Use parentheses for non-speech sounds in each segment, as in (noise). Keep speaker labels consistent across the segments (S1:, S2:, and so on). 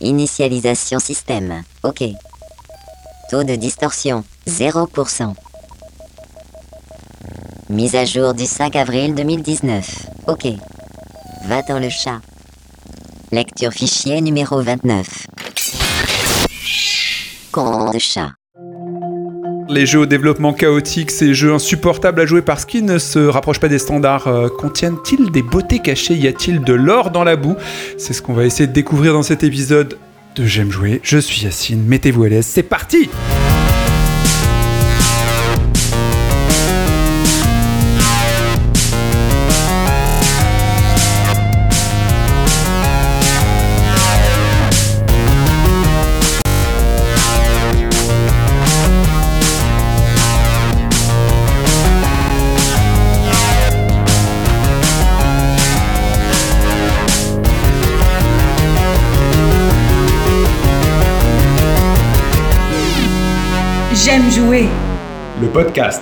S1: Initialisation système. OK. Taux de distorsion. 0%. Mise à jour du 5 avril 2019. OK. Va dans le chat. Lecture fichier numéro 29. Con de chat.
S2: Les jeux au développement chaotique, ces jeux insupportables à jouer parce qu'ils ne se rapprochent pas des standards, euh, contiennent-ils des beautés cachées? Y a-t-il de l'or dans la boue? C'est ce qu'on va essayer de découvrir dans cet épisode de J'aime jouer. Je suis Yacine, mettez-vous à l'aise, c'est parti
S3: du verre.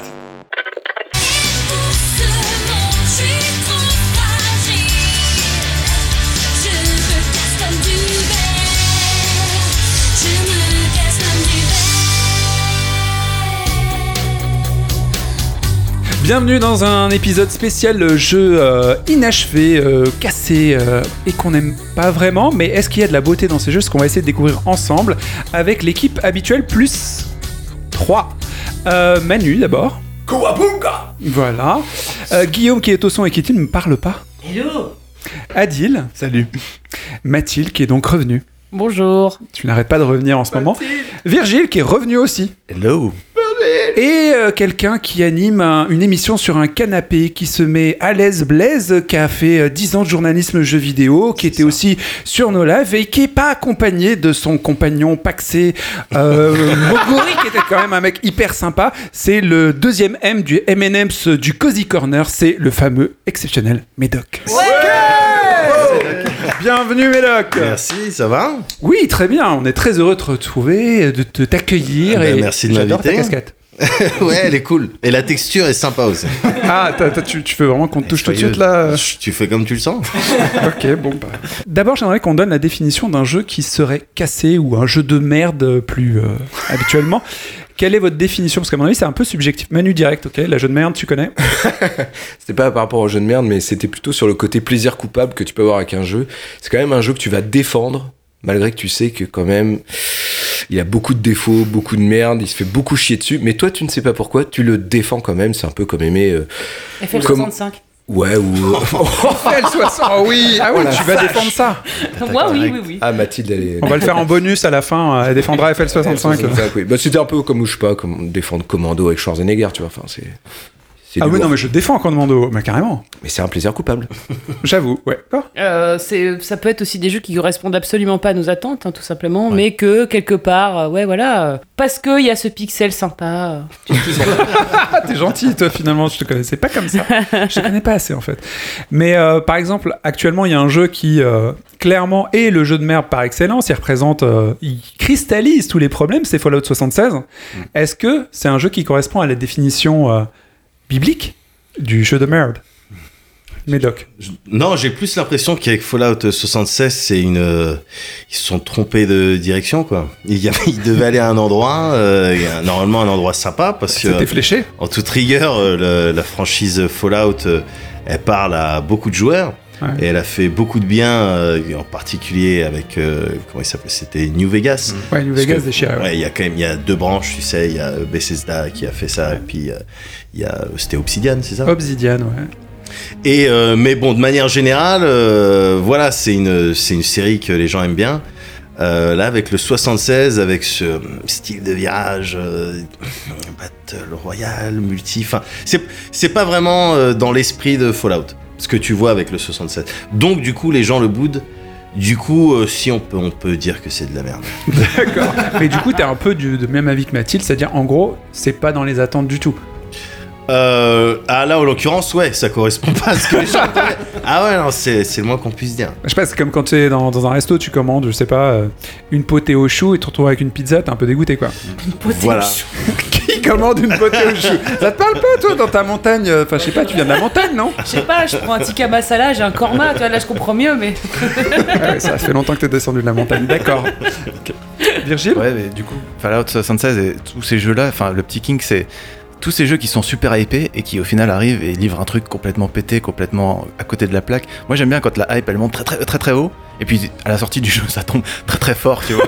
S2: Bienvenue dans un épisode spécial jeu euh, inachevé, euh, cassé euh, et qu'on n'aime pas vraiment. Mais est-ce qu'il y a de la beauté dans ces jeux Ce qu'on va essayer de découvrir ensemble avec l'équipe habituelle plus 3. Manu d'abord. Voilà. Euh, Guillaume qui est au son et qui ne me parle pas.
S4: Hello
S2: Adil. Salut. Mathilde qui est donc revenu.
S4: Bonjour.
S2: Tu n'arrêtes pas de revenir en ce moment. Virgile qui est revenu aussi.
S5: Hello.
S2: Et euh, quelqu'un qui anime un- une émission sur un canapé, qui se met à l'aise Blaise, qui a fait euh, 10 ans de journalisme jeux vidéo, qui était aussi sur nos lives et qui est pas accompagné de son compagnon Paxé euh, (laughs) Moguri, qui était quand même un mec hyper sympa. C'est le deuxième M du M&M's du Cozy Corner, c'est le fameux exceptionnel Médoc. Bienvenue Médoc
S5: Merci, ça va?
S2: Oui, très bien, on est très heureux de te retrouver, de te t'accueillir.
S5: Ah ben,
S2: et
S5: merci de
S2: j'adore ta
S5: m'inviter.
S2: casquette. (laughs)
S5: Ouais, elle est cool. Et la texture est sympa aussi.
S2: Ah, tu, tu veux vraiment qu'on te touche tout de suite là
S5: Chut, Tu fais comme tu le sens. (laughs)
S2: Ok, bon. Bah. D'abord, j'aimerais qu'on donne la définition d'un jeu qui serait cassé ou un jeu de merde plus euh, habituellement. Quelle est votre définition? Parce qu'à mon avis, c'est un peu subjectif. Manu direct, ok? La jeu de merde, tu connais? (laughs)
S6: C'était pas par rapport au jeu de merde, mais c'était plutôt sur le côté plaisir coupable que tu peux avoir avec un jeu. C'est quand même un jeu que tu vas défendre, malgré que tu sais que quand même, il a beaucoup de défauts, beaucoup de merde, il se fait beaucoup chier dessus, mais toi tu ne sais pas pourquoi, tu le défends quand même, c'est un peu comme aimer... euh, Comme-
S4: FL65.
S6: ouais, ou... (laughs)
S2: L60, oh oui (laughs) Ah oui, tu vas défendre ça (laughs)
S4: Moi, oui, oui, oui.
S6: ah, Mathilde, elle est...
S2: On va le faire en bonus à la fin, elle défendra FL65.
S6: 65, oui. Bah, c'était un peu comme, je sais pas, comme défendre Commando avec Schwarzenegger, tu vois, enfin c'est...
S2: Ah oui, non, mais je défends Commando, mais carrément.
S6: Mais c'est un plaisir coupable. (laughs)
S2: J'avoue, ouais. Oh.
S4: Euh, c'est- ça peut être aussi des jeux qui correspondent absolument pas à nos attentes, hein, tout simplement, mais que quelque part, euh, ouais, voilà, euh, parce qu'il y a ce pixel sympa. euh, (laughs)
S2: t'es gentil, toi, finalement, je te connaissais pas comme ça. Je te connais pas assez, en fait. Mais euh, par exemple, actuellement, il y a un jeu qui, euh, clairement, est le jeu de merde par excellence. Il représente, euh, il cristallise tous les problèmes, c'est Fallout 76. Est-ce que c'est un jeu qui correspond à la définition euh, biblique du jeu de merde Médoc.
S5: Non, j'ai plus l'impression qu'avec Fallout 76, c'est une. euh, ils se sont trompés de direction, quoi. Il, y avait- ils devaient aller à un endroit, euh, normalement un endroit sympa, parce que.
S2: C'était fléché
S5: En toute rigueur, euh, le- la franchise Fallout, elle parle à beaucoup de joueurs.
S2: Ouais.
S5: Et elle a fait beaucoup de bien, euh, en particulier avec, euh, comment il s'appelait C'était New Vegas.
S2: Ouais, New
S5: Parce
S2: Vegas
S5: que-
S2: déchiré. ouais.
S5: Ouais, il y a quand même il y a deux branches, tu sais, il y a Bethesda qui a fait ça, et puis euh, il y a c'était Obsidian, c'est ça?
S2: Obsidian, ouais.
S5: Et euh, mais bon, de manière générale, euh, voilà, c'est une c'est une série que les gens aiment bien. Euh, là, avec le 76, avec ce style de virage, euh, battle royale, multi, enfin, c'est c'est pas vraiment euh, dans l'esprit de Fallout, ce que tu vois avec le 67. Donc du coup, les gens le boudent. Du coup, euh, si on peut, on peut dire que c'est de la merde.
S2: D'accord. Mais du coup, t'es un peu du, de même avis que Mathilde, c'est-à-dire, en gros, c'est pas dans les attentes du tout.
S5: Euh, ah là, en l'occurrence, ouais, ça correspond pas à ce que les gens attendaient. (laughs) Ah ouais, non, c'est c'est le moins qu'on puisse dire.
S2: Je sais pas, c'est comme quand tu es dans, dans un resto, tu commandes, je sais pas, euh, une potée au chou et tu te retrouves avec une pizza, t'es un peu dégoûté quoi.
S4: Une (laughs) potée
S5: Voilà.
S4: au chou. (laughs)
S2: Qui commande une potée au chou? Ça te parle pas, toi, dans ta montagne euh, Enfin, je sais pas, tu viens de la montagne, non?
S4: Je sais pas, je prends un tikka masala, j'ai un korma, tu vois, là je comprends mieux, mais.
S2: Ah ouais, Ça fait longtemps que t'es descendu de la montagne, d'accord. Ok. Virgile?
S7: Ouais, mais du coup, Fallout 76 et tous ces jeux-là, enfin, le petit king, c'est tous ces jeux qui sont super hypés et qui au final arrivent et livrent un truc complètement pété, complètement à côté de la plaque. Moi, j'aime bien quand la hype elle monte très très très très haut et puis à la sortie du jeu (laughs) ça tombe très très fort, tu vois.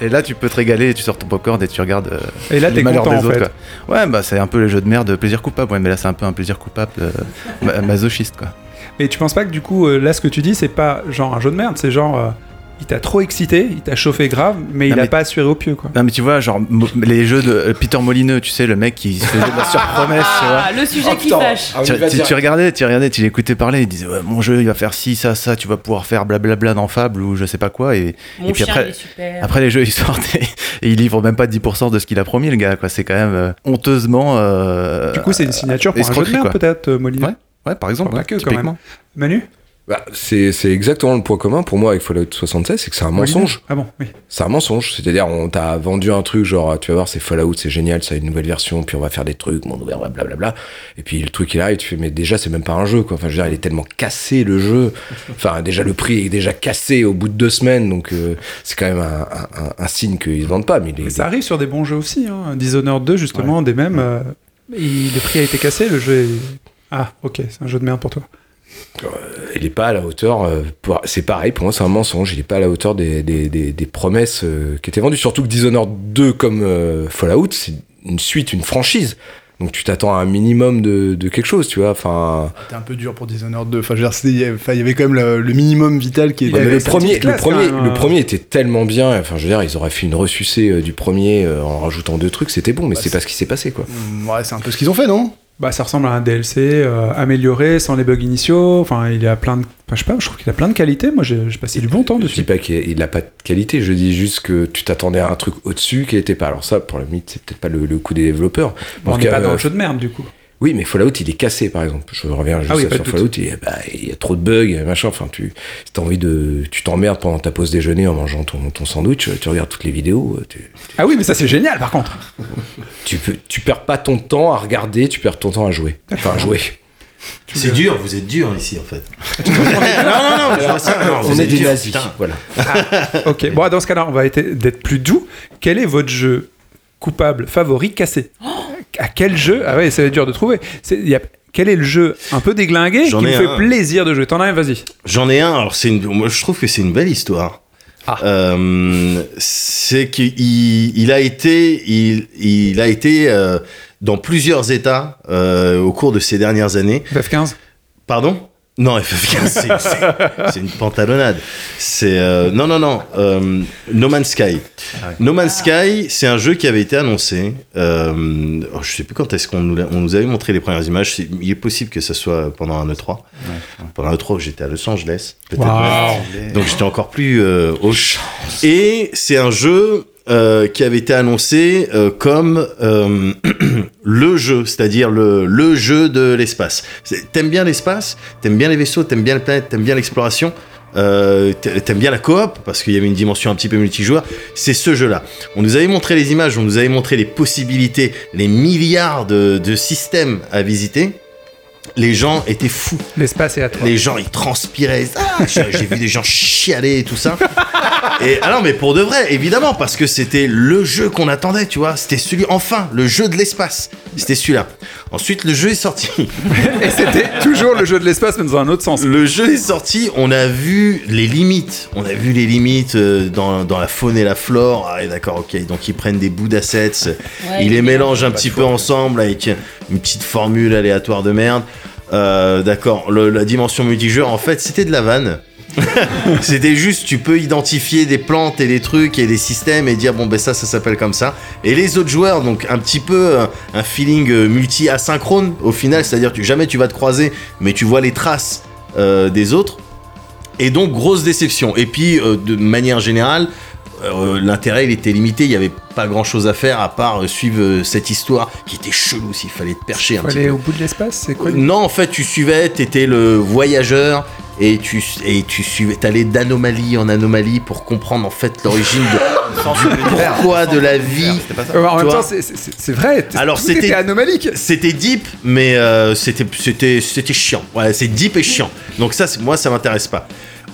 S7: et là, tu peux te régaler, et tu sors ton popcorn et tu regardes euh,
S2: Et là,
S7: les malheurs
S2: content,
S7: des
S2: en
S7: autres. quoi. Ouais, bah c'est un peu le jeu de merde, plaisir coupable. Ouais, mais là c'est un peu un plaisir coupable euh, ma- masochiste quoi.
S2: Mais tu penses pas que du coup, euh, là, ce que tu dis, c'est pas genre un jeu de merde, c'est genre. Il t'a trop excité, il t'a chauffé grave, mais il a pas assuré au pieu, quoi.
S7: Non mais tu vois, genre les jeux de euh, Peter Molineux, tu sais, le mec qui se faisait de la surpromesse.
S4: Ah, le sujet
S6: Oh,
S4: qui fâche.
S6: Ah,
S7: tu, tu- regardais, tu regardais, tu l'écoutais parler, il disait ouais, mon jeu il va faire ci, ça, ça, tu vas pouvoir faire blablabla dans Fable ou je sais pas quoi et,
S4: Mon
S7: et puis
S4: chien,
S7: après,
S4: il est super.
S7: après les jeux ils sortent et, et il livre même pas 10% de ce qu'il a promis le gars quoi, c'est quand même euh, honteusement. euh,
S2: Du coup, c'est une signature pour un jeu peut-être, euh, Molina
S7: Ouais, Ouais, par exemple,
S2: Pas que, quand même. Manu?
S6: Bah, c'est c'est exactement le point commun pour moi avec Fallout 76, c'est que c'est un mensonge.
S2: Ah bon, oui.
S6: C'est un mensonge. C'est-à-dire, on t'a vendu un truc genre, tu vas voir, c'est Fallout, c'est génial, ça a une nouvelle version, puis on va faire des trucs, ouvert, blablabla. Et puis le truc il arrive, tu fais, mais déjà, c'est même pas un jeu, quoi. Enfin, je veux dire, il est tellement cassé le jeu. Enfin, déjà, le prix est déjà cassé au bout de deux semaines, donc euh, c'est quand même un, un- un- un signe qu'ils se vendent pas. Mais les,
S2: Ça arrive sur des bons jeux aussi. Hein. Dishonored 2, justement, des mêmes. euh, il- le prix a été cassé, le jeu est. Ah, ok, c'est un jeu de merde pour toi.
S6: Il est pas à la hauteur. euh, c'est pareil, pour moi, c'est un mensonge. Il est pas à la hauteur des, des, des, des promesses euh, qui étaient vendues. Surtout que Dishonored 2, comme euh, Fallout, c'est une suite, une franchise. Donc tu t'attends à un minimum de, de quelque chose, tu vois. Enfin,
S8: C'était un peu dur pour Dishonored 2. Enfin, il y avait- quand même le, le minimum vital qui était.
S6: mais le premier, le premier,
S2: même,
S6: le
S2: euh.
S6: premier était tellement bien. Enfin, je veux dire, ils auraient fait une ressucée euh, du premier euh, en rajoutant deux trucs, c'était bon. Mais
S8: Bah,
S6: c'est
S8: c'est-
S6: pas ce qui s'est passé, quoi.
S8: Mm, Ouais, c'est un peu ce qu'ils ont fait, non?
S2: Bah, ça ressemble à un DLC euh, amélioré, sans les bugs initiaux. Enfin, il a plein de. Enfin, je sais pas, je trouve qu'il a plein de qualités. Moi, j'ai passé du bon temps
S6: Je dis
S2: dessus.
S6: pas qu'il n'a pas de qualité, je dis juste que tu t'attendais à un truc au-dessus qui n'était pas. Alors ça, pour la limite, c'est peut-être pas le, le coup des développeurs.
S2: Bon, on n'est pas dans
S6: euh,
S2: le jeu de merde, du coup.
S6: Oui, mais Fallout, il est cassé, par exemple. Je reviens juste
S2: Ah oui,
S6: sur. Fallout. Il y, a, bah, il y a trop de bugs, machin. Enfin, tu, si t'as envie de, tu t'emmerdes pendant ta pause déjeuner en mangeant ton, ton sandwich, tu regardes toutes les vidéos, euh, tu,
S2: Ah oui, mais ça, c'est génial, par contre. (laughs)
S6: tu, peux, tu perds pas ton temps à regarder, tu perds ton temps à jouer. Enfin, à jouer.
S5: C'est dur, vous êtes dur ici en fait. (laughs) non, non, non, non,
S6: On
S5: vous
S6: est
S5: êtes
S6: des
S5: dur,
S6: nazis. Voilà.
S2: Ok, bon, dans ce cas-là, on va être- d'être plus doux. Quel est votre jeu coupable favori cassé? À quel jeu? Ah ouais, c'est dur de trouver. C'est- il y a- Quel est le jeu un peu déglingué
S5: J'en
S2: qui
S5: ai
S2: vous fait
S5: un.
S2: plaisir de jouer? T'en as un, vas-y.
S5: J'en ai un, alors c'est une, moi je trouve que c'est une belle histoire.
S2: Ah.
S5: Euh, c'est qu'il il a été, il, il a été euh, dans plusieurs états euh, au cours de ces dernières années.
S2: FF15
S5: Pardon? Non, FF15, c'est- une pantalonnade. C'est euh, non, non, non. euh, no Man's Sky. No Man's Sky, c'est un jeu qui avait été annoncé. Euh, oh, je sais plus quand est-ce qu'on nous, l'a- on nous avait montré les premières images. Il est possible que ça soit pendant un E3. Pendant un E3, j'étais à Los Angeles. Peut-être. Donc j'étais encore plus euh, au Et c'est un jeu euh, qui avait été annoncé euh, comme euh, (clears throat) le jeu, c'est-à-dire le, le jeu de l'espace. T'aimes bien l'espace, t'aimes bien les vaisseaux, t'aimes bien les planètes, t'aimes bien l'exploration. Euh, t'a- T'aimes bien la coop parce qu'il y avait une dimension un petit peu multijoueur. C'est ce jeu-là. On nous avait montré les images, on nous avait montré les possibilités, les milliards de, de systèmes à visiter. Les gens étaient fous.
S2: L'espace est à toi.
S5: Les gens, ils transpiraient. Ah, j'ai vu des gens chialer et tout ça. Et ah non, mais pour de vrai, évidemment, parce que c'était le jeu qu'on attendait, tu vois. C'était celui, enfin, le jeu de l'espace. C'était celui-là. Ensuite, le jeu est sorti.
S2: Et c'était toujours le jeu de l'espace, mais dans un autre sens.
S5: Le jeu est sorti, on a vu les limites. On a vu les limites euh, dans, dans la faune et la flore. Ah, et d'accord, ok. Donc, ils prennent des bouts d'assets, ils les mélangent un petit peu ensemble avec une petite formule aléatoire de merde. Euh, d'accord, la dimension multijoueur, en fait, c'était de la vanne. (laughs) C'était juste, tu peux identifier des plantes et des trucs et des systèmes et dire bon ben ça, ça s'appelle comme ça. Et les autres joueurs, donc un petit peu euh, un feeling euh, multi-asynchrone au final, c'est-à-dire que jamais tu vas te croiser, mais tu vois les traces euh, des autres. Et donc grosse déception. Et puis de manière générale, euh, l'intérêt il était limité, il n'y avait pas grand chose à faire à part euh, suivre euh, cette histoire qui était chelou s'il fallait te percher un petit
S2: aller
S5: peu.
S2: au bout de l'espace, c'est quoi
S5: Non, en fait, tu suivais, t'étais le voyageur et tu et tu suivais, t'allais d'anomalie en anomalie pour comprendre en fait l'origine de, (laughs) du pourquoi de la vie.
S2: Euh, en même temps, c'est- vrai.
S5: Alors, c'était-
S2: était anomalique.
S5: C'était deep, mais euh, c'était c'était c'était chiant. Ouais, c'est deep et chiant. Donc ça, c'est- moi, ça m'intéresse pas.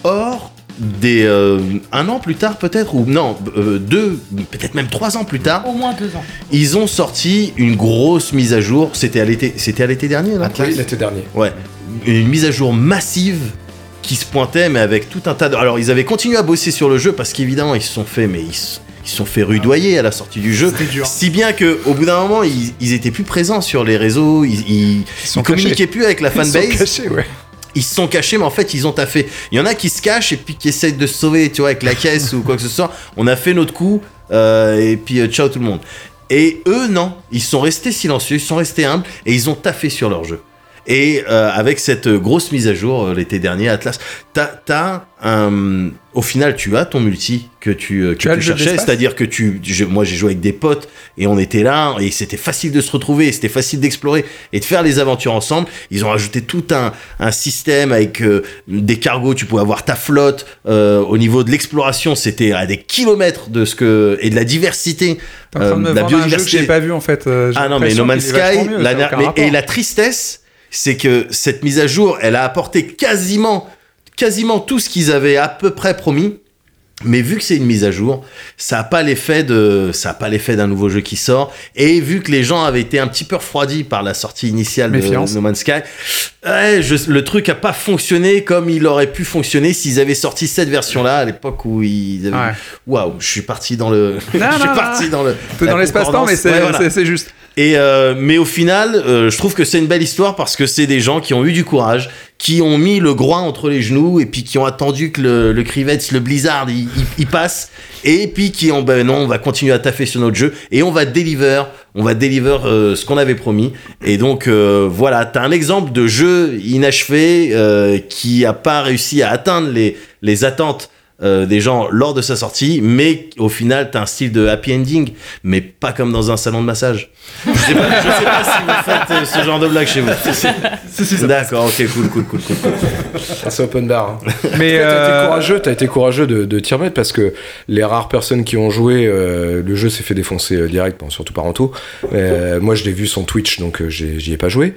S5: Or, des euh, un an plus tard peut-être ou non euh, deux peut-être même trois ans plus tard
S4: Au moins deux ans.
S5: ils ont sorti une grosse mise à jour c'était à l'été c'était à l'été dernier là
S6: Oui, l'été dernier.
S5: Ouais, une mise à jour massive qui se pointait, mais avec tout un tas de. Alors, ils avaient continué à bosser sur le jeu parce qu'évidemment, ils se sont fait, mais ils, se- ils se sont fait rudoyer à la sortie du jeu.
S8: Dur.
S5: Si bien que, au bout d'un moment, ils, ils étaient plus présents sur les réseaux, ils, ils,
S2: sont
S5: ils communiquaient plus avec la
S2: Ils sont
S5: fanbase.
S2: cachés, ouais.
S5: Ils se sont cachés, mais en fait, ils ont taffé. Il y en a qui se cachent et puis qui essayent de se sauver, tu vois, avec la caisse ou quoi que ce soit. On a fait notre coup, euh, et puis euh, ciao tout le monde. Et eux, non. Ils sont restés silencieux, ils sont restés humbles, et ils ont taffé sur leur jeu. Et euh, avec cette grosse mise à jour euh, l'été dernier, Atlas, t'as, un, au final, tu as ton multi que tu, euh, que
S2: Tu
S5: cherchais. C'est-à-dire que tu, je- moi, j'ai joué avec des potes et on était là et c'était facile de se retrouver, c'était facile d'explorer et de faire les aventures ensemble. Ils ont rajouté tout un, un système avec euh, des cargos. Tu pouvais avoir ta flotte. euh, au niveau de l'exploration, c'était à des kilomètres de ce que et de la diversité.
S2: T'es en train de me
S5: euh, la
S2: vendre un jeu que
S5: biodiversité.
S2: j'ai pas vu en fait.
S5: Ah non, mais No Man's Sky, la- mais- et la tristesse, c'est que cette mise à jour, elle a apporté quasiment, quasiment tout ce qu'ils avaient à peu près promis. Mais vu que c'est une mise à jour, ça a pas l'effet de, ça a pas l'effet d'un nouveau jeu qui sort. Et vu que les gens avaient été un petit peu refroidis par la sortie initiale
S2: Méfiance.
S5: de No Man's Sky, ouais, je- le truc a pas fonctionné comme il aurait pu fonctionner s'ils avaient sorti cette version-là à l'époque où ils avaient. Waouh, je suis parti dans le, (laughs) je
S2: non,
S5: suis
S2: non.
S5: parti dans le. La
S2: dans l'espace-temps, mais c'est
S5: Ouais, voilà.
S2: c'est- c'est juste.
S5: Et euh, mais au final, euh, je trouve que c'est une belle histoire parce que c'est des gens qui ont eu du courage, qui ont mis le groin entre les genoux et puis qui ont attendu que le, le Crivets, le Blizzard, il, il- il passe et puis qui ont ben non, on va continuer à taffer sur notre jeu et on va deliver, on va deliver euh, ce qu'on avait promis. Et donc euh, voilà, t'as un exemple de jeu inachevé euh, qui a pas réussi à atteindre les les attentes. Euh, des gens lors de sa sortie, mais au final, t'as un style de happy ending, mais pas comme dans un salon de massage. Je sais pas, je sais pas si vous faites euh, ce genre de blague chez vous. D'accord, ok, cool, cool, cool, cool.
S6: C'est open bar. hein. (laughs)
S2: Mais
S6: T'as été
S2: euh,
S6: courageux, t'as été courageux de, de t'y remettre parce que les rares personnes qui ont joué, euh, le jeu s'est fait défoncer direct, bon, surtout par Anto. Euh, moi, je l'ai vu sur Twitch, donc j'y ai pas joué.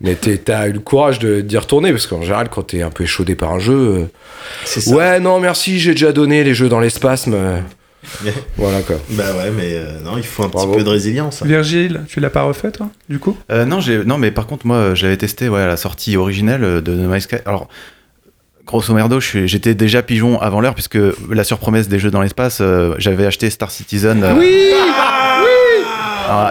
S6: Mais t'as eu le courage de- d'y retourner parce qu'en général, quand t'es un peu échaudé par un jeu, euh,
S5: ça.
S6: ouais, non, merci, j'ai déjà donné les jeux dans l'espace. mais- (laughs) voilà quoi.
S5: Bah ouais, mais euh, non, il faut un
S6: Bravo.
S5: petit peu de résilience. hein.
S2: Virgile, tu l'as pas refait toi, du coup?
S7: Euh, non, j'ai, non, mais par contre, moi, j'avais testé ouais, la sortie originelle de No Man's Sky. Alors, grosso merdo, j'étais déjà pigeon avant l'heure, puisque la surpromesse des jeux dans l'espace, euh, j'avais acheté Star Citizen. euh,
S2: Oui
S7: ah,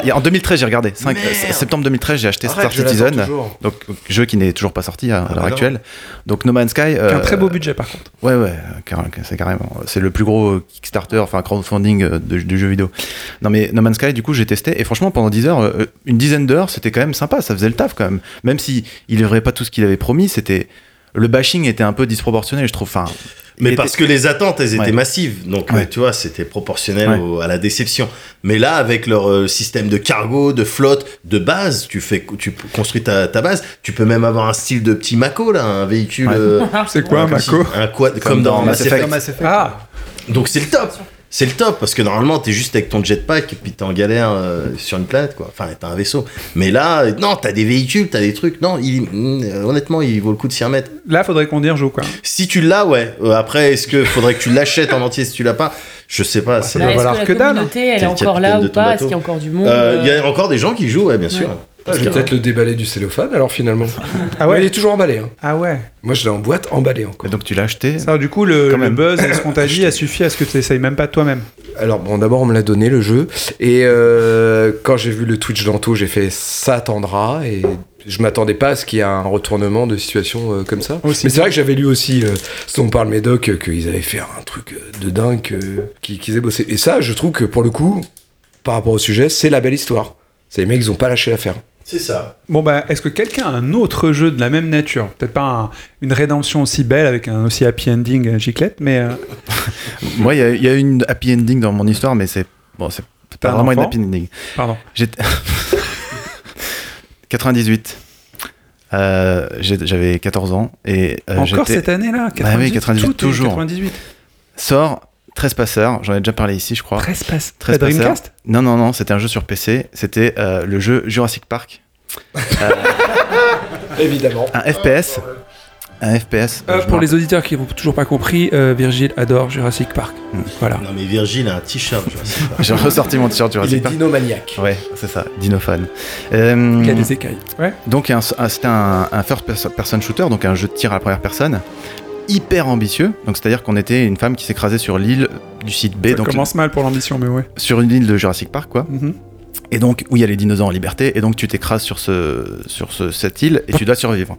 S7: y a- en 2013, j'ai regardé. 5,
S5: Merde.
S7: septembre 2013, j'ai acheté
S6: Arrête,
S7: Star Citizen. Donc, jeu qui n'est toujours pas sorti à, à
S5: Ah,
S7: l'heure actuelle. Donc, No Man's Sky. Euh,
S2: un très beau budget par contre.
S7: Ouais, ouais, car- c'est carrément. C'est le plus gros Kickstarter, enfin crowdfunding euh, de- du jeu vidéo. Non, mais No Man's Sky, du coup, j'ai testé et franchement, pendant 10 heures, euh, une dizaine d'heures, c'était quand même sympa, ça faisait le taf quand même. Même si il livrait pas tout ce qu'il avait promis, c'était. Le bashing était un peu disproportionné, je trouve. Enfin,
S5: Mais
S7: était-
S5: parce que les attentes, elles étaient
S7: Ouais.
S5: massives. Donc,
S7: Ouais.
S5: tu vois, c'était proportionnel
S7: Ouais.
S5: au- à la déception. Mais là, avec leur euh, système de cargo, de flotte, de base, tu fais, tu construis ta, ta base. Tu peux même avoir un style de petit Mako, là, un véhicule.
S7: Ouais.
S5: euh, (laughs)
S2: C'est quoi un Mako
S5: Un quad, comme, dans, Mass Effect.
S2: Ah
S5: Donc c'est le top. C'est le top parce que normalement t'es juste avec ton jetpack et puis t'es en galère euh, sur une planète quoi. Enfin t'as un vaisseau. Mais là non t'as des véhicules, t'as des trucs. Non il, mm, honnêtement il vaut le coup de s'y remettre.
S2: Là, faudrait qu'on y rejoue quoi.
S5: Si tu l'as ouais. Euh, après est-ce que faudrait que tu l'achètes en entier si tu l'as pas? Je sais pas. ça
S2: doit valoir
S4: que
S2: que
S4: la
S2: dalle,
S4: communauté, elle est encore là ou pas? Est-ce qu'il y a encore du monde
S5: Euh, Il y
S4: euh,
S5: a encore des gens qui jouent ouais bien sûr. Parce
S6: Je vais
S5: que-
S6: peut-être le déballer du cellophane alors finalement.
S2: Ah
S6: Ouais, il est toujours emballé. hein.
S2: Ah ouais.
S6: Moi, je l'ai en boîte emballé encore.
S7: Et donc tu l'as acheté.
S2: Ça, du coup, le, buzz et ce qu'on t'a dit a suffi à ce que tu essayes même pas toi-même.
S6: Alors bon, d'abord on me l'a donné le jeu et euh, quand j'ai vu le Twitch d'Anto, j'ai fait ça attendra et je m'attendais pas à ce qu'il y ait un retournement de situation euh, comme ça.
S2: Aussi
S6: Mais c'est vrai que j'avais lu aussi, euh, ce dont parle Médoc, euh, qu'ils avaient fait un truc de dingue, qu'ils aient bossé. Et ça, je trouve que pour le coup, par rapport au sujet, c'est la belle histoire. C'est les mecs, ils ont pas lâché l'affaire.
S5: C'est ça.
S2: Bon bah, est-ce que quelqu'un a un autre jeu de la même nature? Peut-être pas un- une rédemption aussi belle avec un aussi happy ending euh, giclette, mais euh, (laughs)
S7: Moi, il y, a- il y a une happy ending dans mon histoire, mais c'est bon, c'est pas
S2: un
S7: vraiment une happy ending.
S2: pardon.
S7: J'étais (laughs) 98. Euh, J'avais 14 ans et euh,
S2: Encore
S7: j'étais-
S2: cette année-là?
S7: Bah oui, 98,
S2: tout est
S7: toujours.
S2: 98.
S7: sort 13 passeurs. J'en ai déjà parlé ici, je crois.
S2: 13 passe.
S7: 13
S2: Pas
S7: passeurs.
S2: Dreamcast?
S7: Non, non, non, c'était un jeu sur PC. C'était euh, le jeu Jurassic Park. (laughs)
S6: Évidemment.
S7: Un FPS. Un FPS.
S2: Euh, pour les auditeurs qui n'ont toujours pas compris, euh, Virgile adore Jurassic Park.
S7: Hmm.
S2: Voilà.
S5: Non, mais Virgile a un t-shirt. sais pas. (laughs)
S7: J'ai ressorti mon t-shirt
S6: Il est
S7: Jurassic Park.
S6: dinomaniaque.
S7: Ouais, c'est ça, dinophone. Euh,
S2: Il y a des écailles. Ouais.
S7: donc un- c'était un, un first pers- person shooter, donc un jeu de tir à la première personne, hyper ambitieux. Donc c'est-à-dire qu'on était une femme qui s'écrasait sur l'île du site B,
S2: Ça
S7: donc
S2: commence mal pour l'ambition, mais ouais.
S7: sur une île de Jurassic Park, quoi.
S2: Mhm.
S7: Et donc où il y a les dinosaures en liberté, et donc tu t'écrases sur ce sur ce- cette île et tu dois survivre.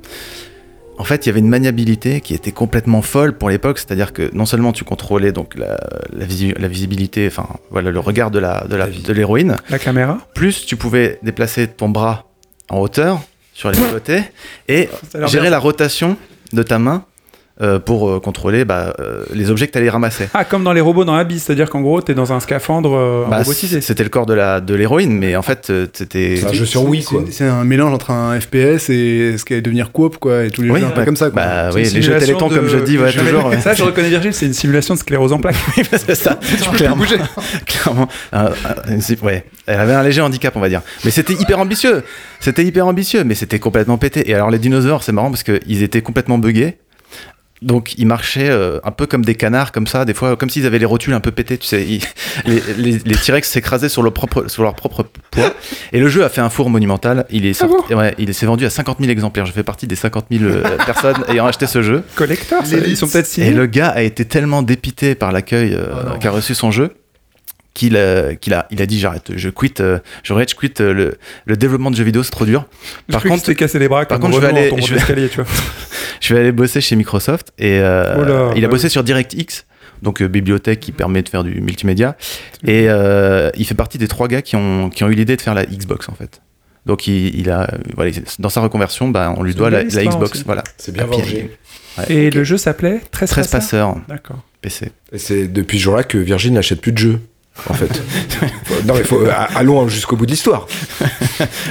S7: En fait, il y avait une maniabilité qui était complètement folle pour l'époque, c'est-à-dire que non seulement tu contrôlais donc la, la, visi- la visibilité, enfin voilà le regard de la de la- de l'héroïne,
S2: La caméra
S7: plus tu pouvais déplacer ton bras en hauteur sur les (laughs) côtés et gérer
S2: bien.
S7: la rotation de ta main euh, pour euh, contrôler bah, euh, les objets que tu allais ramasser.
S2: Ah, comme dans les robots dans Abyss, c'est-à-dire qu'en gros, t'es dans un scaphandre euh,
S7: Bah,
S2: robotisé.
S7: c'était le corps de la de l'héroïne, mais en fait euh, c'était
S6: C'est un jeu sur Wii, quoi.
S8: C'est- un mélange entre un FPS et ce qui allait devenir coop, quoi, et tous les
S7: Oui,
S8: jeux un peu
S7: bah,
S8: comme ça, quoi.
S7: bah
S2: C'est
S7: oui, les jeux comme je dis, ouais, (laughs) toujours.
S2: Ça, je reconnais Virgile, c'est une simulation de sclérose en plaques. (laughs)
S7: c'est ça, (laughs) clairement. clairement. Un- un- c'est- ouais. Elle avait un léger handicap, on va dire. Mais c'était hyper ambitieux. C'était hyper ambitieux, mais c'était complètement pété. Et alors, les dinosaures, c'est marrant parce qu'ils étaient complètement buggés. Donc, ils marchaient euh, un peu comme des canards, comme ça, des fois, comme s'ils avaient les rotules un peu pétées, tu sais. Ils- (laughs) les les, les T-Rex s'écrasaient sur, leur propre- sur leur propre poids. Et le jeu a fait un four monumental. Il est sorti- ouais, il s'est vendu à 50 000 exemplaires. Je fais partie des 50 000 euh, (laughs) personnes ayant acheté ce jeu.
S2: Collector, ça, ils sont peut-être
S7: Et
S2: signés.
S7: le gars a été tellement dépité par l'accueil euh,
S8: Oh
S7: qu'a reçu son jeu qu'il a, qu'il a, il a dit j'arrête, je quitte, euh, je rage, quitte euh, le, le développement de jeux vidéo, c'est trop dur.
S2: Par
S7: Par
S2: contre, tu t'es cassé les bras
S7: par contre, je vais aller- je vais-
S2: d'escalier, tu (laughs) vois.
S7: je vais aller bosser chez Microsoft et euh,
S2: Oh là,
S7: il a
S2: bah
S7: bossé sur DirectX, donc euh, bibliothèque qui permet de faire du multimédia. Et euh, il fait partie des trois gars qui ont, qui ont eu l'idée de faire la Xbox en fait. Donc il, il a, euh, voilà, dans sa reconversion, bah, on lui doit la, Xbox,
S2: aussi.
S7: voilà.
S6: C'est bien vengé.
S7: Ouais.
S2: Et le jeu s'appelait 13,
S7: 13
S2: passeurs
S7: passeurs
S2: D'accord.
S7: PC.
S6: Et c'est depuis ce jour-là que Virgin n'achète plus de jeux. En fait. (laughs) Non, mais faut, euh, allons jusqu'au bout de l'histoire.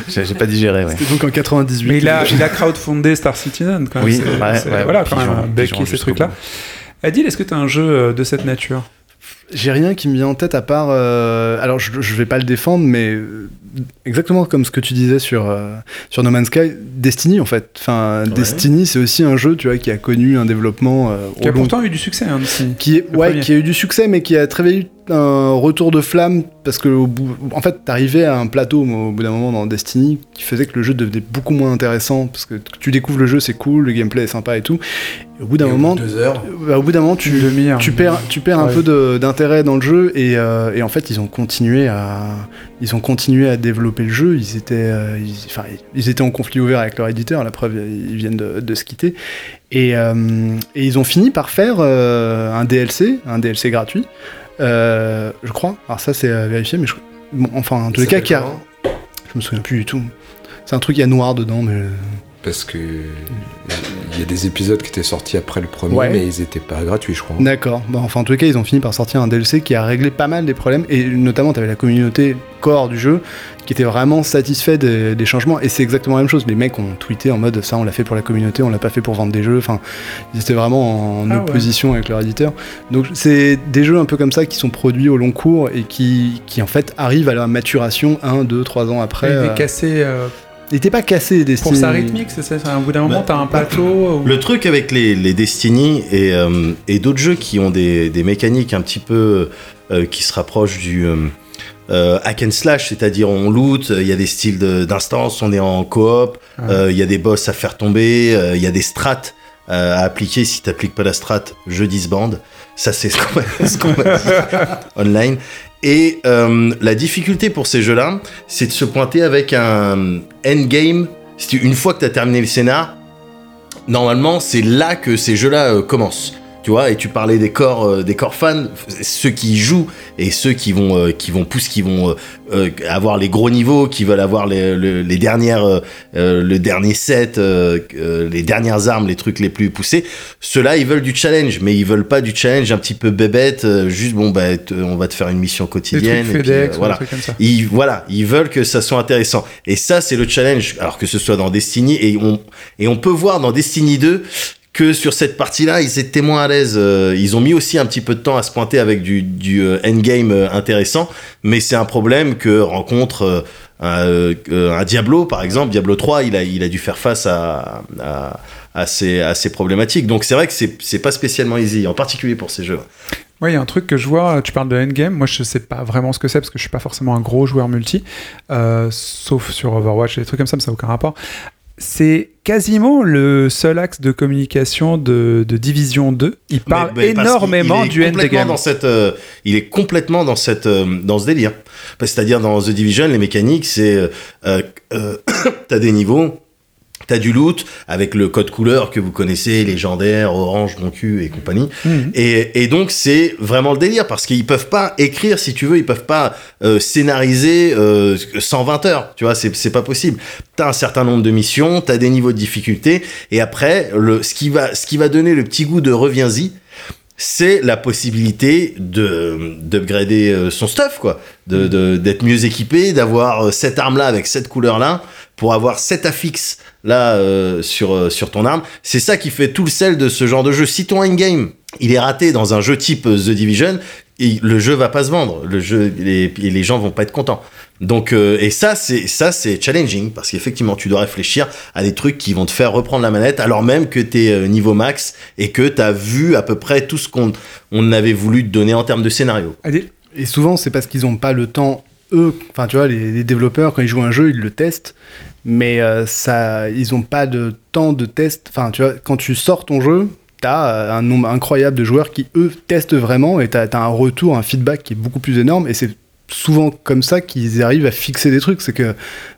S7: J'ai pas digéré, ouais.
S8: C'était donc en 98.
S2: Mais il a, il a crowdfundé Star Citizen quand même.
S7: Oui, ouais, ouais,
S2: voilà, quand même,
S7: pigeon,
S2: un bec
S7: pigeon
S2: et ces trucs-là. Adil, est-ce que tu as un jeu euh, de cette nature?
S8: J'ai rien qui me vient en tête à part. euh, alors, je, je vais pas le défendre, mais euh, exactement comme ce que tu disais sur, euh, sur No Man's Sky, Destiny en fait. Enfin, Destiny, c'est aussi un jeu, tu vois, qui a connu un développement euh,
S2: Qui a
S8: long
S2: pourtant eu du succès, hein, Destiny.
S8: qui est ouais
S2: premier.
S8: qui a eu du succès mais qui a très vite eu un retour de flamme parce que au bout, en fait t'arrivais à un plateau au bout d'un moment dans Destiny qui faisait que le jeu devenait beaucoup moins intéressant parce que tu découvres le jeu c'est cool le gameplay est sympa et tout et au bout d'un moment
S6: deux heures.
S8: bah, au bout d'un moment tu perds tu perds un peu de- d'intérêt dans le jeu et, euh, et en fait ils ont continué à ils ont continué à développer le jeu. Ils étaient euh, ils, enfin, ils étaient en conflit ouvert avec leur éditeur la preuve ils viennent de, de se quitter. Et, euh, et ils ont fini par faire un DLC un DLC gratuit je crois. Alors ça c'est à vérifier mais je, bon, enfin en tous les cas qui a je me souviens plus du tout. C'est un truc il y a noir dedans mais
S6: Parce que il y a des épisodes qui étaient sortis après le premier,
S8: Ouais.
S6: mais ils étaient pas gratuits, je crois.
S8: D'accord. Bon, enfin, en tout cas, ils ont fini par sortir un DLC qui a réglé pas mal des problèmes. Et notamment, tu avais la communauté core du jeu qui était vraiment satisfait des, des changements. Et c'est exactement la même chose. Les mecs ont tweeté en mode ça, on l'a fait pour la communauté, on l'a pas fait pour vendre des jeux. Enfin, ils étaient vraiment en
S2: Ah ouais.
S8: opposition avec leur éditeur. Donc, c'est des jeux un peu comme ça qui sont produits au long cours et qui, qui en fait, arrivent à la maturation un, deux, trois ans après.
S2: il
S8: euh.
S2: est cassé euh,
S8: Il était pas cassé, Destiny.
S2: pour sa rythmique, c'est ça. c'est- À bout d'un moment,
S5: Bah,
S2: t'as un plateau. où-
S5: Le truc avec les, les Destiny et, euh, et d'autres jeux qui ont des, des mécaniques un petit peu euh, qui se rapprochent du euh, hack and slash, c'est-à-dire on loot, il y a des styles de- d'instance, on est en coop,
S2: Ouais.
S5: euh, il y a des boss à faire tomber, euh, il y a des strats euh, à appliquer. Si t'appliques pas la strat, je disbande. Ça c'est ce qu'on m'a- (laughs) ce qu'on m'a dit (laughs) online. Et euh, la difficulté pour ces jeux-là, c'est de se pointer avec un endgame. Une fois que tu as terminé le scénar, normalement, c'est là que ces jeux-là euh, commencent. Tu vois, et tu parlais des corps, euh, des corps fans, ceux qui jouent et ceux qui vont, euh, qui vont pousser, qui vont euh, euh, avoir les gros niveaux, qui veulent avoir les, le- les dernières, euh, euh, le dernier set, euh, euh, les dernières armes, les trucs les plus poussés. Ceux-là, ils veulent du challenge, mais ils veulent pas du challenge un petit peu bébête, euh, juste bon bah on va te faire une mission
S2: Des
S5: quotidienne.
S2: trucs
S5: et puis, euh,
S2: FedEx,
S5: voilà.
S2: des trucs comme ça.
S5: Ils, voilà, ils veulent que ça soit intéressant. Et ça, c'est le challenge. Alors que ce soit dans Destiny, et on, et on peut voir dans Destiny 2 que sur cette partie-là, ils étaient moins à l'aise. Euh, Ils ont mis aussi un petit peu de temps à se pointer avec du, euh, endgame euh, intéressant, mais c'est un problème que rencontre un, Diablo, par exemple. Diablo 3, il a, il a dû faire face à, à, ces, à ces problématiques. Donc c'est vrai que c'est pas spécialement easy, en particulier pour ces jeux.
S2: Ouais, il y a un truc que je vois, tu parles de endgame, moi je sais pas vraiment ce que c'est parce que je suis pas forcément un gros joueur multi, sauf sur Overwatch et des trucs comme ça, mais ça n'a aucun rapport. C'est quasiment le seul axe de communication de, de Division 2. Il parle
S5: Mais- mais parce
S2: énormément
S5: il est
S2: du endgame.
S5: Dans cette, euh, il est complètement dans, cette, euh, dans ce délire. C'est-à-dire dans The Division, les mécaniques, c'est euh, (coughs) t'as des niveaux, t'as du loot avec le code couleur que vous connaissez, légendaire, orange, mon cul et compagnie.
S2: Mhm.
S5: Et, et donc c'est vraiment le délire parce qu'ils peuvent pas écrire si tu veux, ils peuvent pas euh, scénariser euh, 120 heures, tu vois, c'est c'est pas possible. T'as un certain nombre de missions, t'as des niveaux de difficulté et après le ce qui va ce qui va donner le petit goût de reviens-y, c'est la possibilité de d'upgrader euh, son stuff quoi, de de- d'être mieux équipé, d'avoir euh, cette arme là avec cette couleur là pour avoir cet affix là euh, sur euh, sur ton arme. C'est ça qui fait tout le sel de ce genre de jeu. Si ton endgame il est raté dans un jeu type euh, The Division, et le jeu va pas se vendre, le jeu les, et les gens vont pas être contents. Donc euh, et ça c'est ça c'est challenging parce qu'effectivement tu dois réfléchir à des trucs qui vont te faire reprendre la manette alors même que tu es niveau max et que tu as vu à peu près tout ce qu'on on avait voulu te donner en termes de scénario.
S2: Allez,
S8: Et souvent, c'est parce qu'ils n'ont pas le temps, eux, enfin, tu vois, les, les développeurs, quand ils jouent un jeu, ils le testent, mais euh, ça, ils n'ont pas de temps de test. Enfin, tu vois, quand tu sors ton jeu, t'as euh, un nombre incroyable de joueurs qui, eux, testent vraiment, et t'as as un retour, un feedback qui est beaucoup plus énorme, et c'est souvent comme ça qu'ils arrivent à fixer des trucs. C'est que,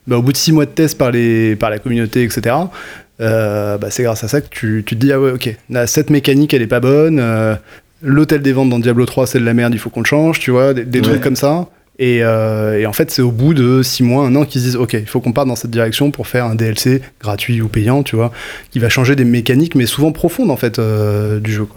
S8: bah, au bout de six mois de tests par, les, par la communauté, etc., euh, bah, c'est grâce à ça que tu, tu te dis, ah ouais, ok, là, cette mécanique, elle est pas bonne, euh, l'hôtel des ventes dans Diablo 3, c'est de la merde, il faut qu'on le change, tu vois, des, des
S5: Ouais.
S8: trucs comme ça. Et, euh, et en fait, c'est au bout de 6 mois, un an qu'ils se disent, ok, il faut qu'on parte dans cette direction pour faire un DLC gratuit ou payant, tu vois, qui va changer des mécaniques, mais souvent profondes en fait euh, du jeu.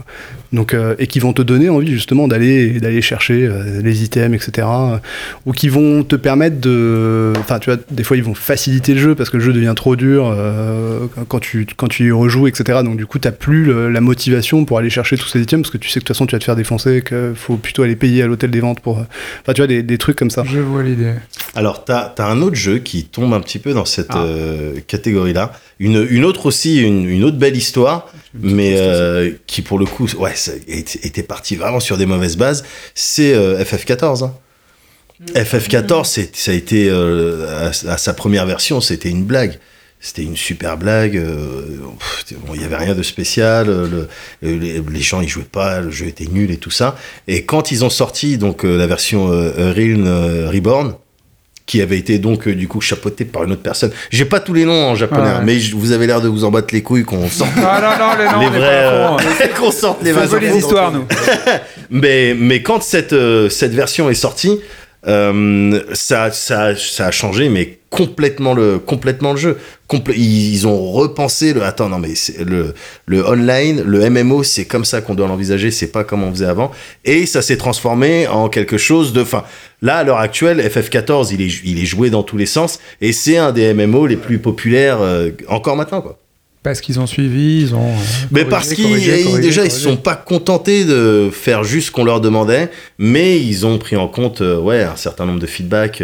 S8: Donc, euh, et qui vont te donner envie justement d'aller d'aller chercher euh, les items, etc. euh, ou qui vont te permettre de, enfin, tu vois, des fois ils vont faciliter le jeu parce que le jeu devient trop dur euh, quand tu quand tu y rejoues, etc. Donc du coup, t'as plus le- la motivation pour aller chercher tous ces items parce que tu sais que de toute façon tu vas te faire défoncer, qu'il faut plutôt aller payer à l'hôtel des ventes pour, enfin, tu vois, des, des trucs comme ça.
S2: je vois l'idée.
S5: Alors, tu as, un autre jeu qui tombe un petit peu dans cette
S2: Ah.
S5: euh, catégorie-là. Une, une autre aussi, une, une autre belle histoire, mais euh, qui pour le coup, ouais, était, parti vraiment sur des mauvaises bases. C'est euh, FF14. hein. FF14, c'est- ça a été, euh, à, à sa première version, c'était une blague. C'était une super blague. euh, bon, Il y avait rien de spécial. euh, le- les, les gens ils jouaient pas. Le jeu était nul et tout ça. Et quand ils ont sorti donc euh, la version euh, Realm euh, Reborn, qui avait été donc euh, du coup chapeauté par une autre personne. J'ai pas tous les noms en japonais,
S2: Ah ouais.
S5: hein, mais je- vous avez l'air de vous en battre les couilles qu'on sorte
S2: Ah non, non, les,
S5: vrais, euh, (laughs) qu'on sorte les vrais
S2: les histoires, nous. (laughs)
S5: Mais, mais quand cette, euh, cette version est sortie, euh, ça, ça, ça a changé, mais complètement le, complètement le jeu. Ils, ils ont repensé le. Attends, non, mais le, le online, le MMO, c'est comme ça qu'on doit l'envisager, c'est pas comme on faisait avant. Et ça s'est transformé en quelque chose de. Enfin, là, à l'heure actuelle, FF14, il est, il est joué dans tous les sens, et c'est un des MMO les plus populaires euh, encore maintenant, quoi.
S2: Parce qu'ils ont suivi, ils ont. euh,
S5: Mais
S2: corrigé,
S5: parce qu'ils déjà ils se sont pas contentés de faire juste ce qu'on leur demandait, mais ils ont pris en compte euh, ouais un certain nombre de feedbacks,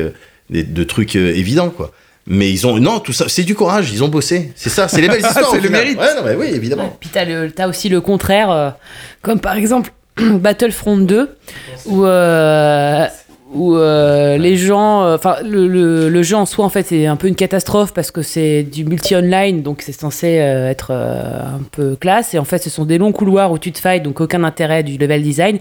S5: des- de trucs euh, évidents quoi. Mais ils ont non tout ça c'est du courage, ils ont bossé, c'est ça, c'est les belles (laughs) histoires.
S2: C'est le
S5: final.
S2: mérite.
S5: Ouais, non, mais oui évidemment.
S4: Puis t'as, le, t'as aussi le contraire, euh, comme par exemple (clears throat) Battlefront 2, où, euh, où euh, les gens. Enfin, le, le- le jeu en soi, en fait, c'est un peu une catastrophe parce que c'est du multi-online, donc c'est censé euh, être euh, un peu classe. Et en fait, ce sont des longs couloirs où tu te fights, donc aucun intérêt du level design.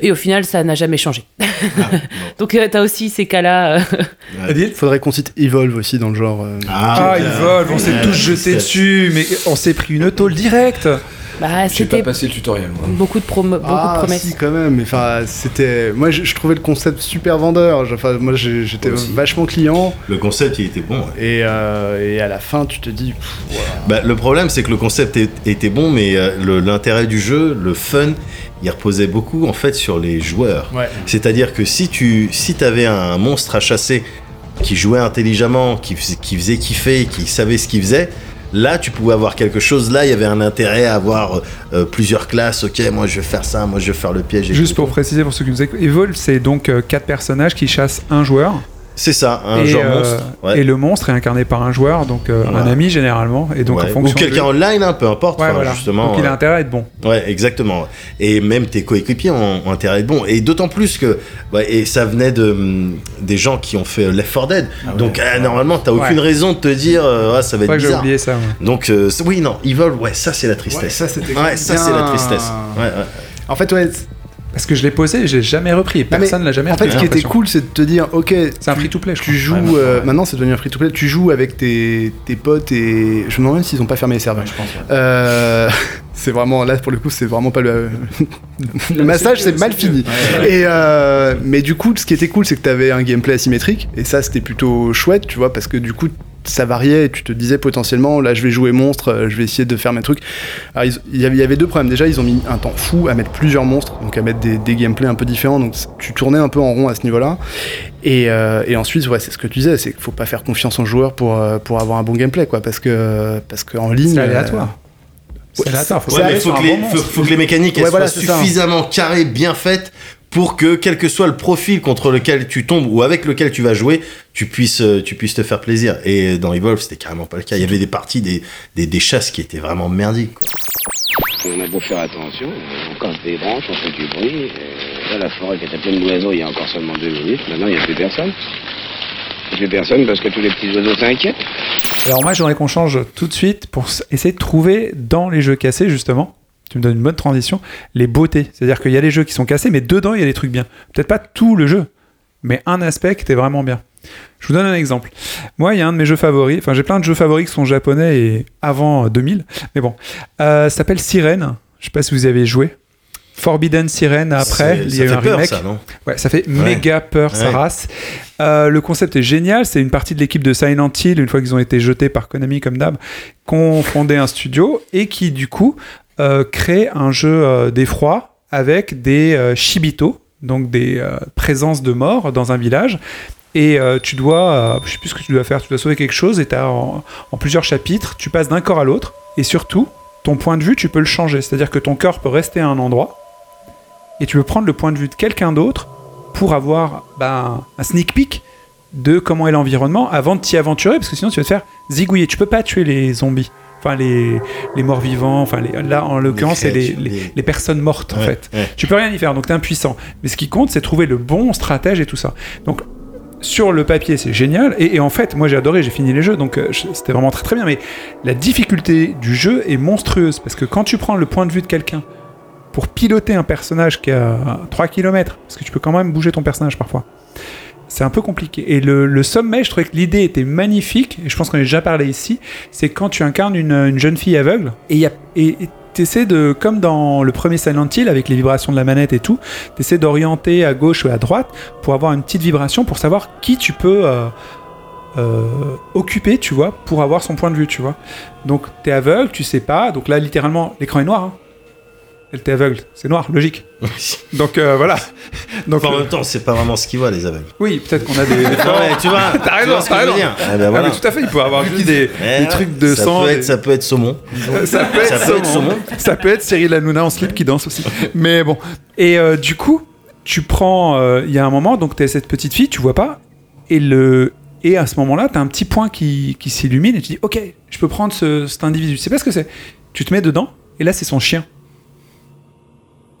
S4: Et au final, ça n'a jamais changé. (laughs) donc euh, t'as aussi ces cas-là. euh,
S8: Il faudrait qu'on cite Evolve aussi dans le genre. euh,
S2: Ah, ils volent, on s'est tous jetés dessus, mais on s'est pris une tôle directe.
S4: Bah,
S6: J'ai pas passé le tutoriel, moi.
S4: beaucoup de, promo- beaucoup de
S8: Ah,
S4: promesses.
S8: si, quand même. Enfin, c'était. Moi, je, je trouvais le concept super vendeur. Enfin, moi, j'étais vachement client.
S5: Le concept, il était bon. ouais.
S8: Et, euh, et à la fin, tu te dis. pff.
S5: Bah, le problème, c'est que le concept est- était bon, mais euh, l'intérêt du jeu, le fun, il reposait beaucoup en fait sur les joueurs.
S8: Ouais.
S5: C'est-à-dire que si tu si avais un monstre à chasser qui jouait intelligemment, qui faisait kiffer, qui savait ce qu'il faisait, là tu pouvais avoir quelque chose. Là, il y avait un intérêt à avoir euh, plusieurs classes. Ok, moi je vais faire ça, moi je vais faire le piège. et
S2: Juste pour préciser pour ceux qui nous écoutent, Evolve, c'est donc euh, quatre personnages qui chassent un joueur.
S5: C'est ça, un
S2: et,
S5: genre
S2: euh,
S5: monstre. Ouais.
S2: Et le monstre est incarné par un joueur, donc euh, un ami généralement. Et donc
S5: Ouais.
S2: en fonction
S5: Ou quelqu'un
S2: de...
S5: online, hein, peu importe.
S2: Ouais, voilà.
S5: justement.
S2: donc il a
S5: euh,
S2: intérêt à être bon.
S5: Ouais, exactement. Et même tes coéquipiers ont, ont intérêt à être bons. Et d'autant plus que, ouais, et ça venait de hum, des gens qui ont fait Left 4 Dead. Donc euh, normalement, t'as aucune
S2: Ouais.
S5: raison de te dire, euh, ah, ça va
S2: C'est
S5: être bizarre.
S2: oublié ça. ouais.
S5: Donc euh, oui, non, Evil, ouais, ça c'est la
S8: Ouais,
S5: tristesse.
S8: ça, c'était
S5: Ouais, ça c'est la tristesse. Ouais, ouais.
S8: En fait, ouais.
S2: Parce que je l'ai posé, j'ai jamais repris.
S8: Mais
S2: Personne l'a jamais
S8: En fait,
S2: repris.
S8: ce qui était cool, c'est de te dire, ok,
S2: C'est un
S8: tu-
S2: free-to-play, je
S8: Tu
S2: crois.
S8: joues,
S7: Ouais,
S8: euh,
S7: ouais.
S8: maintenant c'est devenu un free-to-play. Tu joues avec tes, tes potes et je me demande même s'ils ont pas fermé les serveurs.
S7: je pense. ouais.
S8: Euh, (laughs) c'est vraiment là pour le coup, c'est vraiment pas le (laughs) le massage, c'est mal fini. Et euh, mais du coup, ce qui était cool, c'est que t'avais un gameplay asymétrique et ça c'était plutôt chouette, tu vois, parce que du coup ça variait et tu te disais potentiellement là je vais jouer monstre, euh, je vais essayer de faire mes trucs. Alors, il y avait- deux problèmes. Déjà, ils ont mis un temps fou à mettre plusieurs monstres, donc à mettre des, des gameplays un peu différents. Donc tu tournais un peu en rond à ce niveau-là. Et, euh, et ensuite, ouais, c'est ce que tu disais, c'est qu'il faut pas faire confiance aux joueurs pour, euh, pour avoir un bon gameplay, quoi, parce que parce qu'en ligne.
S2: C'est aléatoire. C'est aléatoire. Faut
S5: Ouais, mais faut que, les,
S2: bon
S5: faut,
S2: monstre.
S5: faut que les mécaniques elles
S8: Ouais, voilà,
S5: soient suffisamment carrées, bien faites pour que quel que soit le profil contre lequel tu tombes ou avec lequel tu vas jouer, tu puisses, euh, tu puisses te faire plaisir. Et dans Evolve, c'était carrément pas le cas. Il y avait des parties, des, des, des chasses qui étaient vraiment merdiques. quoi.
S9: On a beau faire attention, on casse des branches, on fait du bruit. et là, la forêt qui était pleine d'oiseaux il y a encore seulement deux minutes, maintenant il n'y a plus personne. Il n'y a plus personne parce que tous les petits oiseaux s'inquiètent.
S2: Alors moi, j'aimerais qu'on change tout de suite pour essayer de trouver dans les jeux cassés, justement, tu me donnes une bonne transition, les beautés. C'est-à-dire qu'il y a les jeux qui sont cassés, mais dedans, il y a des trucs bien. Peut-être pas tout le jeu, mais un aspect qui était vraiment bien. Je vous donne un exemple. Moi, il y a un de mes jeux favoris, enfin j'ai plein de jeux favoris qui sont japonais et avant euh, 2000, mais bon. Euh, ça s'appelle Sirène, je sais pas si vous y avez joué. Forbidden Sirène après, il y a eu
S5: fait
S2: un
S5: peur,
S2: remake.
S5: ça, non
S2: Ouais, ça fait méga peur, sa
S5: Ouais.
S2: race. Euh, le concept est génial. C'est une partie de l'équipe de Silent Hill, une fois qu'ils ont été jetés par Konami comme d'hab, qu'on fondé un studio et qui, du coup, euh, crée un jeu euh, d'effroi avec des euh, shibito, donc des euh, présences de morts dans un village. Et euh, tu dois, euh, je sais plus ce que tu dois faire, tu dois sauver quelque chose et en, en plusieurs chapitres, tu passes d'un corps à l'autre et surtout, ton point de vue, tu peux le changer. C'est-à-dire que ton corps peut rester à un endroit et tu peux prendre le point de vue de quelqu'un d'autre pour avoir ben, un sneak peek de comment est l'environnement avant de t'y aventurer, parce que sinon tu vas te faire zigouiller. Tu peux pas tuer les zombies, enfin les, les morts vivants, enfin les, là en l'occurrence c'est les, les, personnes mortes en
S5: Ouais,
S2: fait.
S5: ouais.
S2: Tu peux rien y faire, donc t'es impuissant. Mais ce qui compte, c'est trouver le bon stratège et tout ça. Donc sur le papier, c'est génial. Et, et en fait, moi j'ai adoré, j'ai fini les jeux, donc euh, c'était vraiment très très bien. Mais la difficulté du jeu est monstrueuse, parce que quand tu prends le point de vue de quelqu'un pour piloter un personnage qui a 3 km, parce que tu peux quand même bouger ton personnage parfois, c'est un peu compliqué. Et le, le sommet, je trouvais que l'idée était magnifique, et je pense qu'on a déjà parlé ici, c'est quand tu incarnes une, une jeune fille aveugle, et il y a- de, comme dans le premier Silent Hill, avec les vibrations de la manette et tout, t'essaies d'orienter à gauche ou à droite pour avoir une petite vibration, pour savoir qui tu peux euh, euh, occuper, tu vois, pour avoir son point de vue, tu vois. Donc t'es aveugle, tu sais pas, donc là littéralement l'écran est noir. Hein. Elle t'est aveugle, c'est noir, logique. Donc euh, voilà. Donc
S5: en
S2: le-
S5: même temps, c'est pas vraiment ce qu'ils voient, les aveugles.
S2: oui, peut-être qu'on a des. (laughs)
S5: Non, mais tu vois, (laughs)
S2: T'as raison, t'as raison.
S5: Ah, ben
S2: Ah, mais tout à fait, il peut avoir juste des, (laughs)
S5: Eh,
S2: des trucs de
S5: ça
S2: sang.
S5: Peut
S2: des-
S5: être, ça peut être saumon.
S2: ça peut être
S5: Ça peut être
S2: saumon.
S5: saumon.
S2: Ça peut être Cyril Hanouna en slip qui danse aussi. Mais bon. Et euh, du coup, tu prends. euh, Il y a un moment, donc tu as cette petite fille, tu vois pas. Et, le, et à ce moment-là, tu as un petit point qui, qui s'illumine et tu dis Ok, je peux prendre ce, cet individu. Tu sais pas ce que c'est. Tu te mets dedans et là, c'est son chien.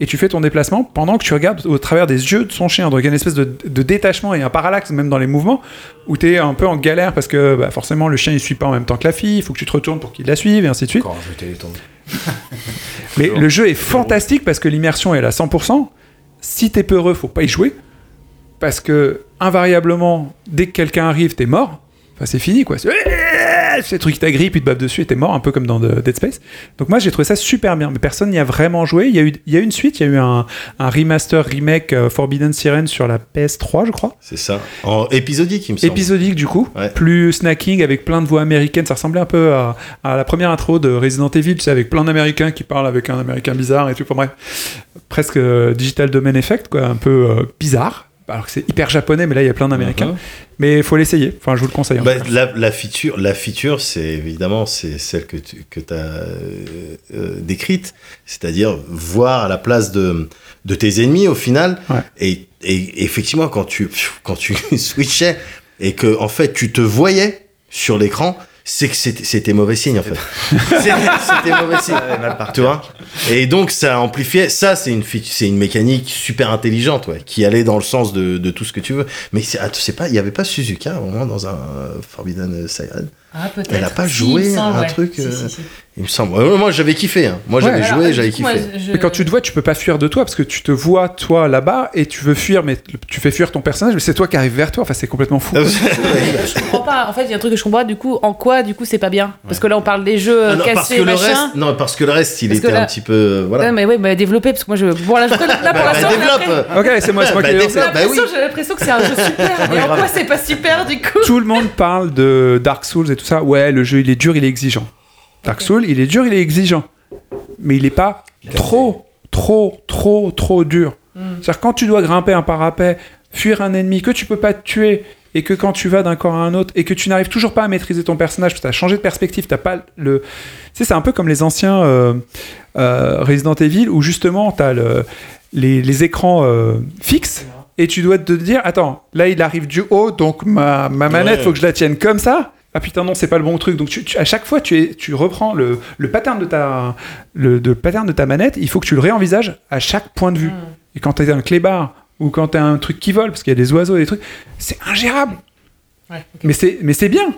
S2: Et tu fais ton déplacement pendant que tu regardes au travers des yeux de son chien. Donc il y a une espèce de, de détachement et un parallaxe même dans les mouvements où tu es un peu en galère parce que bah, forcément le chien il suit pas en même temps que la fille, il faut que tu te retournes pour qu'il la suive et ainsi de suite. (laughs) Mais le jeu est fantastique parce que l'immersion est à 100%. Si t'es peureux, faut pas y jouer. Parce que, invariablement, dès que quelqu'un arrive, t'es mort. Enfin, c'est fini, quoi. C'est- ouais, ces trucs qui t'agrippent, ils te bavent dessus et t'es mort, un peu comme dans The- Dead Space. Donc moi j'ai trouvé ça super bien, mais personne n'y a vraiment joué. Il y a eu, il y a eu une suite, il y a eu un, un remaster remake euh, Forbidden Siren sur la PS3, je crois.
S5: C'est ça. En épisodique, il me semble.
S2: Épisodique du coup,
S5: Ouais.
S2: plus snacking avec plein de voix américaines. Ça ressemblait un peu à, à la première intro de Resident Evil, tu sais, avec plein d'américains qui parlent avec un américain bizarre et tout. Enfin bref, presque euh, digital domain effect, quoi, un peu euh, bizarre. Alors que c'est hyper japonais, mais là il y a plein d'américains.
S5: Mhm.
S2: Mais il faut l'essayer. Enfin, je vous le conseille. en
S5: Bah, la, la feature, la feature, c'est évidemment c'est celle que tu que as décrite, c'est-à-dire voir à la place de de tes ennemis au final.
S2: Ouais.
S5: Et, et effectivement, quand tu quand tu (laughs) switchais et que en fait tu te voyais sur l'écran, c'est que c'était c'était mauvais signe en fait. (laughs) C'était mauvais signe. Tu vois? Et donc ça amplifiait. Ça, c'est une c'est une mécanique super intelligente, ouais, qui allait dans le sens de, de tout ce que tu veux. Mais c'est ah, tu sais pas, il y avait pas Suzuka au moins dans un euh, Forbidden Siren?
S4: Ah.
S5: Elle a pas
S4: Si,
S5: joué
S4: semble,
S5: un
S4: ouais.
S5: truc,
S4: Si,
S5: euh,
S4: si, si.
S5: Il me semble. Moi, j'avais kiffé. hein. Moi, j'avais
S2: Ouais.
S5: joué,
S4: Alors,
S5: j'avais
S4: moi,
S5: kiffé.
S4: je-
S2: Mais quand tu te vois, tu peux pas fuir de toi parce que tu te vois toi là-bas et tu veux fuir, mais tu fais fuir ton personnage, mais c'est toi qui arrive vers toi. Enfin, c'est complètement fou.
S5: Ah.
S4: Je comprends pas. En fait, il y a un truc que je comprends pas. Du coup, en quoi, du coup, c'est pas bien? Parce que là, on parle des jeux
S5: Ah non, parce
S4: cassés,
S5: que le reste, non, parce que le reste, il
S4: Parce
S5: était
S4: là-
S5: un petit peu, euh, voilà.
S4: Ouais, mais oui, bah, développer, parce que moi, je. Bon, là, je- là, pour
S5: Bah,
S4: l'instant,
S5: développe.
S2: ok, c'est moi, c'est moi
S5: Bah,
S2: qui.
S5: Bah
S4: J'ai l'impression que c'est un jeu super. Et en quoi c'est pas super, du coup?
S2: Tout le monde parle de Dark Souls et tout ça. Ouais, le jeu il est dur, il est exigeant. Dark Souls, il est dur, il est exigeant. Mais il est pas trop, trop, trop, trop dur. C'est-à-dire quand tu dois grimper un parapet, fuir un ennemi que tu peux pas te tuer et que quand tu vas d'un corps à un autre et que tu n'arrives toujours pas à maîtriser ton personnage parce que tu as changé de perspective, t'as pas le. Tu sais, c'est un peu comme les anciens euh, euh, Resident Evil où justement tu as les, les écrans euh, fixes et tu dois te dire attends, là il arrive du haut donc ma, ma manette
S5: Ouais.
S2: faut que je la tienne comme ça. Ah putain non c'est pas le bon truc. Donc tu, tu- à chaque fois tu, es, tu reprends le, le pattern de ta le, de pattern de ta manette il faut que tu le réenvisages à chaque point de vue. Et quand t'as un clébard ou quand t'as un truc qui vole parce qu'il y a des oiseaux des trucs c'est ingérable.
S4: Ouais,
S2: mais c'est mais c'est bien.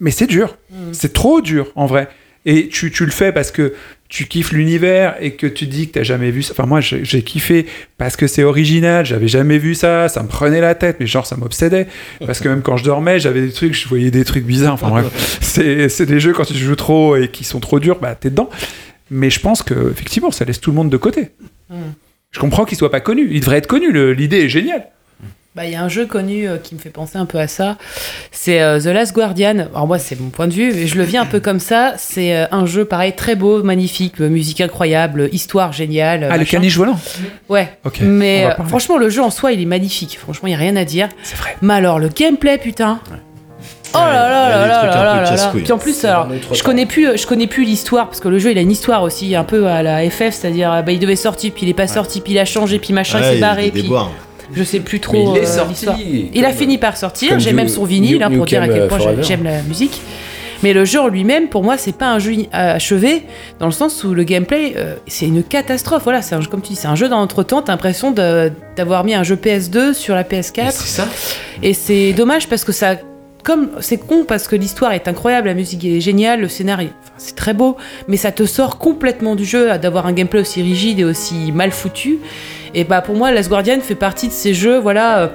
S2: Mais c'est dur. C'est trop dur en vrai. Et tu, tu le fais parce que tu kiffes l'univers et que tu dis que t'as jamais vu ça. Enfin, moi, j'ai j'ai kiffé parce que c'est original, j'avais jamais vu ça, ça me prenait la tête, mais genre, ça m'obsédait. Parce que même quand je dormais, j'avais des trucs, je voyais des trucs bizarres. Enfin, bref, (laughs) c'est c'est des jeux quand tu joues trop et qui sont trop durs, bah, t'es dedans. Mais je pense que, effectivement, ça laisse tout le monde de côté. Je comprends qu'il soit pas connu. Il devrait être connu. L'idée est géniale.
S4: Bah, il y a un jeu connu euh, qui me fait penser un peu à ça. C'est euh, The Last Guardian. Alors, moi, c'est mon point de vue. Et je le vis un peu comme ça. C'est euh, un jeu, pareil, très beau, magnifique, musique incroyable, histoire géniale.
S2: Ah, le
S4: machin.
S2: caniche volant?
S4: Ouais.
S2: Ok,
S4: Mais euh, franchement, le jeu en soi, il est magnifique. Franchement, il n'y a rien à dire.
S2: C'est vrai.
S4: Mais alors, le gameplay, putain. Oh là là là là là là là. Puis en plus, alors, je connais plus, je connais plus l'histoire parce que le jeu, il a une histoire aussi, un peu à la FF, c'est-à-dire, bah, il devait sortir, puis il est pas sorti, puis il a changé, puis machin,
S5: Ouais,
S4: il s'est barré, puis. Je sais plus
S6: Mais
S4: trop
S6: il est
S4: euh,
S6: sorti.
S4: Il a fini par sortir.
S6: comme
S4: J'ai même son vinyle hein, pour dire à quel
S6: euh,
S4: point j'aime la musique. Mais le jeu en lui-même, pour moi, c'est pas un jeu achevé, dans le sens où le gameplay, euh, c'est une catastrophe. Voilà, c'est un jeu, comme tu dis, c'est un jeu dans l'entretemps. T'as l'impression d'avoir mis un jeu PS2 sur la PS4.
S6: C'est ça.
S4: Et c'est dommage parce que ça. Comme c'est con parce que l'histoire est incroyable, la musique est géniale, le scénario, enfin, c'est très beau, mais ça te sort complètement du jeu d'avoir un gameplay aussi rigide et aussi mal foutu. Et bah pour moi, Last Guardian fait partie de ces jeux, voilà, euh,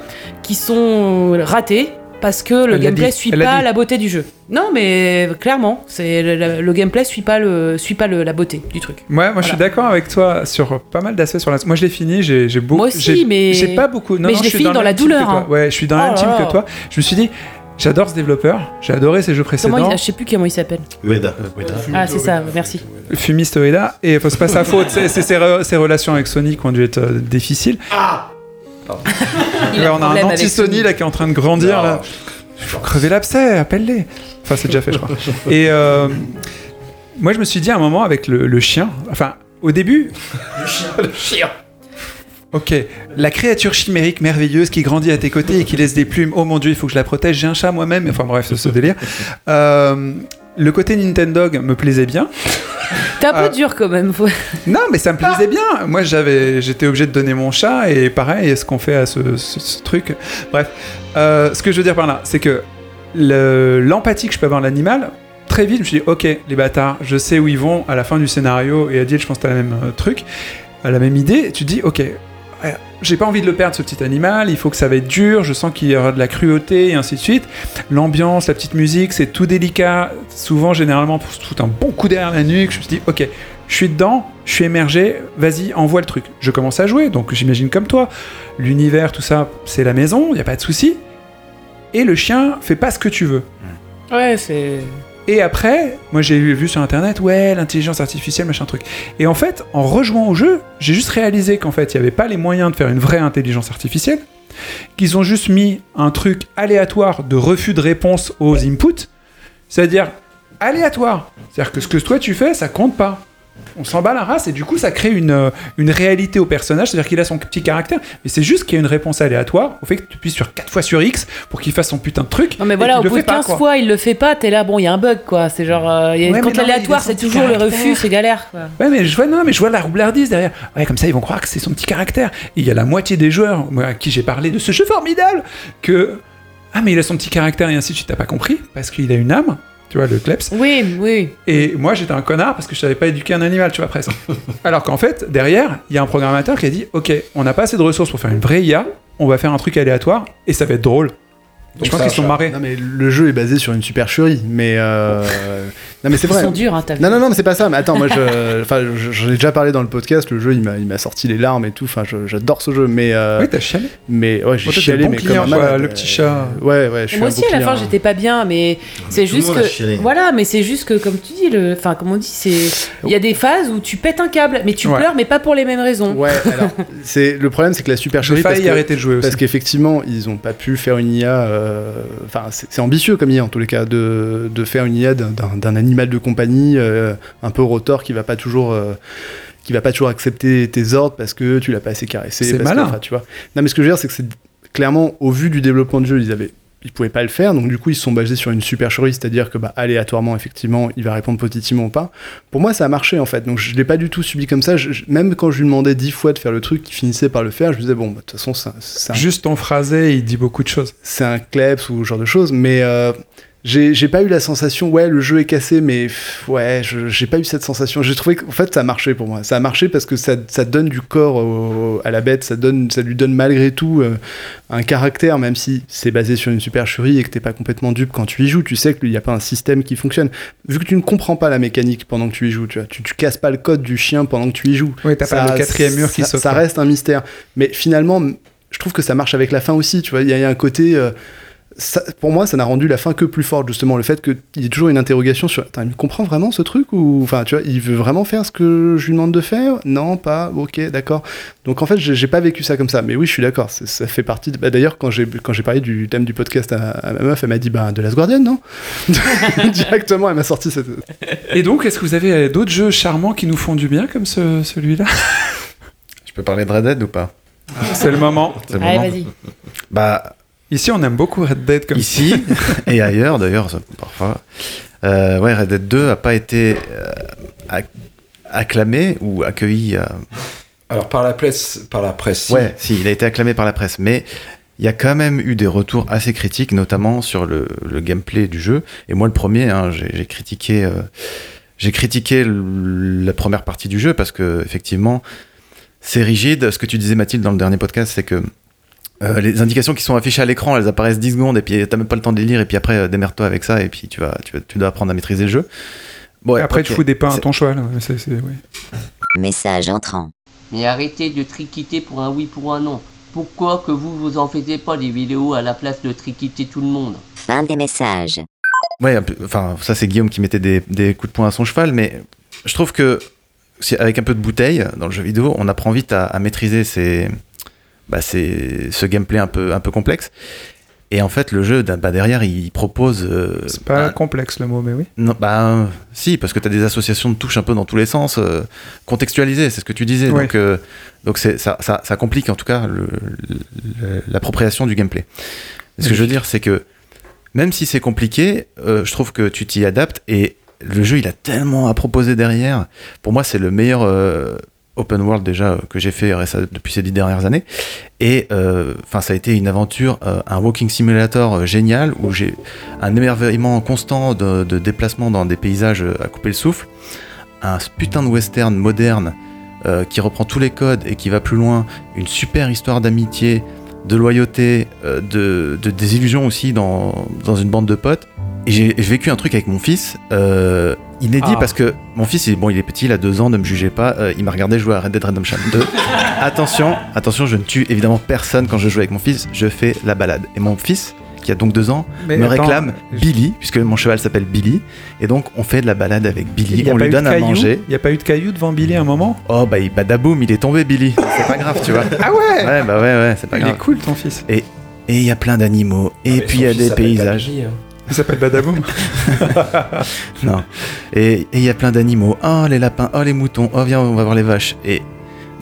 S4: qui sont ratés parce que le
S2: Elle l'a
S4: gameplay suit
S2: elle l'a
S4: pas la beauté du jeu. Non, mais clairement, c'est le, gameplay suit pas le suit pas le- la beauté du truc.
S2: Ouais, moi je suis d'accord avec toi sur pas mal d'aspects sur la. Moi je l'ai fini, j'ai j'ai beaucoup.
S4: Moi aussi, mais-
S2: j'ai pas beaucoup. Non,
S4: mais
S2: non,
S4: je l'ai fini dans la
S2: même
S4: douleur, hein.
S2: Ouais, je suis dans la
S4: Oh
S2: même
S4: là
S2: team que toi. Je me suis dit, j'adore ce développeur, j'ai adoré ses jeux
S4: Comment
S2: précédents.
S4: il, je sais plus comment il s'appelle.
S5: Ueda.
S4: Ah, c'est ça, merci.
S2: Fumiste Ueda, et c'est pas sa faute, c'est c'est ses, re- ses relations avec Sony qui ont dû être euh, difficiles. (laughs)
S4: Il
S2: Ouais,
S4: a un
S2: on a un anti-Sony
S4: Sony.
S2: là qui est en train de grandir
S6: Non.
S2: là. Faut crever l'abcès, appelle-les. Enfin, c'est déjà fait, je crois. Et euh, moi, je me suis dit à un moment avec le, le chien, enfin, au début. Le chien. Ok, la créature chimérique merveilleuse qui grandit à tes côtés et qui laisse des plumes. Oh mon dieu, il faut que je la protège. J'ai un chat moi-même. Enfin bref, c'est ce (laughs) délire. Euh, le côté Nintendo me plaisait bien.
S4: T'es un peu
S2: Ah.
S4: dur quand même. faut- (laughs)
S2: Non, mais ça me plaisait bien. Moi, j'avais, j'étais obligé de donner mon chat et pareil, ce qu'on fait à ce, ce- ce truc. Bref, Euh, ce que je veux dire par là, c'est que le- l'empathie que je peux avoir à l'animal, très vite, je me suis dit, ok, les bâtards, je sais où ils vont à la fin du scénario. Et Adil, je pense que t'as le même euh, truc, euh, la même idée. Et tu te dis, ok, j'ai pas envie de le perdre ce petit animal, il faut que ça va être dur, je sens qu'il y aura de la cruauté et ainsi de suite. L'ambiance, la petite musique, c'est tout délicat, souvent généralement pour foutre un bon coup derrière la nuque, je me suis dit ok, je suis dedans, je suis émergé, vas-y, envoie le truc. Je commence à jouer, donc j'imagine comme toi, l'univers, tout ça, c'est la maison, il y a pas de souci. Et le chien fait pas ce que tu veux.
S4: Ouais, c'est.
S2: Et après, moi j'ai vu sur internet, ouais, l'intelligence artificielle, machin truc. Et en fait, en rejouant au jeu, j'ai juste réalisé qu'en fait, il n'y avait pas les moyens de faire une vraie intelligence artificielle, qu'ils ont juste mis un truc aléatoire de refus de réponse aux inputs, c'est-à-dire aléatoire. C'est-à-dire que ce que toi tu fais, ça compte pas. On s'en bat la race et du coup ça crée une, euh, une réalité au personnage, c'est-à-dire qu'il a son petit caractère, mais c'est juste qu'il y a une réponse aléatoire au fait que tu puisses sur 4 fois sur X pour qu'il fasse son putain de truc.
S4: Non mais voilà, au bout de
S2: fait pas,
S4: 15
S2: quoi.
S4: fois, il le fait pas, t'es là, bon, il y a un bug quoi. C'est genre, euh, il y a-
S2: Ouais, mais
S4: quand
S2: il
S4: l'aléatoire, c'est toujours le refus, c'est galère quoi.
S2: Ouais, mais je vois, non, mais je vois la roublardise derrière. Ouais, comme ça, ils vont croire que c'est son petit caractère. Et il y a la moitié des joueurs moi, à qui j'ai parlé de ce jeu formidable que. Ah, mais il a son petit caractère et ainsi suite, t'as pas compris Parce qu'il a une âme, tu vois, le kleps.
S4: Oui, oui.
S2: Et moi, j'étais un connard parce que je savais pas éduquer un animal, tu vois, presque. (laughs) Alors qu'en fait, derrière, il y a un programmateur qui a dit Ok, on n'a pas assez de ressources pour faire une vraie IA, on va faire un truc aléatoire et ça va être drôle. je pense qu'ils sont marrés.
S8: Non mais le jeu est basé sur une supercherie, mais euh... non mais c'est
S4: Ils
S8: vrai.
S4: sont durs, hein, t'as vu.
S8: Non non non mais c'est pas ça. Mais attends moi je, (laughs) enfin je- j'en ai déjà parlé dans le podcast. Le jeu il m'a il m'a sorti les larmes et tout. Enfin je- j'adore ce jeu, mais euh...
S2: Oui, t'as chialé.
S8: mais ouais j'ai
S2: toi, t'es
S8: chialé
S2: bon
S8: mais
S2: client,
S8: comme un
S2: quoi,
S8: malade.
S2: le petit chat.
S8: Ouais ouais. Je suis
S4: Moi
S8: un
S4: aussi,
S8: bon
S4: à la fin,
S8: client.
S4: j'étais pas bien, mais c'est
S5: Tout le
S4: juste
S5: monde a
S4: que. Voilà, mais c'est juste que, comme tu dis, le... enfin, comme on dit, c'est. Il y a des phases où tu pètes un câble, mais tu
S2: Ouais.
S4: pleures, mais pas pour les mêmes raisons.
S8: Ouais (laughs) alors c'est le problème c'est que la
S2: J'ai
S8: supercherie parce
S2: failli
S8: que-
S2: arrêter de jouer aussi.
S8: Parce qu'effectivement, ils ont pas pu faire une IA. euh, Enfin, c'est c'est ambitieux comme IA en tous les cas de, de faire une IA d'un- d'un d'un animal de compagnie euh, un peu rotor qui va pas toujours. euh, qui va pas toujours accepter tes ordres parce que tu l'as pas assez caressé.
S2: C'est
S8: que-
S2: malin.
S8: enfin, tu vois. Non, mais ce que je veux dire, c'est que c'est clairement au vu du développement du jeu, ils avaient ils pouvaient pas le faire, donc du coup ils se sont basés sur une supercherie, c'est-à-dire que bah, aléatoirement effectivement il va répondre positivement ou pas. Pour moi ça a marché en fait, donc je l'ai pas du tout subi comme ça. Je- je- même quand je lui demandais dix fois de faire le truc, il finissait par le faire. Je me disais bon bah, de toute façon c'est un- c'est un
S2: Juste ton phrasé, il dit beaucoup de choses.
S8: c'est un kleps ou ce genre de choses, mais euh, j'ai j'ai pas eu la sensation, ouais, le jeu est cassé, mais pff, ouais, j'ai pas eu cette sensation. J'ai trouvé qu'en fait, ça a marché pour moi. Ça a marché parce que ça, ça donne du corps au- à la bête, ça, donne, ça lui donne malgré tout euh, un caractère, même si c'est basé sur une supercherie et que t'es pas complètement dupe quand tu y joues. Tu sais qu'il n'y a pas un système qui fonctionne. Vu que tu ne comprends pas la mécanique pendant que tu y joues, tu vois, tu, tu casses pas le code du chien pendant que tu y joues.
S2: Oui, t'as pas le quatrième mur qui
S8: ça-. Ça reste un mystère. Mais finalement, je trouve que ça marche avec la fin aussi. Tu vois, il y, a- il y a un côté. euh, ça- pour moi, ça n'a rendu la fin que plus forte, justement. Le fait qu'il y ait toujours une interrogation sur. Attends, il comprend vraiment ce truc Ou. Enfin, tu vois, il veut vraiment faire ce que je lui demande de faire? Non, pas. Ok, d'accord. Donc, en fait, j'ai j'ai pas vécu ça comme ça. Mais oui, je suis d'accord. c'est- Ça fait partie. de- bah, D'ailleurs, quand j'ai quand j'ai parlé du thème du podcast à, à ma meuf, elle m'a dit Bah, de Last Guardian, non? (laughs) (laughs) Directement, elle m'a sorti cette.
S2: Et donc, est-ce que vous avez euh, d'autres jeux charmants qui nous font du bien comme ce- celui-là?
S7: Je peux parler de Red Dead ou pas?
S2: C'est le moment.
S7: C'est le
S4: Allez,
S7: moment.
S4: vas-y.
S7: Bah,
S2: Ici, on aime beaucoup Red Dead comme
S7: ici (laughs) et ailleurs d'ailleurs, parfois. Euh, ouais, Red Dead 2 a pas été euh, acc- acclamé ou accueilli. euh,
S6: Alors par la presse, par la presse. si.
S7: Ouais, si, il a été acclamé par la presse, mais il y a quand même eu des retours assez critiques, notamment sur le, le gameplay du jeu. Et moi, le premier, hein, j'ai critiqué, euh, j'ai critiqué la première partie du jeu parce que effectivement, c'est rigide. Ce que tu disais, Mathilde, dans le dernier podcast, c'est que euh, les indications qui sont affichées à l'écran, elles apparaissent 10 secondes et puis t'as même pas le temps de les lire et puis après euh, démerde-toi avec ça et puis tu vas, tu, vas- tu dois apprendre à maîtriser le jeu. Bon,
S2: Après,
S7: ok.
S2: tu fous des pains à ton cheval. oui.
S1: Message entrant.
S10: Mais arrêtez de triquiter pour un oui pour un non. Pourquoi que vous vous en faisiez pas des vidéos à la place de triquiter tout le monde?
S1: Fin des messages.
S7: Ouais, enfin, ça c'est Guillaume qui mettait des, des coups de poing à son cheval, mais je trouve que avec un peu de bouteille dans le jeu vidéo, on apprend vite à, à maîtriser ces, bah, ces- ce gameplay un peu, un peu complexe. Et en fait, le jeu, bah, derrière, il propose. euh,
S2: C'est pas
S7: un-
S2: complexe le mot, mais oui.
S7: non, bah, si, parce que tu as des associations de touches un peu dans tous les sens, euh, contextualisées, c'est ce que tu disais.
S2: Ouais.
S7: Donc, euh, donc c'est, ça, ça, ça complique en tout cas l'appropriation du gameplay. Ce que je veux dire, c'est que même si c'est compliqué, euh, je trouve que tu t'y adaptes et le jeu, il a tellement à proposer derrière. Pour moi, c'est le meilleur euh, open world déjà euh, que j'ai fait depuis ces dix dernières années. Et euh, enfin, ça a été une aventure, euh, un walking simulator génial où j'ai un émerveillement constant de, de déplacement dans des paysages à couper le souffle, un putain de western moderne qui reprend tous les codes et qui va plus loin, une super histoire d'amitié, de loyauté, de, de désillusion aussi dans, dans une bande de potes. Et j'ai vécu un truc avec mon fils, euh, inédit
S2: Ah.
S7: parce que mon fils, il, bon, il est petit, il a deux ans, ne me jugez pas, euh, il m'a regardé jouer à Red Dead Redemption 2. (laughs) attention, attention, je ne tue évidemment personne quand je joue avec mon fils, je fais la balade. Et mon fils, qui a donc deux ans,
S2: Mais
S7: me
S2: attends,
S7: réclame
S2: je-
S7: Billy, puisque mon cheval s'appelle Billy, et donc on fait de la balade avec Billy,
S2: Il
S7: on lui donne à manger.
S2: Il n'y a pas eu de cailloux devant Billy à un moment?
S7: Oh bah il badaboum, il est tombé Billy, c'est pas grave, tu vois. (laughs)
S2: Ah ouais
S7: Ouais, bah ouais, ouais, c'est pas
S2: Il
S7: grave.
S2: est cool ton fils.
S7: Et et il y a plein d'animaux, et
S6: Mais
S7: puis il y a des paysages.
S6: Billy, hein.
S2: Il s'appelle Badaboum. (laughs)
S7: Non. Et il y a plein d'animaux. Oh, les lapins, oh, les moutons, oh, viens, on va voir les vaches. Et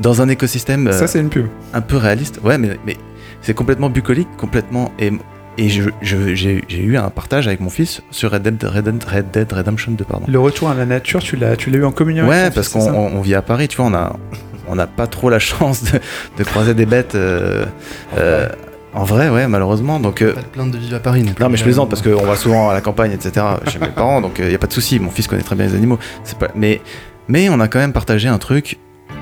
S7: dans un écosystème euh,
S2: Ça, c'est une pub.
S7: un peu réaliste, ouais, mais, mais c'est complètement bucolique, complètement. Et, et je- je- j'ai eu un partage avec mon fils sur Red Dead, Red Dead, Red Dead Redemption 2, pardon.
S2: Le retour à la nature, tu l'as, tu l'as eu en communion avec
S7: Ouais, parce qu'on vit à Paris, tu vois, on a, on n'a pas trop la (laughs) chance de, de croiser des bêtes. euh, euh, en vrai, ouais, malheureusement. Donc, euh,
S8: Pas de plainte de vivre à Paris non
S7: mais je plaisante parce qu'on va souvent à la campagne, etc. chez mes (laughs) parents, donc il n'y a pas de souci. Mon fils connaît très bien les animaux. C'est Pas... Mais, mais on a quand même partagé un truc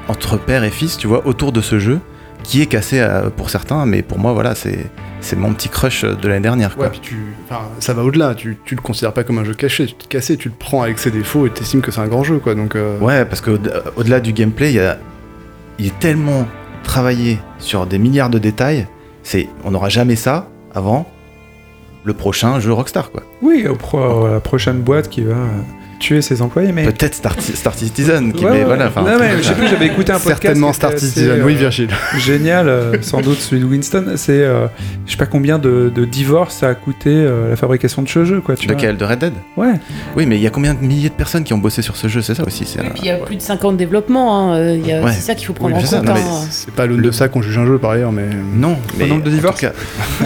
S7: entre père et fils, tu vois, autour de ce jeu qui est cassé euh, pour certains, mais pour moi, voilà, c'est c'est mon petit crush de l'année dernière. Quoi.
S8: Ouais, puis tu, enfin, ça va au-delà. Tu, tu le considères pas comme un jeu caché, cassé. Tu le prends avec ses défauts et t'estimes que c'est un grand jeu, quoi. Donc, euh,
S7: Ouais, parce qu'au-delà du gameplay, il, y a, il est tellement travaillé sur des milliards de détails. C'est, on n'aura jamais ça avant le prochain jeu Rockstar, quoi.
S2: Oui, la prochaine boîte qui va tuer ses employés, mais.
S7: Peut-être Star, Star Citizen, qui
S2: Ouais,
S7: mais
S2: ouais.
S7: voilà. enfin,
S2: non, mais je sais plus, j'avais écouté un podcast.
S8: certainement Star Citizen.
S2: euh,
S8: Oui, Virgile. (laughs)
S2: Génial, euh, sans doute celui de Winston. C'est, euh, je sais pas combien de, de divorces ça a coûté euh, la fabrication de ce jeu, quoi. Tu vois.
S7: Lequel De Red Dead?
S2: Ouais.
S7: Oui, mais il y a combien de milliers de personnes qui ont bossé sur ce jeu? C'est ça aussi. c'est
S4: Et puis il y a plus de 50 développements, hein, euh, il y a-
S7: Ouais.
S4: c'est ça qu'il faut prendre
S7: Oui,
S4: en compte.
S7: mais
S4: hein.
S8: C'est pas l'aune de ça qu'on juge un jeu, par ailleurs, mais.
S7: Non, mais
S2: nombre de divorces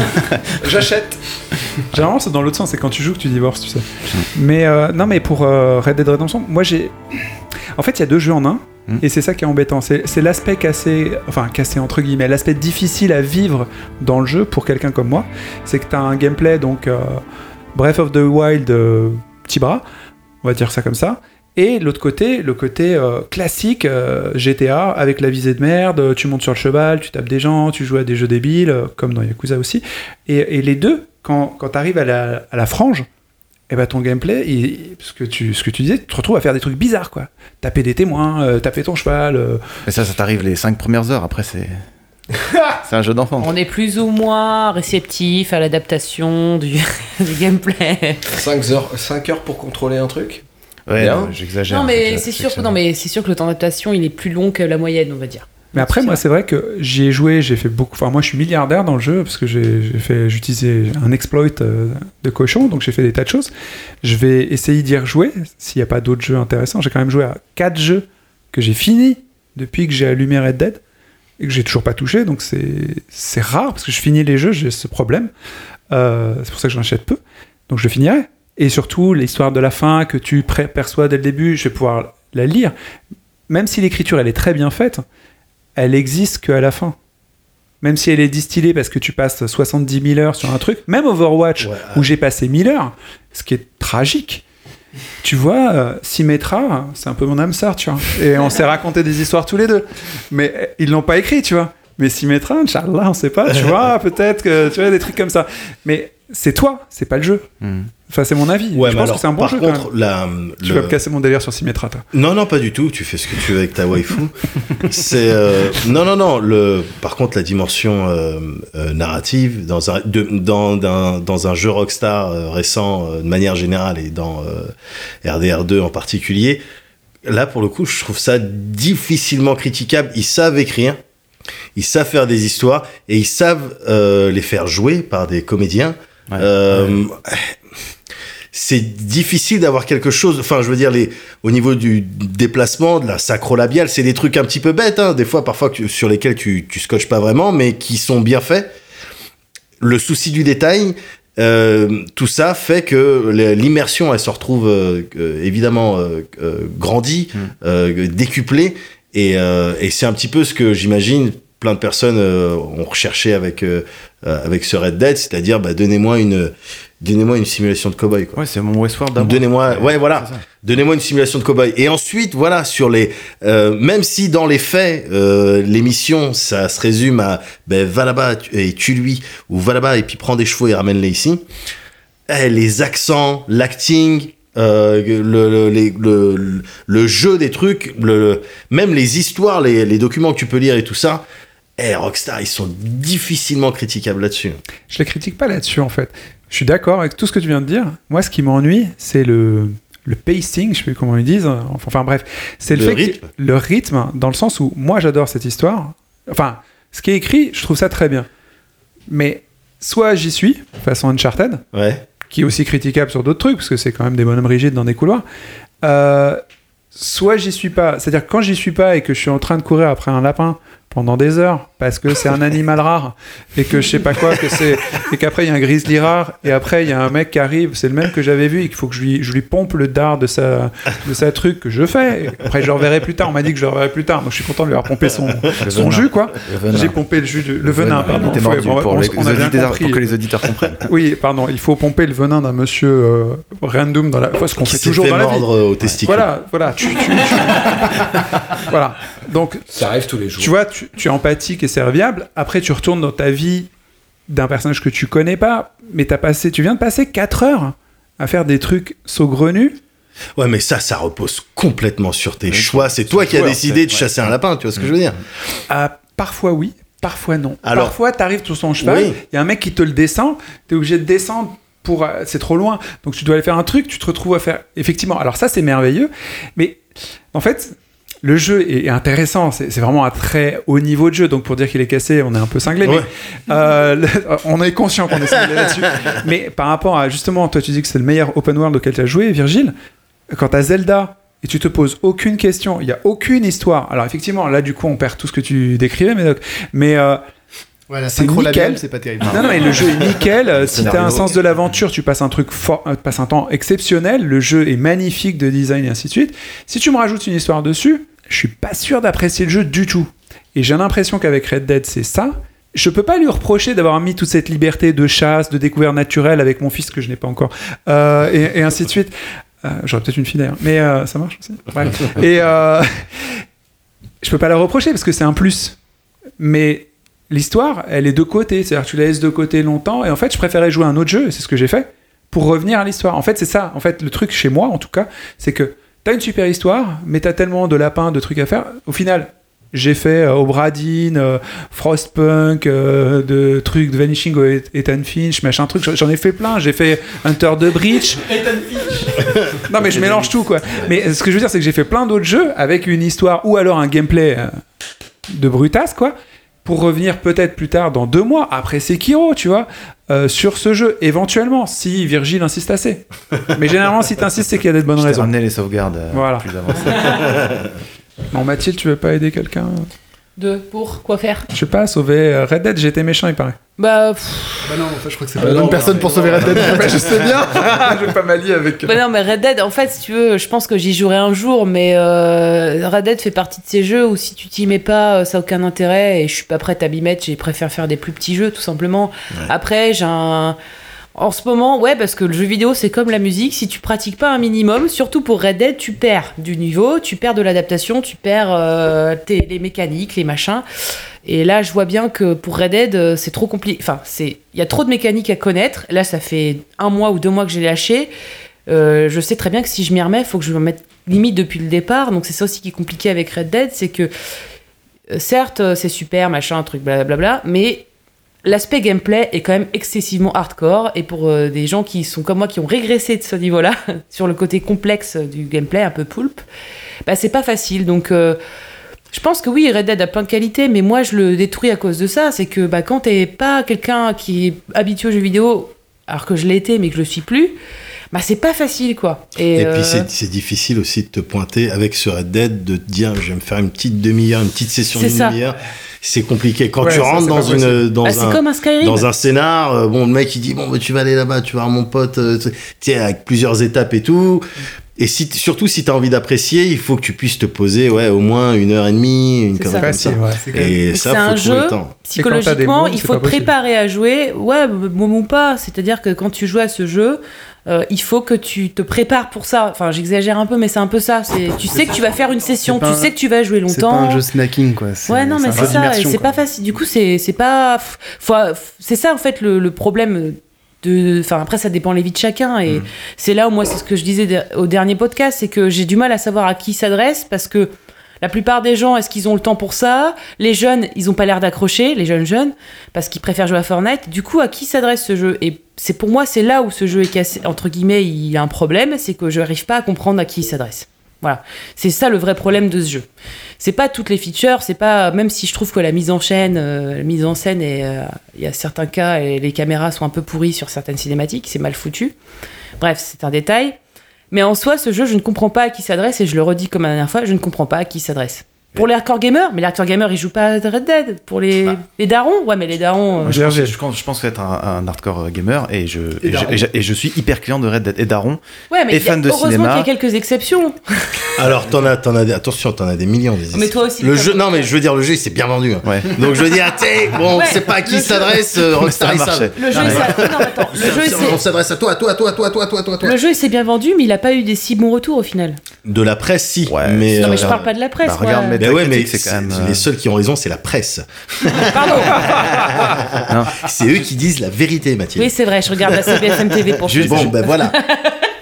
S2: (laughs)
S8: J'achète. (laughs)
S2: Généralement, c'est dans l'autre sens, c'est quand tu joues que tu divorces, tu sais. Mais euh, non, mais pour euh, Red Dead Redemption, moi j'ai. En fait, il y a deux jeux en un.
S7: Hmm.
S2: Et c'est ça qui est embêtant. C'est c'est l'aspect cassé, enfin cassé entre guillemets, l'aspect difficile à vivre dans le jeu pour quelqu'un comme moi. C'est que tu as un gameplay, donc euh, Breath of the Wild, euh, petit bras, on va dire ça comme ça. Et l'autre côté, le côté euh, classique euh, GTA avec la visée de merde, tu montes sur le cheval, tu tapes des gens, tu joues à des jeux débiles, euh, comme dans Yakuza aussi. Et, et les deux, quand, quand tu arrives à la, à la frange, et ben ton gameplay, il- ce, que tu, ce que tu disais, tu te retrouves à faire des trucs bizarres, quoi. Taper des témoins, euh, taper ton cheval. euh,
S7: Mais ça, ça t'arrive les 5 premières heures. Après, c'est. (laughs) c'est un jeu d'enfant.
S4: On est plus ou moins réceptif à l'adaptation du, (laughs) du gameplay.
S6: 5 heures, 5 heures pour contrôler un truc?
S7: Ouais, j'exagère.
S4: Non mais c'est sûr, que,
S7: je-
S4: non mais c'est sûr que le temps d'adaptation il est plus long que la moyenne, on va dire.
S2: Mais après, moi, c'est vrai que j'y ai joué, j'ai fait beaucoup. Enfin, moi, je suis milliardaire dans le jeu parce que j'ai fait, j'utilisais un exploit euh, de cochon, donc j'ai fait des tas de choses. Je vais essayer d'y rejouer s'il n'y a pas d'autres jeux intéressants. J'ai quand même joué à quatre jeux que j'ai finis depuis que j'ai allumé Red Dead et que j'ai toujours pas touché, donc c'est rare parce que je finis les jeux, j'ai ce problème. Euh, c'est pour ça que j'en achète peu, donc je finirai. Et surtout, l'histoire de la fin que tu perçois dès le début, je vais pouvoir la lire. Même si l'écriture elle est très bien faite, elle existe qu'à la fin. Même si elle est distillée parce que tu passes 70 000 heures sur un truc, même Overwatch,
S5: Ouais,
S2: où j'ai passé 1000 heures, ce qui est tragique. Tu vois, euh, Symmetra, c'est un peu mon âme sœur, tu vois. Et on s'est raconté des histoires tous les deux. Mais euh, ils l'ont pas écrit, tu vois. Mais Symmetra, Inch'Allah, on sait pas, tu vois, (laughs) peut-être que tu vois, des trucs comme ça. Mais c'est toi, c'est pas le jeu.
S7: Hmm.
S2: Enfin, c'est mon avis.
S5: Ouais,
S2: je pense
S5: alors,
S2: que c'est un bon
S5: par
S2: jeu. quand
S5: contre,
S2: même.
S5: la,
S2: Tu
S5: le-
S2: vas me casser mon délire sur Symmetra, toi.
S5: Non, non, pas du tout. Tu fais ce que tu veux avec ta waifu. (laughs) c'est euh, non, non, non. Le, par contre, la dimension euh, euh, narrative dans un de- dans, dans un jeu Rockstar euh, récent, euh, de manière générale, et dans euh, RDR2 en particulier, là pour le coup, je trouve ça difficilement critiquable. Ils savent écrire, ils savent faire des histoires et ils savent euh, les faire jouer par des comédiens.
S7: Ouais.
S5: Euh, c'est difficile d'avoir quelque chose. Enfin, je veux dire, les, au niveau du déplacement, de la sacro-labiale, c'est des trucs un petit peu bêtes, hein, des fois, parfois, que sur lesquels tu, tu scotches pas vraiment, mais qui sont bien faits. Le souci du détail, euh, tout ça fait que l'immersion, elle se retrouve euh, évidemment grandie,
S7: Mm.
S5: euh, décuplée, et, et c'est un petit peu ce que j'imagine plein de personnes euh, ont recherché avec euh, euh, avec ce Red Dead, c'est-à-dire bah, donnez-moi une donnez-moi une simulation de cowboy quoi.
S7: Ouais, c'est mon Westworld d'avant.
S5: Donnez-moi, ouais, voilà. Donnez-moi une simulation de cowboy. Et ensuite, voilà, sur les, euh, même si dans les faits, euh, l'émission, ça se résume à, ben, va là-bas et tue-lui, ou va là-bas et puis prends des chevaux et ramène-les ici. Eh, les accents, l'acting, euh, le, le, les- le, le jeu des trucs, le, le- même les histoires, les, les documents que tu peux lire et tout ça. Eh, Rockstar, ils sont difficilement critiquables là-dessus.
S2: Je les critique pas là-dessus en fait. Je suis d'accord avec tout ce que tu viens de dire. Moi, ce qui m'ennuie, c'est le, le pacing, je sais plus comment ils disent. Enfin, bref, c'est le,
S5: Le
S2: fait que-
S5: rythme.
S2: le rythme, dans le sens où moi j'adore cette histoire. Enfin, ce qui est écrit, je trouve ça très bien. Mais soit j'y suis, façon Uncharted,
S5: Ouais.
S2: qui est aussi critiquable sur d'autres trucs, parce que c'est quand même des bonhommes rigides dans des couloirs. Euh, soit j'y suis pas. C'est-à-dire quand j'y suis pas et que je suis en train de courir après un lapin pendant des heures parce que c'est un animal rare et que je sais pas quoi que c'est et qu'après il y a un grizzly rare et après il y a un mec qui arrive c'est le même que j'avais vu et qu'il faut que je lui, je lui pompe le dard de sa de sa truc que je fais Et après je le reverrai plus tard on m'a dit que je le reverrai plus tard donc je suis content de lui avoir pompé son, son jus quoi j'ai pompé le jus de- le venin pardon Faut-
S7: mordu
S2: bon,
S7: pour,
S2: on-
S7: les,
S2: on a bien compris.
S7: pour que les auditeurs comprennent. (laughs)
S2: oui, pardon, il faut pomper le venin d'un monsieur euh, random dans la. Enfin, ce qu'on fait toujours
S5: fait
S2: dans la vie.
S5: au testicule.
S2: Voilà, voilà. Tu, tu- tu- (laughs) voilà. Donc,
S6: Ça arrive tous les jours.
S2: tu vois, tu, tu es empathique et serviable. Après, tu retournes dans ta vie d'un personnage que tu connais pas, mais t'as passé, tu viens de passer 4 heures à faire des trucs saugrenus.
S5: Ouais, mais ça, ça repose complètement sur tes choix. C'est toi qui as décidé
S7: fait,
S5: de
S7: ouais.
S5: chasser un lapin, tu vois ce que je veux dire?
S2: Ah, parfois oui, parfois non.
S5: Alors-
S2: parfois, t'arrives sur son cheval, il
S5: Oui.
S2: y a un mec qui te le descend, t'es obligé de descendre pour. euh, c'est trop loin. Donc tu dois aller faire un truc, tu te retrouves à faire. Effectivement, alors ça c'est merveilleux, mais en fait. Le jeu est intéressant, c'est vraiment un très haut niveau de jeu, donc pour dire qu'il est cassé, on est un peu cinglé,
S5: Ouais.
S2: mais euh, le- on est conscient qu'on est cinglé (laughs) là-dessus. Mais par rapport à, justement, toi tu dis que c'est le meilleur open world auquel tu as joué, Virgile, quand t'as Zelda et tu te poses aucune question, il y a aucune histoire. Alors effectivement, là du coup on perd tout ce que tu décrivais, Médoc. Mais euh,
S8: Ouais, la
S2: C'est nickel.
S8: c'est pas terrible.
S2: non, non, mais le jeu est nickel. (laughs) Si t'as un sens de l'aventure, tu passes un truc fort, euh, tu passes un temps exceptionnel. Le jeu est magnifique de design et ainsi de suite. Si tu me rajoutes une histoire dessus, je suis pas sûr d'apprécier le jeu du tout. Et j'ai l'impression qu'avec Red Dead, c'est ça. Je peux pas lui reprocher d'avoir mis toute cette liberté de chasse, de découverte naturelle avec mon fils que je n'ai pas encore, euh, et, et ainsi de suite. Euh, J'aurais peut-être une fille d'ailleurs, mais euh, ça marche aussi. Bref. (laughs) Et euh, je peux pas la reprocher parce que c'est un plus. Mais l'histoire, elle est de côté. C'est-à-dire que tu la laisses de côté longtemps. Et en fait, je préférais jouer à un autre jeu, et c'est ce que j'ai fait, pour revenir à l'histoire. En fait, c'est ça. En fait, le truc chez moi, en tout cas, c'est que t'as une super histoire, mais t'as tellement de lapins, de trucs à faire. Au final, j'ai fait euh, Obradine, euh, Frostpunk, euh, de trucs de Vanishing of Ethan Finch, machin truc. J'en ai fait plein. J'ai fait Hunter de Breach. (laughs) non, mais je mélange tout, quoi. Mais ce que je veux dire, c'est que j'ai fait plein d'autres jeux avec une histoire ou alors un gameplay euh, de brutasse, quoi, pour revenir peut-être plus tard, dans deux mois, après Sekiro, tu vois, euh, sur ce jeu, éventuellement, si Virgile insiste assez. (laughs) Mais généralement, si t'insistes, c'est qu'il y a des bonnes raisons.
S7: ramené les sauvegardes euh,
S2: Voilà.
S7: plus avancées. (laughs)
S2: Bon, Mathilde, tu veux pas aider quelqu'un?
S4: De pour quoi faire
S2: Je sais pas, sauver euh, Red Dead, j'étais méchant, il paraît.
S4: Bah, pff,
S8: Bah non, enfin, je crois que c'est
S6: Ah
S8: pas la bonne personne pour sauver Red Dead.
S2: Mais (laughs) je sais bien (laughs) Je vais pas m'allier avec...
S4: bah non, mais Red Dead, en fait, si tu veux, je pense que j'y jouerai un jour, mais euh, Red Dead fait partie de ces jeux où si tu t'y mets pas, euh, ça a aucun intérêt et je suis pas prête à m'y mettre. J'ai préfère faire des plus petits jeux, tout simplement. Après, j'ai un. En ce moment, ouais, parce que le jeu vidéo, c'est comme la musique. Si tu pratiques pas un minimum, surtout pour Red Dead, tu perds du niveau, tu perds de l'adaptation, tu perds euh, les mécaniques, les machins. Et là, je vois bien que pour Red Dead, euh, c'est trop compliqué. Enfin, c'est il y a trop de mécaniques à connaître. Là, ça fait un mois ou deux mois que j'ai lâché. Euh, je sais très bien que si je m'y remets, il faut que je me mette limite depuis le départ. Donc c'est ça aussi qui est compliqué avec Red Dead, c'est que certes, c'est super, machin, truc, blablabla, mais l'aspect gameplay est quand même excessivement hardcore. Et pour euh, des gens qui sont comme moi, qui ont régressé de ce niveau-là, (laughs) sur le côté complexe du gameplay, un peu poulpe, bah c'est pas facile. Donc euh, je pense que oui, Red Dead a plein de qualités, mais moi je le détruis à cause de ça. C'est que bah, quand t'es pas quelqu'un qui est habitué aux jeux vidéo, alors que je l'ai été, mais que je le suis plus, bah c'est pas facile quoi. Et,
S5: Et
S4: euh,
S5: puis c'est- difficile aussi de te pointer avec ce Red Dead, de te dire je vais me faire une petite demi-heure, une petite session d'une demi-heure. C'est compliqué. Quand
S2: Ouais,
S5: tu rentres dans, une, dans,
S4: bah, c'est
S5: un,
S4: comme un Skyrim.
S5: dans un scénar, euh, bon, le mec il dit bon, bah, tu vas aller là-bas, tu vas voir mon pote, euh, tu sais, avec plusieurs étapes et tout. Et si, surtout si t'as envie d'apprécier, il faut que tu puisses te poser, ouais, au moins une heure et demie, une connerie
S4: ça.
S5: comme ça.
S2: Ouais.
S5: Et ça, faut
S4: un jeu
S5: le temps.
S4: psychologiquement, il faut te préparer à jouer. Ouais, môme ou pas. C'est-à-dire que quand tu joues à ce jeu, euh, il faut que tu te prépares pour ça. Enfin, j'exagère un peu, mais c'est un peu ça. C'est, tu sais que tu vas faire une session, tu
S8: un-
S4: sais que tu vas jouer
S8: C'est pas
S4: longtemps.
S8: un jeu snacking, quoi.
S4: Ouais, non, mais c'est ça, et c'est pas facile. Du coup, c'est c'est pas. c'est ça, en fait, le, le problème de. Enfin, après, ça dépend les vies de chacun. Et
S8: Mm.
S4: c'est là où, moi, c'est ce que je disais au dernier podcast, c'est que j'ai du mal à savoir à qui s'adresse parce que. La plupart des gens, est-ce qu'ils ont le temps pour ça? Les jeunes, ils ont pas l'air d'accrocher, les jeunes jeunes, parce qu'ils préfèrent jouer à Fortnite. Du coup, à qui s'adresse ce jeu? Et c'est pour moi, c'est là où ce jeu est cassé, entre guillemets, il y a un problème, c'est que je n'arrive pas à comprendre à qui il s'adresse. Voilà, c'est ça le vrai problème de ce jeu. C'est pas toutes les features, c'est pas même si je trouve que la mise en chaîne, euh, la mise en scène et euh, il y a certains cas et les caméras sont un peu pourries sur certaines cinématiques, c'est mal foutu. Bref, c'est un détail. Mais en soi, ce jeu, je ne comprends pas à qui s'adresse et je le redis comme la dernière fois, je ne comprends pas à qui s'adresse. Pour les hardcore gamers, mais les hardcore gamers ils jouent pas à Red Dead. Pour les, les darons, ouais, mais les darons. euh,
S7: Je pense, je pense, je pense être un, un hardcore gamer et je, et, je, et je- et je suis hyper client de Red Dead et Daron.
S4: ouais, mais
S7: et
S4: a-
S7: fan de
S4: heureusement
S7: cinéma.
S4: qu'il y a quelques exceptions. (laughs)
S5: Alors, t'en as, t'en as des, attention, t'en as des millions. Des
S4: Mais toi aussi,
S5: Le jeu, non, mais je veux dire, le jeu, il s'est bien vendu. hein.
S7: Ouais.
S5: Donc, je veux dire, sais, bon,
S4: Ouais,
S5: c'est pas à qui s'adresse, euh, (laughs) Rockstar.
S4: Le jeu, il
S5: On
S4: s'est-
S5: s'adresse à toi, à toi, à toi, à toi, à toi, à toi,
S4: le jeu il s'est bien vendu, mais il a pas eu des si bons retours au final.
S5: De la presse, si. Mais,
S4: Non, mais
S5: euh,
S4: je parle pas de la presse.
S7: bah, regarde, mais-
S5: Mais ouais, mais
S7: c'est quand même, euh,
S5: les seuls qui ont raison, c'est la presse.
S4: Pardon. (laughs)
S7: Non.
S5: C'est eux qui disent la vérité, Mathilde.
S4: Oui, c'est vrai, je regarde la CBFM TV pour
S7: Juste-.
S5: Bon, ben voilà.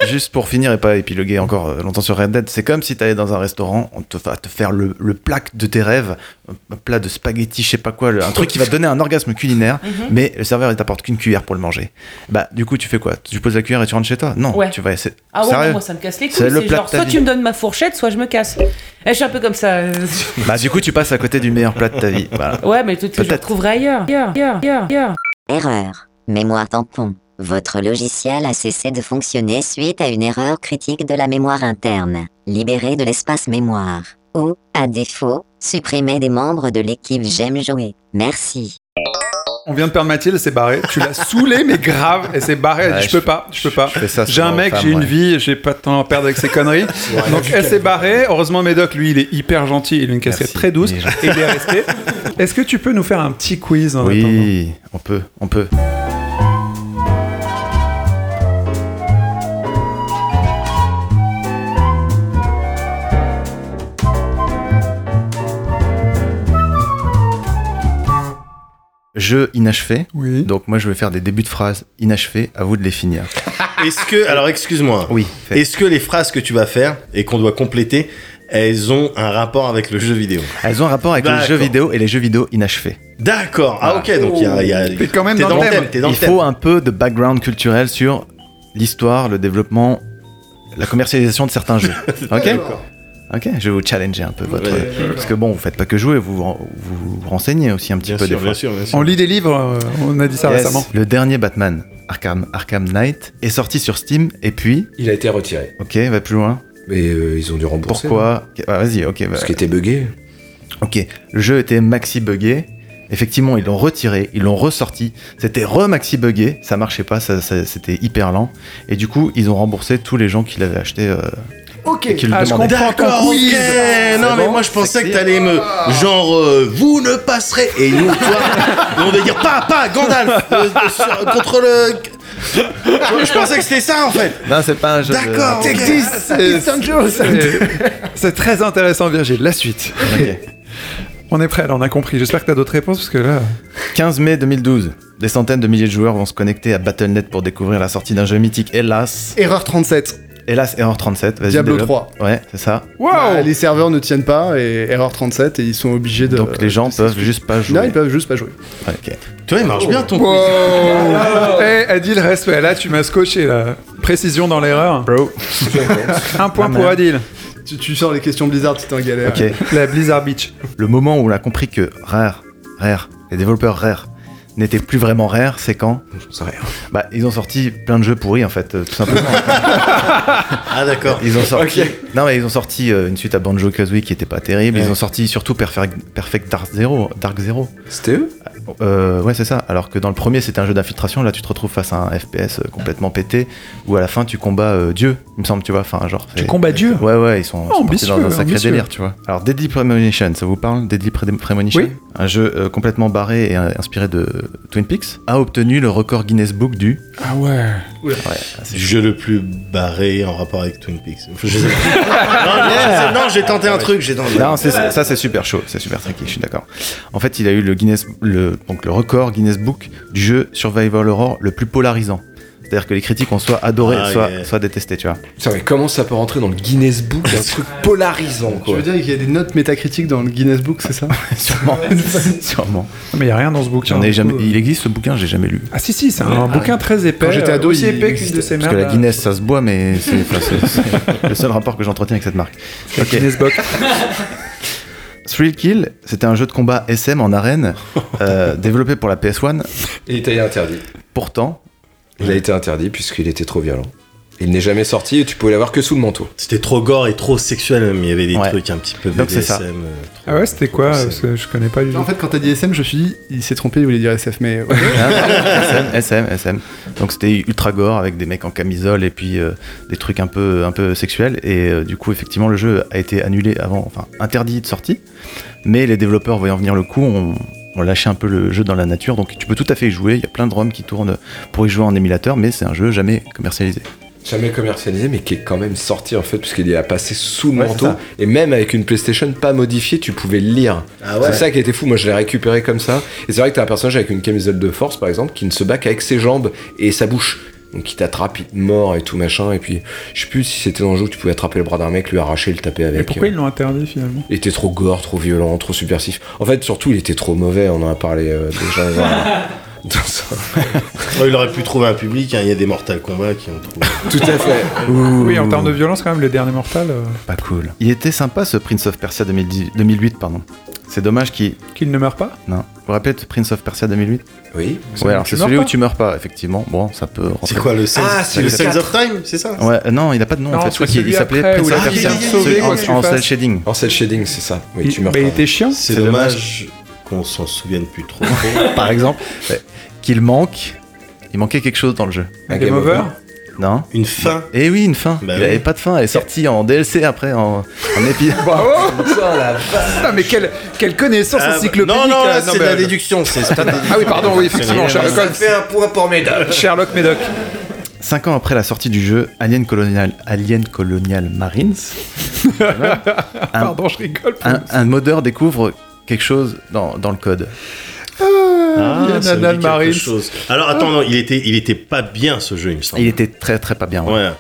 S7: Juste pour finir et pas épiloguer encore euh, longtemps sur Red Dead, c'est comme si t'allais dans un restaurant, on te va te faire le, le plat de tes rêves, un plat de spaghetti, je sais pas quoi, un truc qui va te donner un orgasme culinaire, (laughs)
S4: Mhm.
S7: mais le serveur il t'apporte qu'une cuillère pour le manger. Bah du coup tu fais quoi? Tu poses la cuillère et tu rentres chez toi? Non,
S4: Ouais.
S7: tu vas essayer.
S4: Ah ouais, non, moi ça me casse les couilles.
S7: C'est le plat
S4: genre,
S7: de ta
S4: soit
S7: vie.
S4: tu me donnes ma fourchette, soit je me casse. Eh, je suis un peu comme ça. euh. (laughs)
S7: Bah du coup tu passes à côté du meilleur plat de ta vie. Voilà.
S4: Ouais, mais Peut-être. trouverai ailleurs. Ailleurs, ailleurs, ailleurs, ailleurs.
S1: Erreur. Mémoire tampon. Votre logiciel a cessé de fonctionner suite à une erreur critique de la mémoire interne. Libérez de l'espace mémoire. Ou, à défaut, supprimez des membres de l'équipe J'aime jouer. Merci.
S2: On vient de perdre Mathilde, elle s'est barrée. Tu l'as (laughs) saoulée, mais grave. Elle s'est barrée. Elle dit,
S7: Ouais,
S2: je peux pas, je peux pas. J'ai un mec, j'ai une
S7: ouais.
S2: vie, j'ai pas de temps à perdre avec ses conneries. Donc elle s'est barrée. Heureusement, Médoc, lui, il est hyper gentil. Il a une casquette
S7: Merci.
S2: très douce
S7: Il est gentil.
S2: et il est resté. (laughs) Est-ce que tu peux nous faire un petit quiz en attendant?
S7: Oui, on peut, on peut. Jeu inachevé.
S2: Oui.
S7: Donc moi je vais faire des débuts de phrases inachevés, à vous de les finir. (laughs)
S5: Est-ce que, alors excuse-moi,
S7: Oui.
S5: est-ce que les phrases que tu vas faire et qu'on doit compléter, elles ont un rapport avec le jeu vidéo?
S7: Elles ont un rapport avec les
S5: D'accord.
S7: jeux vidéo et les jeux vidéo inachevés.
S5: D'accord. Ah ok, donc il y a, il y a-
S2: T'es quand même dans
S5: dans
S2: le
S5: le
S2: thème.
S5: thème. T'es dans
S7: Il
S5: le thème.
S7: faut un peu de background culturel sur l'histoire, le développement, la commercialisation de certains jeux. (laughs) Ok? Ok, je vais vous challenger un peu votre.
S5: Ouais.
S7: Parce que bon, vous faites pas que jouer, vous vous, vous renseignez aussi un petit
S5: Bien
S7: peu
S5: sûr,
S7: des
S5: bien
S7: fois.
S5: sûr, bien sûr.
S2: On lit des livres, euh, on a dit ça
S7: Yes.
S2: récemment.
S7: Le dernier Batman, Arkham, Arkham Knight, est sorti sur Steam et puis,
S6: Il a été retiré.
S7: ok, va plus loin.
S6: Mais euh, ils ont dû rembourser.
S7: Pourquoi Ah, Vas-y, ok. bah,
S6: Parce qu'il était buggé.
S7: Ok, le jeu était maxi buggé. Effectivement, ils l'ont retiré, ils l'ont ressorti. C'était re-maxi buggé, ça marchait pas, ça, ça- c'était hyper lent. Et du coup, ils ont remboursé tous les gens qui l'avaient acheté. euh,
S2: Ok.
S7: Et qu'il le
S2: Ah, je
S7: demandait.
S2: comprends ton
S5: D'accord, ok.
S2: quiz.
S5: Non, mais
S7: bon,
S5: moi je pensais que t'allais me. Genre, euh, vous ne passerez. Et nous, tu vois, (laughs) on va dire pas, pas, Gandalf euh, sur- contre le. Je pensais que c'était ça en fait.
S7: Non, c'est pas un jeu. de-
S5: D'accord, ok.
S2: C'est- C'est très intéressant, Virgile. La suite.
S7: Ok.
S2: On est prêt, là, on a compris. J'espère que t'as d'autres réponses parce que là.
S7: 15 mai 2012, des centaines de milliers de joueurs vont se connecter à Battle.net pour découvrir la sortie d'un jeu mythique. Hélas,
S8: Erreur 37.
S7: Hélas, erreur 37. Vas-y,
S8: Diablo
S7: développe.
S8: 3.
S7: Ouais, c'est ça.
S8: Bah, les serveurs ne tiennent pas et erreur 37 et ils sont obligés de.
S7: Donc les gens
S8: de
S7: peuvent juste pas jouer.
S8: Non, ils peuvent juste pas jouer.
S7: Ok.
S5: Tu vois, il marche bien ton
S2: Wow.
S5: quiz. (laughs)
S2: Eh, Adil, respect. Là, tu m'as scotché, là. Précision dans l'erreur.
S7: Bro. (laughs)
S2: Un point
S7: Ah,
S2: pour. Adil.
S8: Tu, tu sors les questions Blizzard, tu t'es en galère.
S7: Ok.
S2: La Blizzard Beach.
S7: Le moment où on a compris que Rare, Rare, les développeurs Rare n'étaient plus vraiment Rare, c'est quand
S6: J'en sais rien.
S7: Bah, ils ont sorti plein de jeux pourris en fait, euh, tout simplement. (laughs)
S5: Ah, d'accord.
S7: Ils ont sorti. Non, mais ils ont sorti euh, une suite à Banjo Kazooie qui était pas terrible. Ils
S5: Ouais.
S7: ont sorti surtout Perfect, Perfect Dark Zero. Dark Zero.
S6: C'était eux?
S7: Euh, ouais, c'est ça. Alors que dans le premier, c'était un jeu d'infiltration. Là, tu te retrouves face à un FPS euh, complètement pété, où à la fin, tu combats euh, Dieu, il me semble, tu vois. Enfin, genre.
S2: Tu combats Dieu?
S7: Ouais, ouais, ils sont, ils sont partis dans un sacré
S2: ambitieux.
S7: délire, tu vois. Alors, Deadly Premonition, ça vous parle Deadly Pre- Premonition
S2: Oui.
S7: Un jeu euh, complètement barré et euh, inspiré de Twin Peaks, a obtenu le record Guinness Book du.
S2: Ah ouais.
S7: Ouais,
S5: Du jeu le plus barré en rapport avec Twin Peaks. (laughs) Je sais- non, (laughs) je j'ai tenté un truc. J'ai tenté.
S7: Non, ça c'est super chaud, c'est super tricky, je suis d'accord. En fait, il a eu le Guinness, le, donc le record Guinness Book du jeu Survival Horror le plus polarisant. C'est-à-dire que les critiques ont soit adoré,
S5: Ah,
S7: soit,
S5: yeah.
S7: soit détesté, tu vois.
S6: Mais comment ça peut rentrer dans le Guinness Book Un (laughs) truc polarisant,
S8: Tu
S6: quoi.
S8: veux dire qu'il y a des notes métacritiques dans le Guinness Book, c'est ça (laughs)
S7: Sûrement. (laughs) Sûrement.
S2: Non, mais il n'y a rien dans ce bouquin.
S7: J'en ai
S2: du
S7: jamais.
S2: coup.
S7: Il existe ce bouquin, j'ai jamais lu.
S2: Ah si, si, c'est un bouquin très épais.
S8: Quand j'étais ado,
S2: aussi
S8: il
S2: épais qu'une
S8: existait.
S2: de ces
S7: Parce que la Guinness, ça se boit, mais c'est enfin, le seul rapport que j'entretiens avec cette marque.
S2: Guinness Book.
S7: Thrill Kill, c'était un jeu de combat SM en arène, (laughs) euh, développé pour la PS1.
S6: Il était interdit.
S7: Pourtant,
S6: Il a été interdit puisqu'il était trop violent. Il n'est jamais sorti et tu pouvais l'avoir que sous le manteau.
S5: C'était trop gore et trop sexuel même. Il y avait des
S7: Ouais.
S5: trucs un petit peu
S7: Donc c'est ça.
S5: BDSM. euh, trop-
S2: Ah ouais, c'était quoi Parce que je connais pas du tout.
S8: En fait, quand t'as dit SM, je me suis dit, il s'est trompé, il voulait dire SF, mais. ouais. (laughs)
S7: SM, SM, SM. Donc c'était ultra gore avec des mecs en camisole et puis euh, des trucs un peu, un peu sexuels. Et euh, du coup, effectivement, le jeu a été annulé avant, enfin interdit de sortie. Mais les développeurs, voyant venir le coup, ont, ont lâché un peu le jeu dans la nature. Donc tu peux tout à fait y jouer. Il y a plein de ROM qui tournent pour y jouer en émulateur, mais c'est un jeu jamais commercialisé.
S6: Jamais commercialisé, mais qui est quand même sorti en fait, puisqu'il est à passer sous le
S7: Ouais,
S6: manteau. Et même avec une PlayStation pas modifiée, tu pouvais le lire.
S5: Ah ouais.
S6: C'est ça qui était fou. Moi, je l'ai récupéré comme ça. Et c'est vrai que t'as un personnage avec une camisole de force, par exemple, qui ne se bat qu'avec ses jambes et sa bouche. Donc il t'attrape, il te mord et tout machin. Et puis, je sais plus si c'était dans le jeu où tu pouvais attraper le bras d'un mec, lui arracher, le taper avec.
S2: Et pourquoi ils l'ont interdit finalement?
S6: Il était trop gore, trop violent, trop subversif. En fait, surtout, il était trop mauvais. On en a parlé euh, déjà. (laughs)
S5: il aurait pu trouver un public. hein, Il y a des Mortal Kombat qui ont trouvé. (laughs)
S6: Tout à fait.
S2: Oui, en termes de violence, quand même, le dernier Mortal, euh,
S7: Pas cool. Il était sympa ce Prince of Persia 2010 2008, pardon. C'est dommage qu'il.
S2: qu'il ne meurt pas.
S7: Non. Vous vous rappelez de Prince of Persia 2008
S6: Oui.
S7: Ouais, alors c'est celui où tu meurs pas, effectivement. Bon, ça peut rentrer.
S5: C'est quoi le Sense
S6: Ah, c'est
S5: le
S6: le
S5: Sense
S6: 4.
S5: of Time, c'est ça?
S7: Ouais, euh, non, il a pas de nom
S2: Non,
S7: en fait. Je
S2: c'est
S7: crois qu'il s'appelait Prince of
S2: a
S7: Persia. en-
S2: quoi que tu
S7: en
S2: fasses.
S7: cel shading.
S6: En cel shading, c'est ça. Oui,
S2: Il-
S6: tu meurs
S2: il
S6: pas.
S2: était chiant.
S5: C'est
S7: C'est
S5: dommage qu'on s'en souvienne plus trop. (laughs)
S7: Par exemple, qu'il manque. Il manquait quelque chose dans le jeu.
S2: Un
S6: game
S2: game over.
S6: over.
S7: Non
S5: Une fin.
S7: Eh oui, une fin.
S5: Bah
S7: il
S5: oui.
S7: avait pas de fin. Elle est sortie en DLC après, en, en épisode. (laughs)
S2: Bravo Putain, mais quelle, quelle connaissance
S5: Ah,
S2: encyclopédique
S5: non, non, là,
S2: euh,
S5: c'est de la déduction. c'est- de la (laughs)
S2: Ah oui, pardon, oui, effectivement,
S5: déduction.
S2: Sherlock Holmes.
S6: fait un point pour Médoc.
S2: Sherlock Médoc.
S7: Cinq ans après la sortie du jeu Alien Colonial, Alien Colonial Marines, un,
S2: Pardon, je rigole.
S7: un, un modeur découvre quelque chose dans, dans le code.
S5: Ah,
S2: Yann
S5: ça me dit
S2: Anal
S5: quelque chose. Alors attends, non, il était, il était pas bien ce jeu, il me semble.
S7: Il était très très pas bien. Ouais.
S5: Ouais.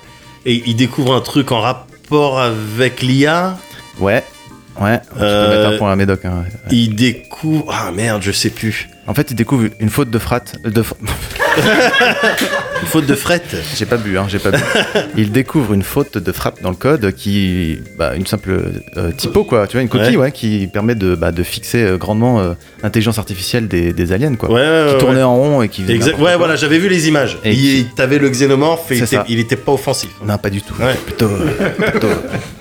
S5: Et il découvre un truc en rapport avec l'IA.
S7: Ouais. Ouais. Tu peux
S5: Euh,
S7: mettre un point à Médoc. hein.
S5: Il découvre. Ah merde, je sais plus.
S7: En fait, il découvre une faute de frat. euh, De, (laughs)
S5: Une faute de fret.
S7: j'ai pas bu, hein, j'ai pas bu. (laughs) Il découvre une faute de frappe dans le code qui, bah, une simple euh, typo quoi, tu vois, une coquille,
S5: Ouais.
S7: ouais, qui permet de, bah, de fixer grandement euh, l'intelligence artificielle des, des aliens quoi.
S5: Ouais, ouais,
S7: qui tournait
S5: ouais.
S7: en rond et qui.
S5: Exact. Ouais,
S7: quoi.
S5: voilà, j'avais vu les images.
S7: Et
S5: il, T'avais le xénomorphe et il était, il était pas offensif.
S7: Non, pas du tout.
S5: Ouais.
S7: Plutôt. plutôt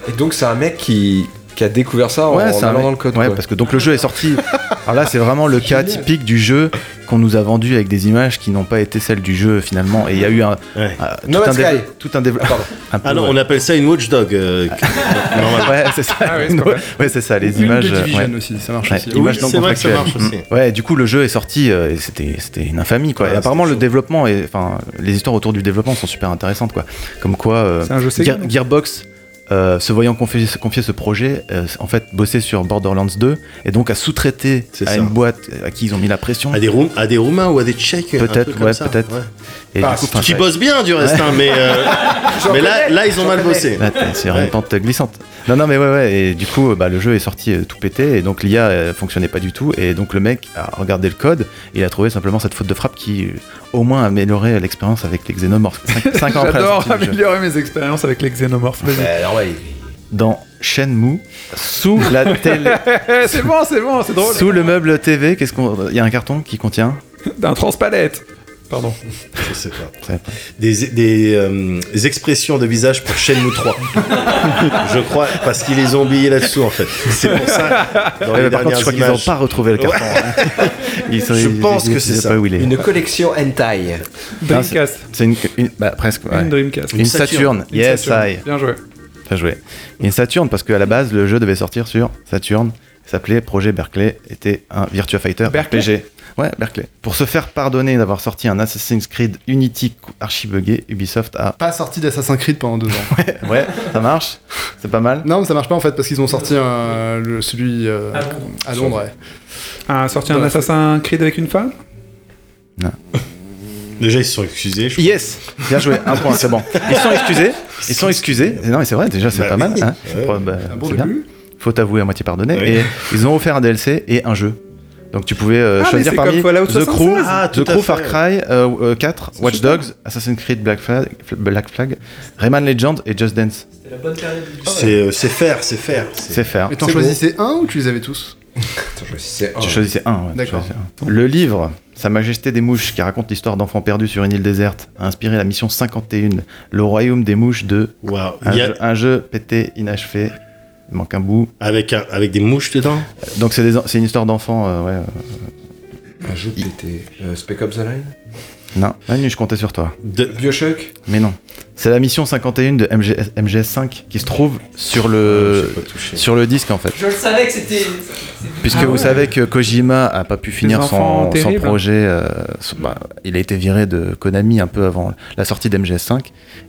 S6: Et donc, c'est un mec qui, qui a découvert ça en,
S7: Ouais,
S6: en allant dans le code.
S7: Ouais,
S6: quoi.
S7: parce que donc le jeu est sorti. (laughs) Alors là, c'est vraiment le cas typique du jeu qu'on nous a vendu avec des images qui n'ont pas été celles du jeu finalement. Et il y a eu un,
S5: Ouais.
S7: euh,
S6: No
S7: tout, un
S6: Sky.
S7: tout un développement. (laughs)
S5: Ah non, on appelle ça une watchdog. euh. (laughs)
S7: Ouais, c'est ça.
S2: Ah ouais, c'est pas mal.
S7: Ouais, c'est ça. Les
S8: Une
S7: images.
S8: de Division
S7: ouais.
S8: aussi, ça marche
S7: Ouais,
S8: aussi.
S7: images
S5: Oui, c'est vrai que ça
S7: contractuelles.
S5: marche aussi.
S7: Mm. Ouais, du coup, le jeu est sorti euh, et c'était c'était une infamie quoi.
S5: Ouais,
S7: et apparemment, le
S5: chaud.
S7: développement et enfin les histoires autour du développement sont super intéressantes quoi. Comme quoi, euh,
S2: C'est un jeu
S7: Gearbox. Euh, se voyant confier, confier ce projet, euh, en fait, bossait sur Borderlands 2 et donc a sous-traité
S5: C'est
S7: à
S5: ça.
S7: une boîte à qui ils ont mis la pression.
S5: À des, Roum- à des Roumains ou à des Tchèques
S7: Peut-être, ouais, peut-être.
S5: Ouais.
S7: Et
S6: Ah,
S7: du coup, enfin,
S5: Qui bossent bien du reste, hein, mais, euh, (laughs) mais là, là, ils ont mal bossé. Ouais.
S7: une pente glissante. Non, non, mais ouais, ouais. Et du coup, bah, le jeu est sorti euh, tout pété. Et donc, l'IA euh, fonctionnait pas du tout. Et donc, le mec a regardé le code. Et il a trouvé simplement cette faute de frappe qui, au moins, améliorait l'expérience avec les xénomorphes. 5 (laughs) ans après la
S2: J'adore améliorer mes expériences avec les xénomorphes.
S6: Bah, normal,
S7: Dans Shenmue, sous la (laughs) télé.
S2: c'est bon, c'est bon, c'est drôle.
S7: Sous le meuble TV, qu'est-ce qu'on. Il y a un carton qui contient
S2: D'un transpalette. Pardon.
S5: Je sais pas. Des, des, euh, des expressions de visage pour Shenmue 3. (laughs) je crois, parce qu'ils les ont oubliés là-dessous, en fait. C'est pour ça, dans
S7: Ouais,
S5: les
S7: par contre, je crois qu'ils n'ont pas retrouvé le carton. hein. Ils sont-
S5: Je
S7: ils-
S5: pense
S7: ils-
S5: que c'est ça.
S6: Une collection hentai.
S2: Dreamcast.
S7: C'est une, une- bah, presque. ouais.
S2: Une Dreamcast.
S7: Une Saturn.
S2: Une
S7: Yes,
S2: Saturn.
S7: I.
S2: Bien joué.
S7: Bien joué. Une Saturn parce qu'à la base, le jeu devait sortir sur Saturn. S'appelait Projet Berkeley. Était un Virtua Fighter
S2: Berkeley
S7: RPG. Ouais, Berkeley. Pour se faire pardonner d'avoir sorti un Assassin's Creed Unity archi-buggé, Ubisoft a.
S8: Pas sorti d'Assassin's Creed pendant deux ans. (laughs)
S7: Ouais, ça marche. C'est pas mal.
S8: non, mais ça marche pas en fait parce qu'ils ont sorti un- le- celui euh, à Londres. ouais.
S2: Un sorti un
S8: Dans la
S2: Assassin Creed avec une femme? (laughs)
S5: Déjà, ils se sont excusés. je
S7: Yes, bien joué, un point, c'est bon. (laughs) Ils sont excusés, ils sont excusés. Non, mais c'est vrai, déjà, c'est
S5: Bah
S7: pas mal. Hein.
S5: Ouais.
S7: Bah,
S8: Un bon
S7: bien. Faut t'avouer à moitié pardonné.
S5: Oui.
S7: Et ils ont offert un DLC et un jeu. Donc tu pouvais euh,
S2: Ah,
S7: choisir parmi The Crew,
S2: 76.
S5: Ah,
S7: The Crew
S5: fait.
S7: Far Cry euh, euh, 4, Watch Dogs, Assassin's Creed Black Flag, Black Flag, Rayman Legend et Just Dance.
S5: C'est euh, c'est faire, c'est faire. C'est-
S7: faire.
S8: Et t'en
S6: C'est
S8: choisissais un ou tu les avais tous
S6: choisissais un.
S7: Tu choisissais un. ouais,
S8: D'accord.
S7: Le livre Sa Majesté des Mouches, qui raconte l'histoire d'enfants perdus sur une île déserte, a inspiré la mission 51, Le Royaume des Mouches de
S5: Waouh.
S7: un,
S5: Il y a-
S7: jeu, un jeu pété, inachevé. Il manque un bout.
S5: Avec, un, avec des mouches dedans?
S7: Donc c'est des en- c'est une histoire d'enfants, euh, ouais. euh,
S6: Un jeu. Euh, Spec Ops The Line
S7: Non, Manu, je comptais sur toi.
S5: de...
S6: Bioshock
S7: Mais non. C'est la mission 51 de MGS, MGS5 qui se trouve sur le, sur le disque en fait.
S11: Je le savais que c'était.
S7: Puisque
S2: Ah
S7: vous
S2: ouais.
S7: savez que Kojima a pas pu finir son, son projet. euh, son- bah, il a été viré de Konami un peu avant la sortie d'MGS5.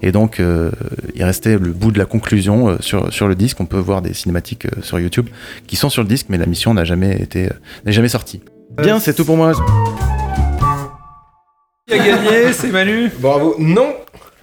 S7: Et donc, euh, il restait le bout de la conclusion euh, sur, sur le disque. On peut voir des cinématiques euh, sur YouTube qui sont sur le disque, mais la mission n'a jamais été euh, n'est jamais sortie. Bien, c'est tout pour moi.
S2: Qui a gagné C'est Manu
S6: Bravo. Non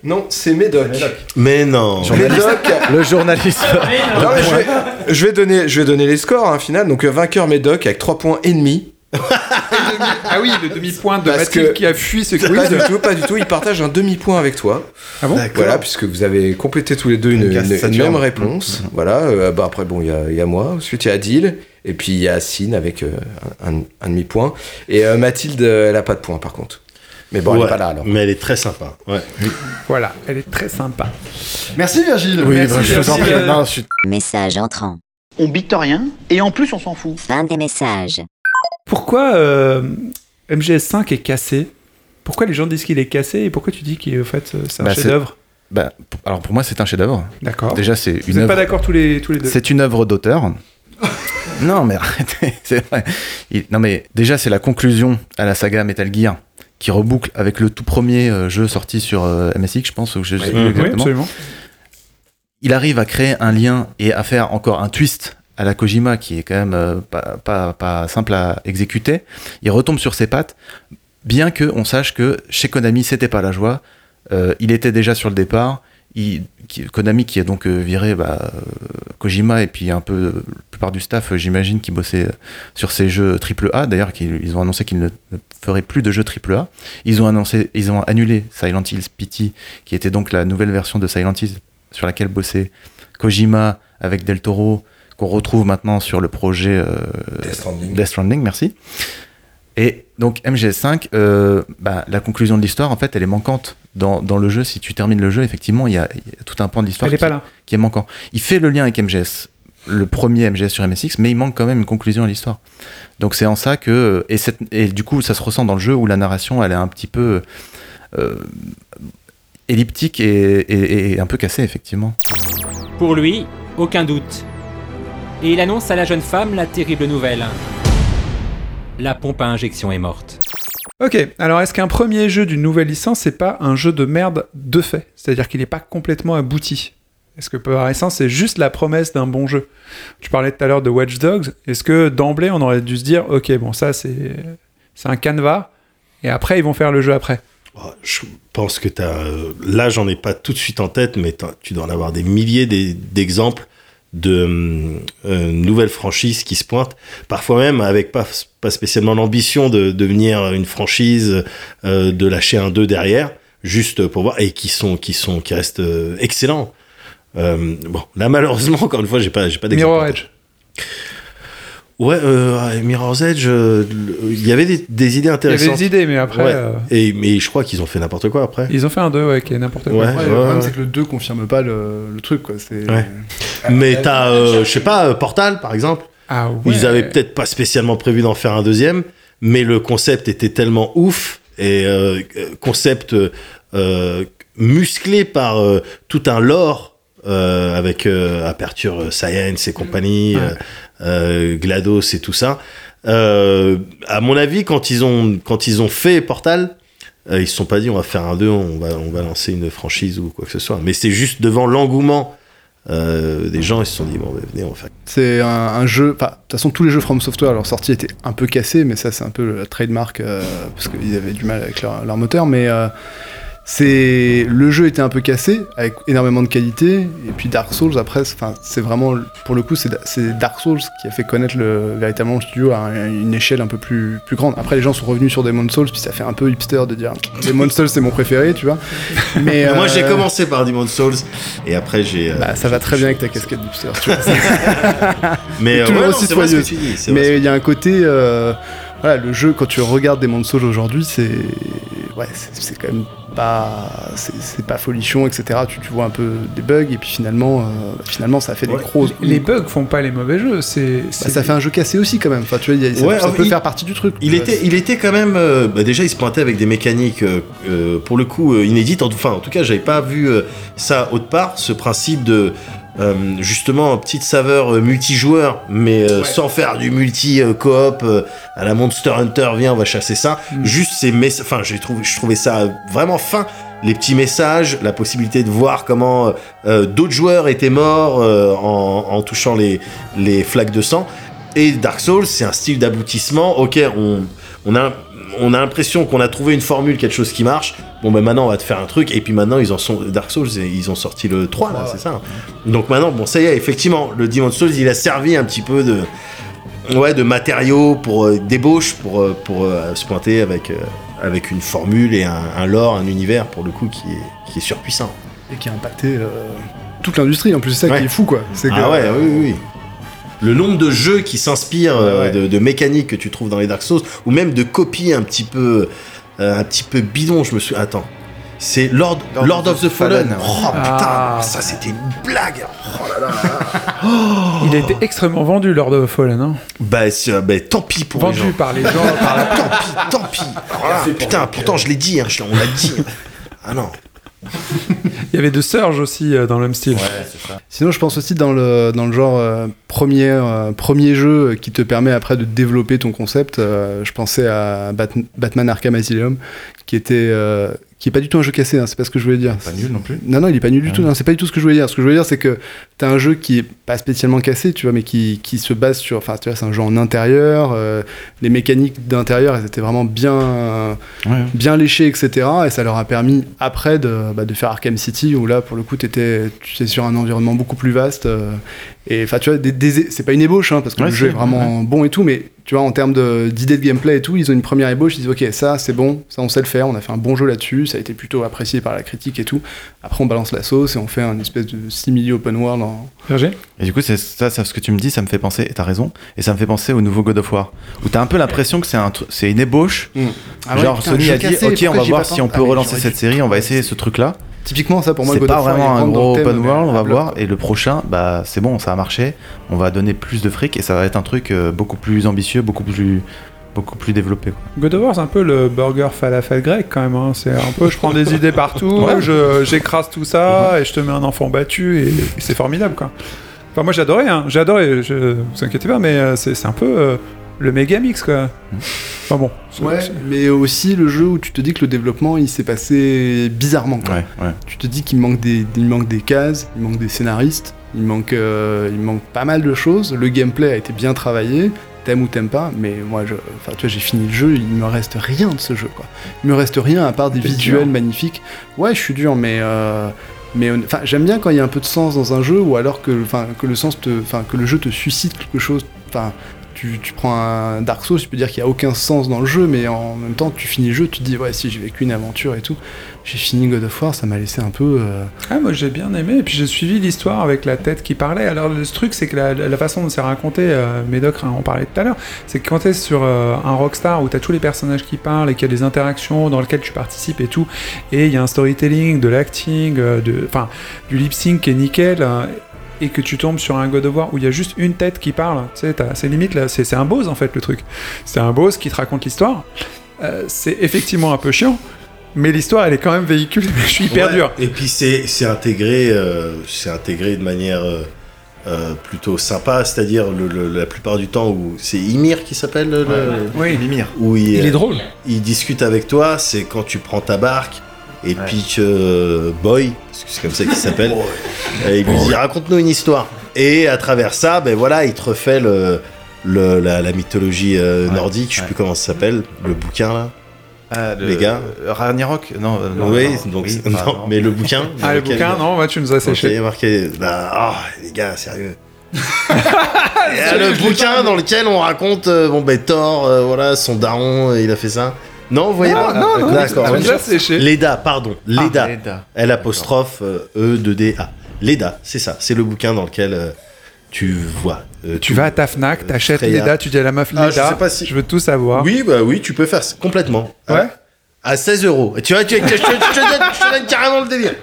S6: Non, c'est Médoc.
S5: Mais non.
S6: Médoc
S7: Le journaliste. (laughs)
S6: Non, mais je, vais, je vais donner, je vais donner les scores, hein, final. Donc, euh, vainqueur Médoc avec 3 points et demi.
S2: Ah oui, le demi-point de
S6: Parce
S2: Mathilde
S6: que-
S2: qui a fui ce
S6: Pas
S2: quiz.
S6: du tout, pas du tout. Il partage un demi-point avec toi.
S2: Ah bon
S6: Voilà, puisque vous avez complété tous les deux une,
S7: Une
S6: une- même réponse. Voilà. euh, bah après, bon, il y a, il y a moi. Ensuite, il y a Adil. Et puis, il y a Sine avec euh, un, un demi-point. Et euh, Mathilde, elle a pas de point, par contre. Mais bon, elle
S5: Ouais,
S6: est pas là, alors.
S5: Mais elle est très sympa. Ouais.
S2: Voilà, elle est très sympa.
S8: Merci Virgile.
S7: Oui,
S2: Merci,
S7: bah, je vous en prie.
S2: euh,
S7: Non, je suis-
S1: Message entrant.
S12: On bite rien, et en plus on s'en fout.
S1: Fin des messages.
S2: Pourquoi euh, MGS5 est cassé? Pourquoi les gens disent qu'il est cassé et pourquoi tu dis qu'il est, au fait, euh, c'est un
S7: Bah,
S2: chef-d'œuvre?
S7: bah, alors pour moi, c'est un chef-d'œuvre.
S2: D'accord.
S7: Déjà, c'est
S2: Vous
S7: une
S2: n'êtes
S7: œuvre.
S2: pas d'accord tous les, tous les deux?
S7: C'est une œuvre d'auteur. (laughs) non, mais arrêtez, (laughs) c'est vrai. Il- non, mais déjà, c'est la conclusion à la saga Metal Gear qui reboucle avec le tout premier euh, jeu sorti sur euh, MSX, je pense, ou je sais plus
S2: Oui,
S7: exactement.
S2: absolument.
S7: Il arrive à créer un lien et à faire encore un twist à la Kojima qui est quand même euh, pas, pas, pas simple à exécuter. Il retombe sur ses pattes, bien que on sache que chez Konami, c'était pas la joie. Euh, il était déjà sur le départ. Il- Konami qui a donc euh, viré bah, euh, Kojima et puis un peu la plupart du staff, euh, j'imagine, qui bossait sur ces jeux AAA. D'ailleurs, ils ont annoncé qu'ils ne, feraient plus de jeux AAA. Ils ont annoncé, ils ont annulé Silent Hills PT, qui était donc la nouvelle version de Silent Hills sur laquelle bossait Kojima avec Del Toro, qu'on retrouve maintenant sur le projet euh,
S6: Death Stranding.
S7: Death Stranding, merci. Et donc MGS5, euh, bah, la conclusion de l'histoire, en fait, elle est manquante dans, dans le jeu. Si tu termines le jeu, effectivement, il y a, il y a tout un pan de l'histoire qui, est manquant. Il fait le lien avec MGS, le premier MGS sur MSX, mais il manque quand même une conclusion à l'histoire. Donc c'est en ça que... Et, cette- et du coup, ça se ressent dans le jeu où la narration, elle est un petit peu... euh, elliptique et, et- et un peu cassée, effectivement.
S13: Pour lui, aucun doute. Et il annonce à la jeune femme la terrible nouvelle. La pompe à injection est morte.
S2: Ok, alors est-ce qu'un premier jeu d'une nouvelle licence, c'est pas un jeu de merde de fait? C'est-à-dire qu'il n'est pas complètement abouti Est-ce que par essence, c'est juste la promesse d'un bon jeu? Tu parlais tout à l'heure de Watch Dogs. Est-ce que d'emblée, on aurait dû se dire, ok, bon, ça, c'est c'est un canevas, et après, ils vont faire le jeu après?
S5: Oh, Je pense que t'as. euh, Là, j'en ai pas tout de suite en tête, mais tu dois en avoir des milliers d'e- d'exemples de euh, nouvelles franchises qui se pointent. Parfois même avec pas, pas spécialement l'ambition de devenir une franchise, euh, de lâcher un 2 derrière, juste pour voir, et qui sont, qui sont, qui restent euh, excellents. Bon, là, malheureusement, encore une fois, j'ai pas, j'ai pas d'exemple.
S2: Mirror
S5: en tête.
S2: Edge.
S5: Ouais, euh, Mirror's Edge, euh, il y avait des, des idées
S2: Il y avait
S5: intéressantes.
S2: des idées, mais après,
S5: Ouais.
S2: euh,
S5: Et, mais je crois qu'ils ont fait n'importe quoi après.
S2: ils ont fait un 2 ouais, qui est n'importe quoi.
S5: Ouais.
S8: Ouais, le problème, c'est que le 2 confirme pas le, le truc, quoi. C'est...
S5: Ouais. Mais t'as, euh, je sais pas, euh, Portal par exemple.
S2: Ah ouais.
S5: Ils avaient peut-être pas spécialement prévu d'en faire un deuxième, mais le concept était tellement ouf et concept musclé par euh, tout un lore euh, avec euh, Aperture euh, Science et compagnie,
S2: Ouais.
S5: GLaDOS et tout ça. À mon avis, quand ils ont quand ils ont fait Portal, ils se sont pas dit on va faire un 2, on va on va lancer une franchise ou quoi que ce soit. Mais c'est juste devant l'engouement euh, des gens, ils se sont dit bon bah, venez on va faire.
S8: C'est un, un jeu. De toute façon, tous les jeux From Software, leur sortie était un peu cassée, mais ça, c'est un peu la trademark euh, parce qu'ils avaient du mal avec leur, leur moteur. Mais euh, c'est le jeu était un peu cassé avec énormément de qualité. Et puis Dark Souls, après, c'est- vraiment pour le coup, c'est Dark Souls qui a fait connaître le, véritablement le studio à un- une échelle un peu plus, plus grande. Après, les gens sont revenus sur Demon's Souls, puis ça fait un peu hipster de dire Demon's Souls, c'est mon préféré, tu vois. Mais (laughs)
S5: Moi j'ai
S8: euh,
S5: commencé par Demon's Souls et après j'ai. euh,
S8: Bah, ça va très bien avec ta casquette d'hipster, tu vois. (laughs)
S5: Mais euh,
S8: toujours
S5: ouais, non,
S8: aussi
S5: c'est vrai ce que tu dis,
S8: Mais il y a un côté, euh, voilà, le jeu quand tu regardes Demon's Souls aujourd'hui, c'est, ouais, c'est quand même pas, c'est pas folichon, etc. Tu, tu vois un peu des bugs et puis finalement, euh, finalement, ça fait des gros.
S2: Les bugs font pas les mauvais jeux. C'est,
S8: Bah, ça fait un jeu cassé aussi quand même. Enfin, tu vois, il y a- ça,
S5: Ouais,
S8: ça
S5: alors,
S8: peut
S5: il-
S8: faire partie du truc.
S5: Il était, il était quand même. euh, bah, déjà, il se pointait avec des mécaniques, euh, pour le coup, euh, inédites. En, tout- enfin, en tout cas, j'avais pas vu euh, ça autre part. Ce principe de. Euh, justement, petite saveur euh, multijoueur, mais euh, sans faire du multi-coop à la Monster Hunter, viens, on va chasser ça. Juste ces messages. Enfin, j'ai trouvé, je trouvais ça vraiment fin. Les petits messages, la possibilité de voir comment euh, d'autres joueurs étaient morts euh, en, en touchant les, les flaques de sang. Et Dark Souls, c'est un style d'aboutissement. Ok, on, on a, on a l'impression qu'on a trouvé une formule, quelque chose qui marche. Bon, ben maintenant, on va te faire un truc. Et puis maintenant, ils en sont. Dark Souls, ils ont sorti le 3, là, c'est ça. Donc maintenant, bon, ça y est, effectivement, le Demon's Souls, il a servi un petit peu de. Ouais, de matériaux pour euh, débauche, pour, euh, pour euh, se pointer avec, avec une formule et un, un lore, un univers, pour le coup, qui est, qui est surpuissant.
S8: Et qui a impacté toute l'industrie. En plus, c'est ça
S5: Ouais.
S8: qui est fou, quoi. C'est que-
S5: Ah ouais, oui, oui. Le nombre de jeux qui s'inspirent euh,
S8: Ouais,
S5: de, de mécaniques que tu trouves dans les Dark Souls, ou même de copies un petit peu, euh, un petit peu bidon, je me suis. Attends. C'est Lord, Lord, of the Fallen. Oh putain,
S2: Ah.
S5: ça c'était une blague. Oh là là. (laughs)
S2: Il a été extrêmement vendu lors de Fallen. Hein.
S5: bah, c'est- euh, bah, tant pis pour les
S2: Vendu
S5: gens.
S2: par les gens. par la- (laughs)
S5: Tant pis, tant pis. Voilà, putain, pourtant je l'ai dit, hein, je- on l'a dit. Ah non. (laughs)
S2: Il y avait de Surge aussi euh, dans le même style.
S8: Sinon, je pense aussi dans le, dans le genre euh, premier, euh, premier jeu qui te permet après de développer ton concept. euh, je pensais à Bat- Batman Arkham Asylum, qui était. Qui est pas du tout un jeu cassé, hein, c'est pas ce que je voulais dire.
S7: Pas nul non plus.
S8: Non, non, il est pas nul du
S7: Ah.
S8: tout. Non, c'est pas du tout ce que je voulais dire. Ce que je voulais dire, c'est que t'as un jeu qui est pas spécialement cassé, tu vois, mais qui, qui se base sur. Enfin, tu vois, c'est un jeu en intérieur. euh, les mécaniques d'intérieur, elles étaient vraiment bien,
S7: Ouais.
S8: bien léchées, etc. Et ça leur a permis après de, bah, de faire Arkham City, où là, pour le coup, t'étais, tu étais sur un environnement beaucoup plus vaste. euh, et enfin, tu vois, des, des- c'est pas une ébauche, hein, parce que
S7: Ouais,
S8: le jeu est vraiment bon et tout, mais tu vois, en termes de- d'idées de, gameplay et tout, ils ont une première ébauche, ils disent, ok, ça, c'est bon, ça, on sait le faire, on a fait un bon jeu là-dessus, ça a été plutôt apprécié par la critique et tout. Après, on balance la sauce et on fait un espèce de simili open world. En...
S7: Et du coup, c'est ça, ça, ce que tu me dis, ça me fait penser, et t'as raison, et ça me fait penser au nouveau God of War, où t'as un peu l'impression que c'est un une ébauche.
S8: Ah ouais,
S7: Genre
S8: putain,
S7: Sony a dit,
S8: cassé,
S7: ok, on va voir si on peut
S8: Ah,
S7: relancer cette série, on va essayer ce truc-là.
S8: Typiquement, ça, pour moi,
S7: C'est
S8: God
S7: pas
S8: of War,
S7: vraiment un gros open world, on va voir. Et le prochain, bah c'est bon, ça a marché. On va donner plus de fric et ça va être un truc euh, beaucoup plus ambitieux, beaucoup plus, beaucoup plus développé. quoi.
S2: God of War, c'est un peu le burger falafel grec quand même. hein. C'est un peu, je prends des idées partout, (laughs)
S7: Ouais.
S2: je- j'écrase tout ça et je te mets un enfant battu et, et c'est formidable quoi. Enfin, moi j'ai adoré, hein. j'ai adoré, je, vous inquiétez pas, mais euh, c'est c'est un peu euh, le méga mix quoi. Enfin bon. c'est-
S8: Ouais, mais aussi le jeu où tu te dis que le développement il s'est passé bizarrement. Quoi.
S7: Ouais, ouais.
S8: Tu te dis qu'il manque des, il manque des cases, il manque des scénaristes, il manque, euh, il manque pas mal de choses. Le gameplay a été bien travaillé, t'aimes ou t'aimes pas, mais moi, je, enfin, tu vois, j'ai fini le jeu, il me reste rien de ce jeu, quoi. Il me reste rien à part des visuels
S2: dur.
S8: magnifiques. Ouais, je suis dur, mais, euh, mais, enfin, j'aime bien quand il y a un peu de sens dans un jeu, ou alors que, enfin, que le sens te, enfin, que le jeu te suscite quelque chose, enfin. Tu, prends un Dark Souls, tu peux dire qu'il n'y a aucun sens dans le jeu, mais en même temps, tu finis le jeu, tu te dis, ouais, si j'ai vécu une aventure et tout. J'ai fini God of War, ça m'a laissé un peu. euh,
S2: Ah, moi j'ai bien aimé, et puis j'ai suivi l'histoire avec la tête qui parlait. Alors le truc, c'est que la, façon dont c'est raconté, euh, Médoc en parlait tout à l'heure, c'est que quand t'es sur euh, un Rockstar où t'as tous les personnages qui parlent et qu'il y a des interactions dans lesquelles tu participes et tout, et il y a un storytelling, de l'acting, de, du lip sync qui est nickel. Et que tu tombes sur un God of War où il y a juste une tête qui parle, tu sais, t'as- c'est limite là, c'est c'est un boss en fait le truc. C'est un boss qui te raconte l'histoire. Euh, c'est effectivement un peu chiant, mais l'histoire elle est quand même véhiculée. (laughs) Je suis hyper
S5: Ouais,
S2: dur.
S5: Et puis c'est c'est intégré, euh, c'est intégré de manière euh, plutôt sympa, c'est-à-dire le, le- la plupart du temps où c'est Ymir qui s'appelle le, le-
S2: Oui,
S5: où il,
S2: Il est drôle.
S5: Il discute avec toi, c'est quand tu prends ta barque et puis que euh, Boy, parce que c'est comme ça qu'il s'appelle, (laughs) il lui dit raconte-nous une histoire. Et à travers ça, ben voilà, il te refait le, le- la, la mythologie euh,
S7: Ouais,
S5: nordique, je sais
S7: ouais.
S5: plus comment ça s'appelle, le bouquin là.
S7: Ah, le-
S5: Les gars.
S7: euh, Ragnarok Non, euh, non.
S5: oui,
S7: non,
S5: donc
S7: oui,
S5: non, mais le bouquin. (laughs)
S2: Ah, le bouquin, non, moi tu nous as séché.
S5: marqué. Bah, ah, les gars, sérieux. (laughs) Le bouquin dans lequel on raconte, euh, bon, ben Thor, euh, voilà, son daron, euh, il a fait ça. Non, vous voyez
S2: Ah,
S5: pas
S2: non, non,
S5: D'accord.
S2: séché.
S5: Leda, pardon. Leda.
S7: Ah, Leda.
S5: L apostrophe euh, E 2 D A. Leda, c'est ça. C'est le bouquin dans lequel euh, tu vois. euh,
S2: Tu vas à ta Fnac, t'achètes
S5: Freya.
S2: Leda, tu dis à la meuf
S5: Ah,
S2: Leda,
S5: je sais pas si-
S2: je veux tout savoir.
S5: Oui, bah oui, tu peux faire ça complètement.
S2: Ouais.
S5: Hein À 16 euros. Tu vois, tu, je, te- je te donne- je te donne carrément le délire.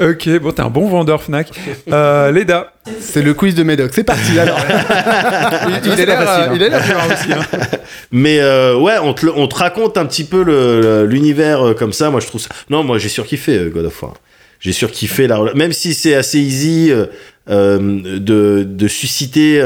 S2: Ok, bon, t'es un bon vendeur Fnac. Euh, Leda.
S8: C'est le quiz de Médoc. C'est parti alors. (laughs)
S2: Il, il a l'air euh, il a l'air bien aussi. hein.
S5: Mais euh, ouais, on te, le- on te raconte un petit peu l'univers euh, comme ça. Moi, je trouve ça. Non, moi, j'ai surkiffé euh, God of War. J'ai surkiffé la. Même si c'est assez easy euh, euh, de, de susciter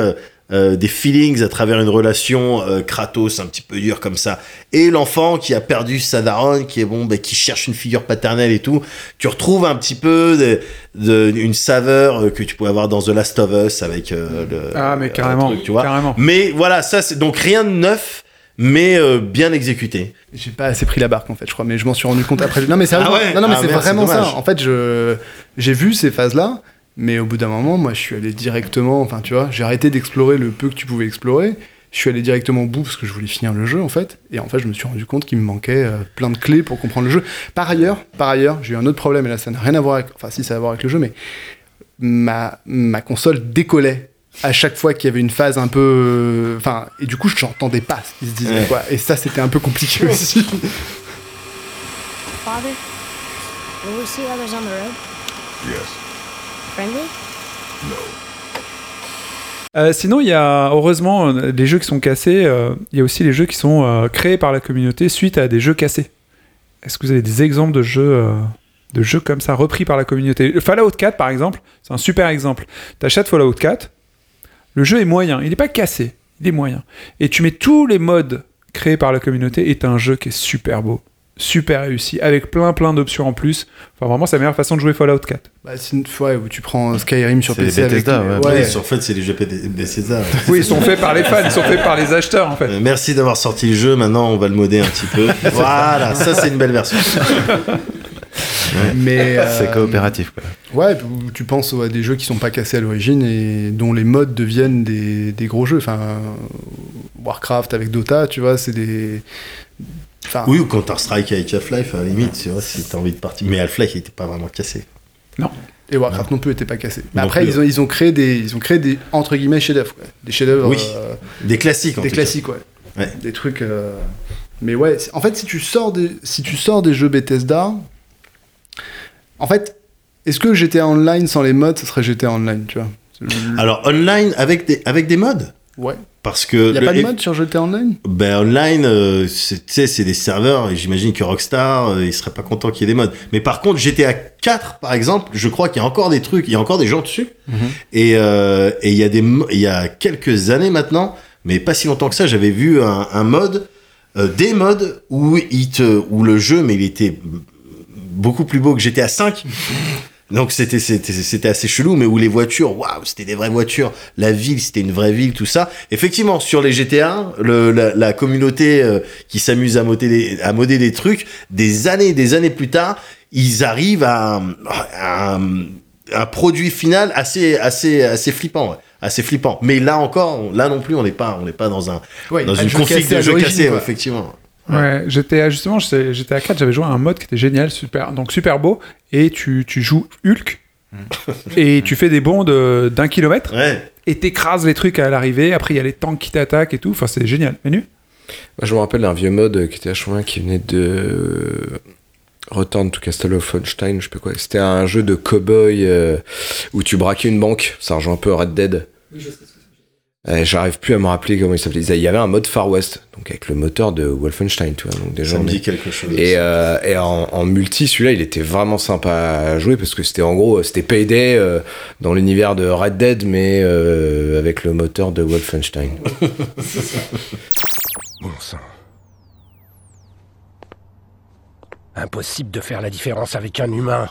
S5: euh, des feelings à travers une relation euh, Kratos un petit peu dur comme ça, et l'enfant qui a perdu sa daronne, qui est bon, bah, qui cherche une figure paternelle et tout. Tu retrouves un petit peu de, de- une saveur euh, que tu pouvais avoir dans The Last of Us avec euh, le.
S2: Ah, mais carrément,
S5: truc, tu vois.
S2: carrément.
S5: Mais voilà, ça c'est donc rien de neuf, mais euh, bien exécuté.
S8: J'ai pas assez pris la barque en fait, je crois, mais je m'en suis rendu compte après. Non mais (laughs) c'est
S5: Ah ouais
S8: non, non, mais
S5: Ah
S8: c'est vraiment ça. En fait, je j'ai vu ces phases-là, mais au bout d'un moment, moi, je suis allé directement. Enfin, tu vois, j'ai arrêté d'explorer le peu que tu pouvais explorer. Je suis allé directement au bout parce que je voulais finir le jeu en fait. Et en fait, je me suis rendu compte qu'il me manquait euh, plein de clés pour comprendre le jeu. Par ailleurs, par ailleurs, j'ai eu un autre problème et là, ça n'a rien à voir avec. Enfin, si ça a à voir avec le jeu, mais ma ma console décollait à chaque fois qu'il y avait une phase un peu. euh, Enfin, et du coup, je n'entendais pas ce qu'ils se disaient.
S5: Ouais.
S8: quoi. Et ça, c'était un peu compliqué aussi.
S14: Father, will we see others on the road?
S15: Yes.
S2: Euh, sinon, il y a heureusement euh, les jeux qui sont cassés. euh, Il y a aussi les jeux qui sont créés par la communauté suite à des jeux cassés. Est-ce que vous avez des exemples de jeux, de jeux comme ça repris par la communauté? Fallout 4, par exemple, c'est un super exemple. T'achètes Fallout 4, le jeu est moyen, il n'est pas cassé, il est moyen. Et tu mets tous les modes créés par la communauté et t'as un jeu qui est super beau, super réussi, avec plein plein d'options en plus. Enfin, vraiment, c'est la meilleure façon de jouer Fallout 4.
S8: Bah, c'est une fois où tu prends Skyrim sur PC
S7: les Bethesda,
S8: avec...
S7: ouais.
S5: Oui, en fait, c'est les jeux Bethesda. (laughs)
S2: Oui, ils sont faits par les fans, ils sont faits par les acheteurs en fait.
S5: Euh, Merci d'avoir sorti le jeu, maintenant on va le modder un petit peu. (laughs) voilà, ça c'est une belle version. (laughs)
S8: Mais euh,
S7: C'est coopératif, quoi.
S8: Ouais, tu penses à des jeux qui sont pas cassés à l'origine et dont les modes deviennent des, des gros jeux. Enfin, euh, Warcraft avec Dota, tu vois, c'est des. Enfin,
S5: Oui, ou Counter-Strike avec Half-Life, à la limite, tu vois, si t'as envie de partir. Mais Half-Life, il était pas vraiment cassé.
S8: Et Warcraft non, plus était pas cassé. Mais
S5: Non
S8: après,
S5: plus,
S8: ils ont, ils ont créé des, ils ont créé des entre guillemets chefs-d'œuvre, des chefs-d'œuvre,
S5: Oui,
S8: euh,
S5: des classiques en
S8: des
S5: tout cas.
S8: classiques, ouais.
S5: Ouais.
S8: des trucs. euh, Mais ouais, en fait, si tu sors des, si tu sors des jeux Bethesda, en fait, est-ce que GTA Online sans les mods, ce serait GTA Online, tu vois?
S5: Alors, online avec des, avec des mods?
S8: Ouais.
S5: Parce que.
S8: Il y a pas de mode sur GTA Online?
S5: Ben online, euh, tu sais, c'est des serveurs, et j'imagine que Rockstar, euh, il serait pas content qu'il y ait des mods. Mais par contre, GTA 4, par exemple, je crois qu'il y a encore des trucs, il y a encore des gens dessus. Et euh, et il y a des, il y a quelques années maintenant, mais pas si longtemps que ça, j'avais vu un, un mode, euh, des modes où il te, où le jeu, mais il était beaucoup plus beau que GTA 5. (laughs) Donc c'était c'était c'était assez chelou, mais où les voitures, waouh, c'était des vraies voitures. La ville, c'était une vraie ville, tout ça. Effectivement, sur les GTA, le, la, la communauté euh, qui s'amuse à moder des, à moder des trucs, des années, des années plus tard, ils arrivent à, un- à un, produit final assez assez assez flippant, ouais. assez flippant. Mais là encore, on- là non plus, on n'est pas, on n'est pas dans un,
S8: Ouais,
S5: dans une config de jeu cassé,
S8: quoi.
S5: effectivement.
S2: Ouais, j'étais justement, j'étais à 4, j'avais joué à un mode qui était génial, super, donc super beau, et tu, tu joues Hulk, et (laughs) tu fais des bonds de- d'un kilomètre,
S5: Ouais.
S2: et t'écrases les trucs à l'arrivée, après il y a les tanks qui t'attaquent et tout, enfin c'est génial. Menu
S6: Moi, je me rappelle d'un vieux mode qui était vachement bien, qui venait de Return to Castle of Wolfenstein, je sais pas quoi. C'était un jeu de cowboy euh, où tu braquais une banque. Ça rejoint un peu Red Dead. Euh, J'arrive plus à me rappeler comment il s'appelait. Il y avait un mode Far West, donc avec le moteur de Wolfenstein, tu vois. Donc déjà,
S5: Ça me
S6: est-
S5: dit quelque chose.
S6: Et, euh, et en, en multi, celui-là, il était vraiment sympa à jouer parce que c'était en gros, c'était Payday euh, dans l'univers de Red Dead, mais euh, avec le moteur de Wolfenstein. (laughs)
S15: Bon sang. Impossible de faire la différence avec un humain.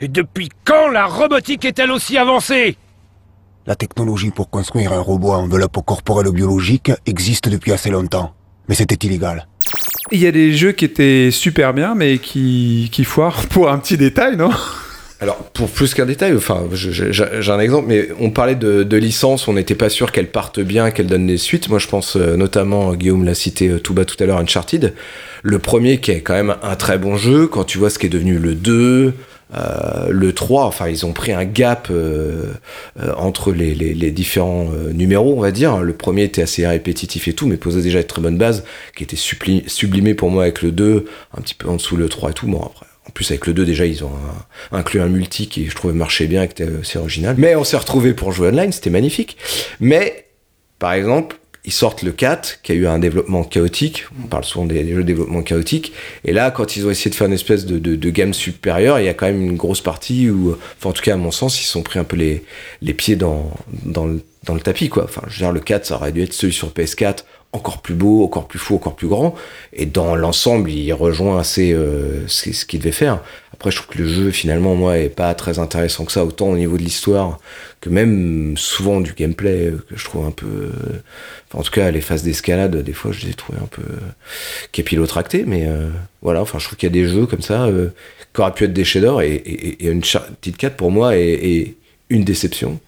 S15: Et depuis quand la robotique est-elle aussi avancée?
S16: La technologie pour construire un robot à enveloppe corporelle biologique existe depuis assez longtemps, mais c'était illégal.
S2: Il y a des jeux qui étaient super bien, mais qui, qui foirent (laughs) pour un petit détail, non?
S6: Alors, pour plus qu'un détail, enfin, j'ai j'ai un exemple, mais on parlait de, de licences, on n'était pas sûr qu'elles partent bien, qu'elles donnent des suites. Moi, je pense euh, notamment, Guillaume l'a cité euh, tout bas tout à l'heure, Uncharted. Le premier qui est quand même un très bon jeu, quand tu vois ce qui est devenu le 2, euh, le 3, enfin, ils ont pris un gap euh, euh, entre les, les- les différents euh, numéros, on va dire. Le premier était assez répétitif et tout, mais posait déjà une très bonne base, qui était suppli- sublimé pour moi avec le 2, un petit peu en dessous le 3 et tout. Bon, après, en plus, avec le 2, déjà, ils ont inclus un multi qui, je trouvais, marchait bien, qui était assez original. Mais on s'est retrouvé pour jouer online, c'était magnifique. Mais, par exemple, ils sortent le 4, qui a eu un développement chaotique. On parle souvent des, jeux de développement chaotique. Et là, quand ils ont essayé de faire une espèce de, de, de gamme supérieure, il y a quand même une grosse partie où, enfin, en tout cas, à mon sens, ils sont pris un peu les, les pieds dans, dans, le, dans le tapis, quoi. Enfin, je veux dire, le 4, ça aurait dû être celui sur PS4, encore plus beau, encore plus fou, encore plus grand. Et dans l'ensemble, il rejoint assez euh, ce qu'il devait faire. Après, je trouve que le jeu, finalement, moi, est pas très intéressant que ça, autant au niveau de l'histoire que même souvent du gameplay, euh, que je trouve un peu. euh, en tout cas, les phases d'escalade, des fois, je les ai trouvées un peu euh, capillotractées, mais voilà, enfin, je trouve qu'il y a des jeux comme ça qui auraient pu être des chefs-d'œuvre, et, et, et Uncharted 4, pour moi, est, une déception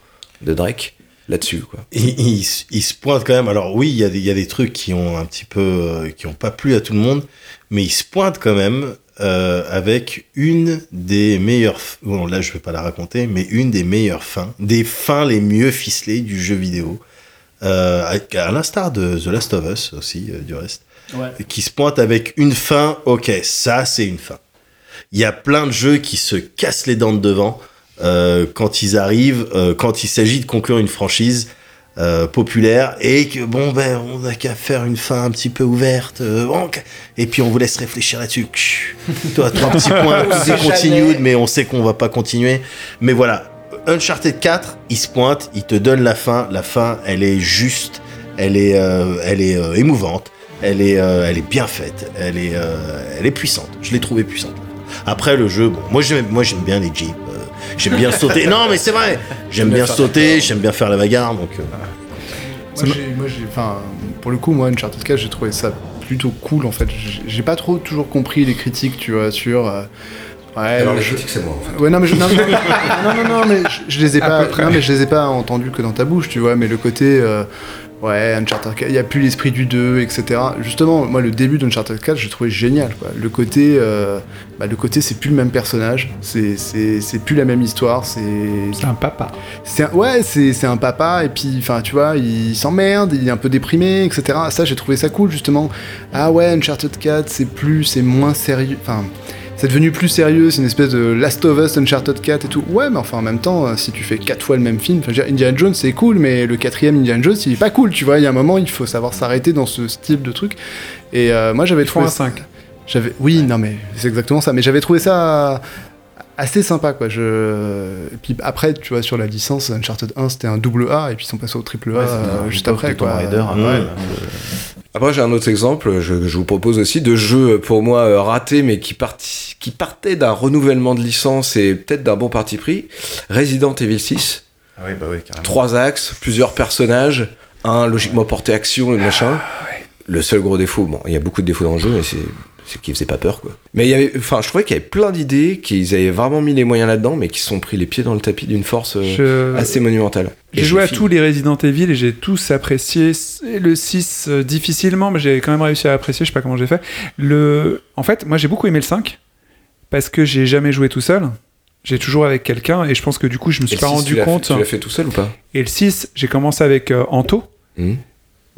S6: de Drake là-dessus, quoi.
S5: Il, se- pointe quand même. Alors oui, il y, a des- trucs qui ont un petit peu, qui ont pas plu à tout le monde, mais il se pointe quand même euh, avec une des meilleures. Bon, là, je vais pas la raconter, mais une des meilleures fins, des fins les mieux ficelées du jeu vidéo, euh, à l'instar de The Last of Us aussi, euh, du reste,
S8: Ouais.
S5: qui se pointe avec une fin. Ok, ça c'est une fin. Il y a plein de jeux qui se cassent les dents de devant quand ils arrivent, quand il s'agit de conclure une franchise euh, populaire et que bon ben on n'a qu'à faire une fin un petit peu ouverte euh, et puis on vous laisse réfléchir là-dessus. Toi, trois petits points, continued, mais on sait qu'on va pas continuer. Mais voilà, Uncharted 4, il se pointe, il te donne la fin. La fin, elle est juste, elle est, euh, elle est euh, émouvante, elle est, euh, elle est bien faite, elle est, euh, elle est puissante. Je l'ai trouvée puissante. Après le jeu, bon, moi j'aime, moi j'aime bien les jeeps, j'aime bien sauter. Non mais c'est vrai, j'aime bien
S8: faire
S5: sauter, j'aime bien faire la bagarre, donc. euh,
S8: Moi, j'ai- moi, j'ai- enfin, pour le coup, moi, Uncharted 4, j'ai trouvé ça plutôt cool en fait. J'ai- J'ai pas trop toujours compris les critiques, tu vois, sur. euh, ouais,
S6: Alors, les critiques, c'est moi, en fait.
S8: Ouais, non, mais je, non, non, (laughs) non, non, non, mais je, je les ai
S2: À
S8: pas. Non, mais je les ai pas entendus que dans ta bouche, tu vois. Mais le côté. euh, Ouais, Uncharted 4, il n'y a plus l'esprit du 2, etc. Justement, moi, le début d'Uncharted 4, j'ai trouvé génial. Quoi. Le côté, euh, bah, le côté, c'est plus le même personnage, c'est- c'est c'est plus la même histoire, c'est.
S2: C'est un papa.
S8: C'est un- ouais, c'est c'est un papa, et puis, enfin, tu vois, il s'emmerde, il est un peu déprimé, etc. Ça, j'ai trouvé ça cool, justement. Ah ouais, Uncharted 4, c'est plus, c'est moins sérieux. Enfin, c'est devenu plus sérieux, c'est une espèce de Last of Us, Uncharted 4 et tout. Ouais, mais enfin, en même temps, euh, si tu fais quatre fois le même film, enfin, Indiana Jones, c'est cool, mais le quatrième Indiana Jones, il est pas cool, tu vois. Il y a un moment, il faut savoir s'arrêter dans ce style de truc. Et euh, moi, j'avais trouvé
S2: un
S8: ça-
S2: 5.
S8: J'avais, oui, non, mais c'est exactement ça. Mais j'avais trouvé ça assez sympa, quoi. Je... Et puis après, tu vois, sur la licence, Uncharted 1, c'était un double A, et puis ils sont passés au triple A
S7: Ouais,
S8: euh, juste après, quoi.
S7: Raider,
S8: Ouais.
S7: ouais.
S6: Après, j'ai un autre exemple, je, je vous propose aussi, de jeux pour moi euh, ratés, mais qui, parti, qui partaient d'un renouvellement de licence et peut-être d'un bon parti pris. Resident Evil 6.
S7: Ah oui, bah oui, carrément.
S6: Trois axes, plusieurs personnages, un logiquement porté action et machin. Le seul gros défaut, bon, il y a beaucoup de défauts dans le jeu, mais c'est c'est qu'ils faisaient pas peur, quoi. Mais il y avait, enfin, je trouvais qu'il y avait plein d'idées, qu'ils avaient vraiment mis les moyens là-dedans, mais qui se sont pris les pieds dans le tapis d'une force euh,
S2: Je-
S6: assez monumentale.
S2: J'ai joué à tous les Resident Evil et j'ai tous apprécié. Le 6 euh, difficilement, mais j'ai quand même réussi à apprécier, je sais pas comment j'ai fait. Le... En fait, moi j'ai beaucoup aimé le 5 parce que j'ai jamais joué tout seul. J'ai toujours avec quelqu'un et je pense que du coup je me suis
S6: Et
S2: pas rendu
S6: tu l'as fait-
S2: compte.
S6: tu l'as fait tout seul ou pas?
S2: Et le 6, j'ai commencé avec euh, Anto.
S6: Mhm.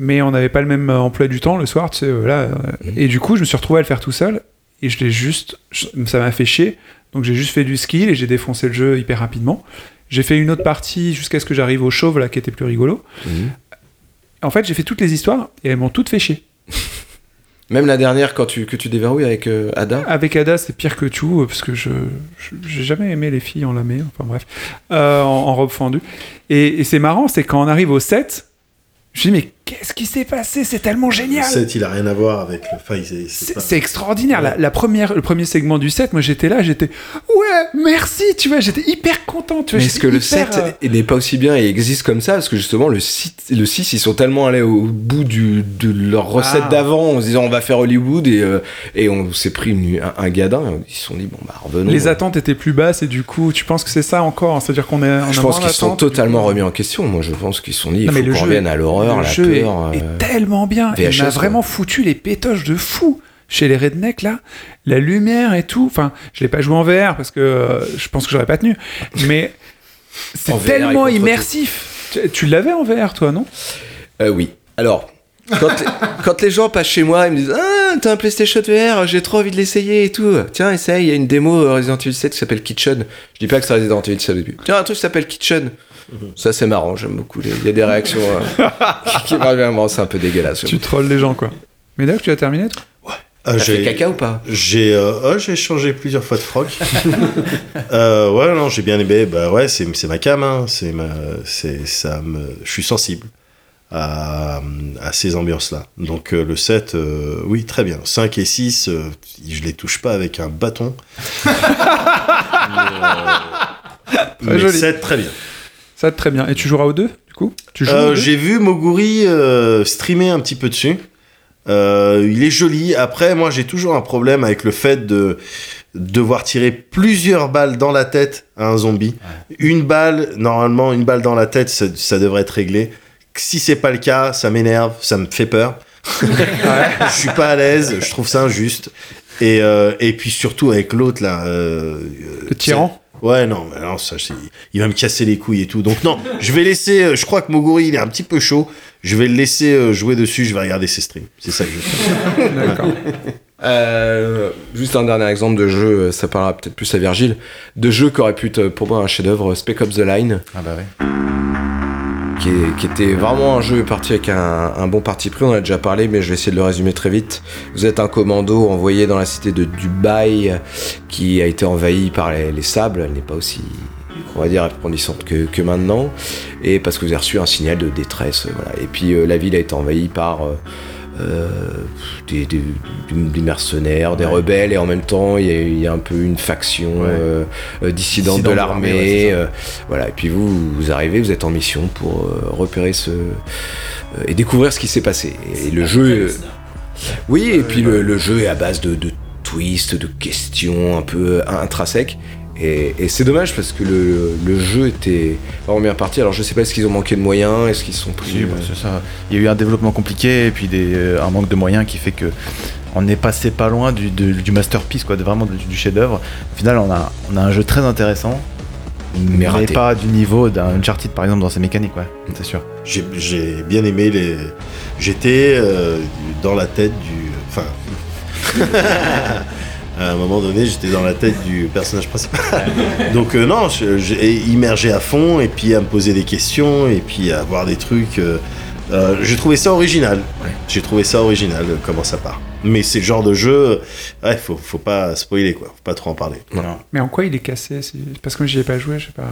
S2: Mais on n'avait pas le même euh, emploi du temps le soir, tu sais, euh, là. euh,
S6: Mhm.
S2: Et du coup, je me suis retrouvé à le faire tout seul. Et je l'ai juste. ça m'a fait chier. Donc j'ai juste fait du skill et j'ai défoncé le jeu hyper rapidement. J'ai fait une autre partie jusqu'à ce que j'arrive au chauve, là, qui était plus rigolo.
S6: Mhm.
S2: En fait, j'ai fait toutes les histoires et elles m'ont toutes fait chier. (laughs)
S6: Même la dernière quand tu, que tu déverrouilles avec euh, Ada.
S2: Avec Ada, c'est pire que tout, parce que je je- j'ai jamais aimé les filles en lamé, enfin bref, euh, en, en robe fendue. Et, et c'est marrant, c'est quand on arrive au 7, je me dis, mais qu'est-ce qui s'est passé? C'est tellement génial
S5: Le 7, il a rien à voir avec le. Enfin, c'est- pas-
S2: c'est extraordinaire. La, la première, le premier segment du 7, moi j'étais là, j'étais ouais, merci, tu vois, j'étais hyper content. Tu vois,
S6: Mais est-ce que le
S2: hyper,
S6: 7
S2: euh,
S6: il n'est pas aussi bien et existe comme ça? Parce que justement, le 6, le 6 ils sont tellement allés au bout du, de leur recette
S2: Ah.
S6: d'avant en se disant on va faire Hollywood et, euh, et on s'est pris une- un, un gadin. et Ils se sont dit bon bah revenons.
S2: les attentes étaient plus basses et du coup, tu penses que c'est ça encore? Hein, C'est-à-dire qu'on est. on
S6: Je
S2: a
S6: pense qu'ils sont totalement remis en question. Moi, je pense qu'ils se sont dit il
S2: Non, mais
S6: faut
S2: le
S6: qu'on revienne à l'horreur,
S2: le
S6: la
S2: jeu est-
S6: euh,
S2: tellement bien. il
S6: VHS,
S2: m'a
S6: quoi.
S2: vraiment foutu les pétoches de fou chez les rednecks là. La lumière et tout. Enfin, je l'ai pas joué en VR parce que euh, je pense que j'aurais pas tenu. Mais (laughs) c'est tellement immersif. Tu, tu l'avais en VR toi, non?
S6: Euh, oui. Alors, quand, les, (laughs) quand les gens passent chez moi, ils me disent Ah, t'as un PlayStation VR, j'ai trop envie de l'essayer et tout. Tiens, essaye, il y a une démo euh, Resident Evil 7 qui s'appelle Kitchen. Je dis pas que c'est Resident Evil 7 au début. Tiens, un truc qui s'appelle Kitchen. Ça, c'est marrant, j'aime beaucoup. les- Il y a des réactions euh, (laughs) qui me reviennent. Bon, c'est un peu dégueulasse.
S2: Tu trolles les gens quoi. Mais là, tu as terminé toi
S6: T'as
S5: j'ai-
S6: fait caca ou pas
S5: J'ai euh, oh, j'ai changé plusieurs fois de froc. (laughs) euh, ouais, non, j'ai bien aimé. Bah ouais, c'est c'est ma cam. Hein. C'est ma, c'est ça me. Je suis sensible à, à ces ambiances-là. Donc euh, le 7, euh, oui, très bien. 5 et 6, euh, je les touche pas avec un bâton. (laughs) mais euh, mais
S2: joli.
S5: 7, très bien.
S2: Ça très bien. Et tu joueras au 2 du coup? Tu joues
S5: Euh,
S2: deux?
S5: J'ai vu Moguri euh, streamer un petit peu dessus. Euh, il est joli. Après, moi, j'ai toujours un problème avec le fait de devoir tirer plusieurs balles dans la tête à un zombie. Une balle, normalement, une balle dans la tête, ça, ça devrait être réglé. Si c'est pas le cas, ça m'énerve, ça me fait peur. (laughs) Je suis pas à l'aise, je trouve ça injuste. Et, euh, et puis surtout avec l'autre là. euh,
S2: Le tyran?
S5: Ouais, non, mais non, ça, c'est- il va me casser les couilles et tout. Donc, non, je vais laisser. euh, Je crois que Moguri, il est un petit peu chaud. Je vais le laisser euh, jouer dessus. Je vais regarder ses streams. C'est ça que je faire. (laughs)
S2: D'accord.
S6: Euh, juste un dernier exemple de jeu, ça parlera peut-être plus à Virgile, de jeu qui aurait pu être pour moi un chef-d'œuvre, Spec Ops The Line.
S7: Ah bah oui.
S6: Qui, était vraiment un jeu parti avec un, bon parti pris, on en a déjà parlé, mais je vais essayer de le résumer très vite. Vous êtes un commando envoyé dans la cité de Dubaï qui a été envahie par les, les sables, elle n'est pas aussi, on va dire, répondissante que, maintenant, et parce que vous avez reçu un signal de détresse. Et puis euh, la ville a été envahie par... euh, des, des- des mercenaires, des rebelles, et en même temps il y, a- il y a un peu une faction
S7: Ouais.
S6: euh, euh, dissidente
S7: Dissident
S6: de
S7: l'armée, ouais,
S6: euh, voilà, et puis vous, vous arrivez, vous êtes en mission pour euh, repérer ce. euh, et découvrir ce qui s'est passé. Et, le jeu. euh, oui, et puis le, le jeu est à base de, de twists, de questions un peu intrinsèques. Et, et c'est dommage parce que le, le jeu était vraiment bien parti. Alors je sais pas, est-ce qu'ils ont manqué de moyens Est-ce qu'ils se sont pris.
S7: Si, bah, c'est ça. Il y a eu un développement compliqué et puis des, euh, un manque de moyens qui fait que on est passé pas loin du, de- du masterpiece, quoi, de vraiment du, du chef-d'œuvre. Au final, on a, on a un jeu très intéressant, mais,
S6: raté.
S7: pas du niveau d'un Uncharted par exemple dans ses mécaniques, ouais, c'est sûr.
S5: J'ai- J'ai bien aimé les. J'étais euh, dans la tête du. Enfin. (laughs) à un moment donné, j'étais dans la tête du personnage principal. (laughs) Donc, euh, non, j'ai immergé à fond et puis à me poser des questions et puis à voir des trucs. euh, euh, j'ai trouvé ça original. J'ai trouvé ça original, euh, comment ça part. Mais c'est le genre de jeu. Ouais, faut, faut pas spoiler, quoi. Faut pas trop en parler.
S2: Mais en quoi il est cassé? Parce que j'y ai pas joué, je sais pas.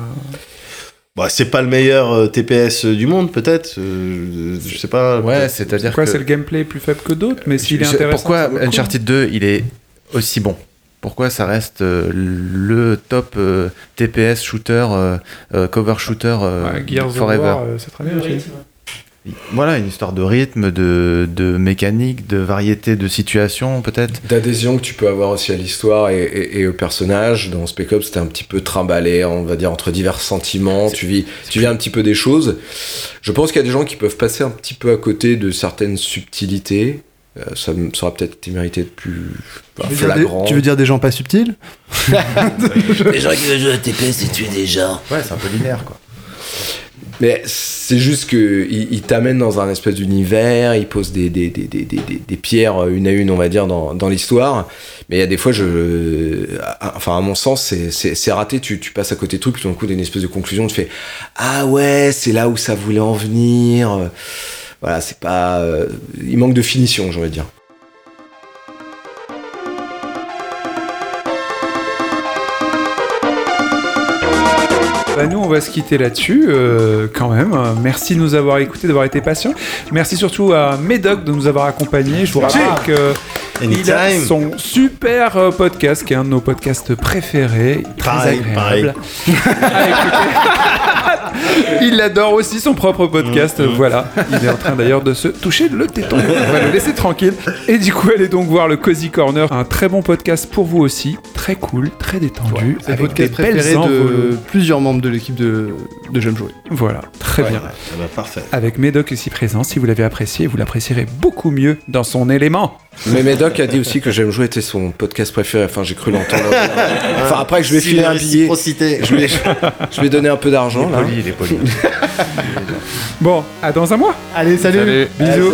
S5: Bah, c'est pas le meilleur euh, TPS du monde, peut-être. euh, je sais pas.
S7: Ouais, c'est-à-dire que
S2: c'est le gameplay plus faible que d'autres? Mais s'il est intéressant.
S7: Pourquoi. Uncharted 2 il est aussi bon Pourquoi ça reste euh, le top euh, TPS shooter, euh, cover shooter euh,
S2: Ouais, Gears of
S7: forever
S2: War, c'est très bien aussi.
S7: voilà, une histoire de rythme, de, de mécanique, de variété de situations peut-être.
S6: D'adhésion que tu peux avoir aussi à l'histoire et, et- et au personnage. Dans Spec Ops, c'était un petit peu trimballé, on va dire, entre divers sentiments. Tu vis, tu vis un petit peu des choses. Je pense qu'il y a des gens qui peuvent passer un petit peu à côté de certaines subtilités. Euh, ça, ça aurait peut-être été mérité de plus bah,
S8: Tu veux, dire des,
S6: flagrant.
S8: tu veux dire des gens pas subtils (laughs)
S6: Des gens qui veulent jouer à
S17: TP, c'est tuer des gens.
S7: Ouais, c'est un peu linéaire quoi.
S6: Mais c'est juste que il, il t'amène dans un espèce d'univers, il pose des, des, des, des, des, des pierres une à une, on va dire, dans, dans l'histoire. Mais il y a des fois, je, à- enfin, à mon sens, c'est- raté. Tu, tu passes à côté de trucs, puis d'un coup, t'as une espèce de conclusion, tu fais Ah ouais, c'est là où ça voulait en venir. Voilà, c'est pas. euh, il manque de finition, j'aurais dire.
S2: Bah, nous, on va se quitter là-dessus, euh, quand même. Merci de nous avoir écoutés, d'avoir été patients. Merci surtout à Médoc de nous avoir accompagnés. Je vous rappelle que il a
S5: Anytime.
S2: son super euh, podcast, qui est un de nos podcasts préférés, très
S5: Pareil,
S2: agréable. (laughs) à écouter. Il adore aussi son propre podcast. Voilà, il est en train d'ailleurs de se toucher le téton. On va le laisser tranquille. Et du coup, allez donc voir le Cozy Corner, un très bon podcast pour vous aussi, très cool, très détendu,
S8: C'est le
S2: avec des
S8: podcast
S2: belles
S8: préféré de plusieurs membres de l'équipe de, de J'aime jouer.
S2: Voilà, très
S5: Ouais,
S2: bien.
S5: ouais, ah bah, parfait.
S2: Avec Médoc ici présent, si vous l'avez apprécié, vous l'apprécierez beaucoup mieux dans son élément.
S6: Mais Médoc a dit aussi que J'aime jouer était son podcast préféré. Enfin, j'ai cru l'entendre. (laughs) enfin, après, je lui ai filé un billet. Je lui ai, je lui ai donné un peu d'argent. là.
S7: il est poli. (laughs)
S2: Bon, à dans un mois.
S8: Allez, salut,
S7: Salut.
S2: Bisous.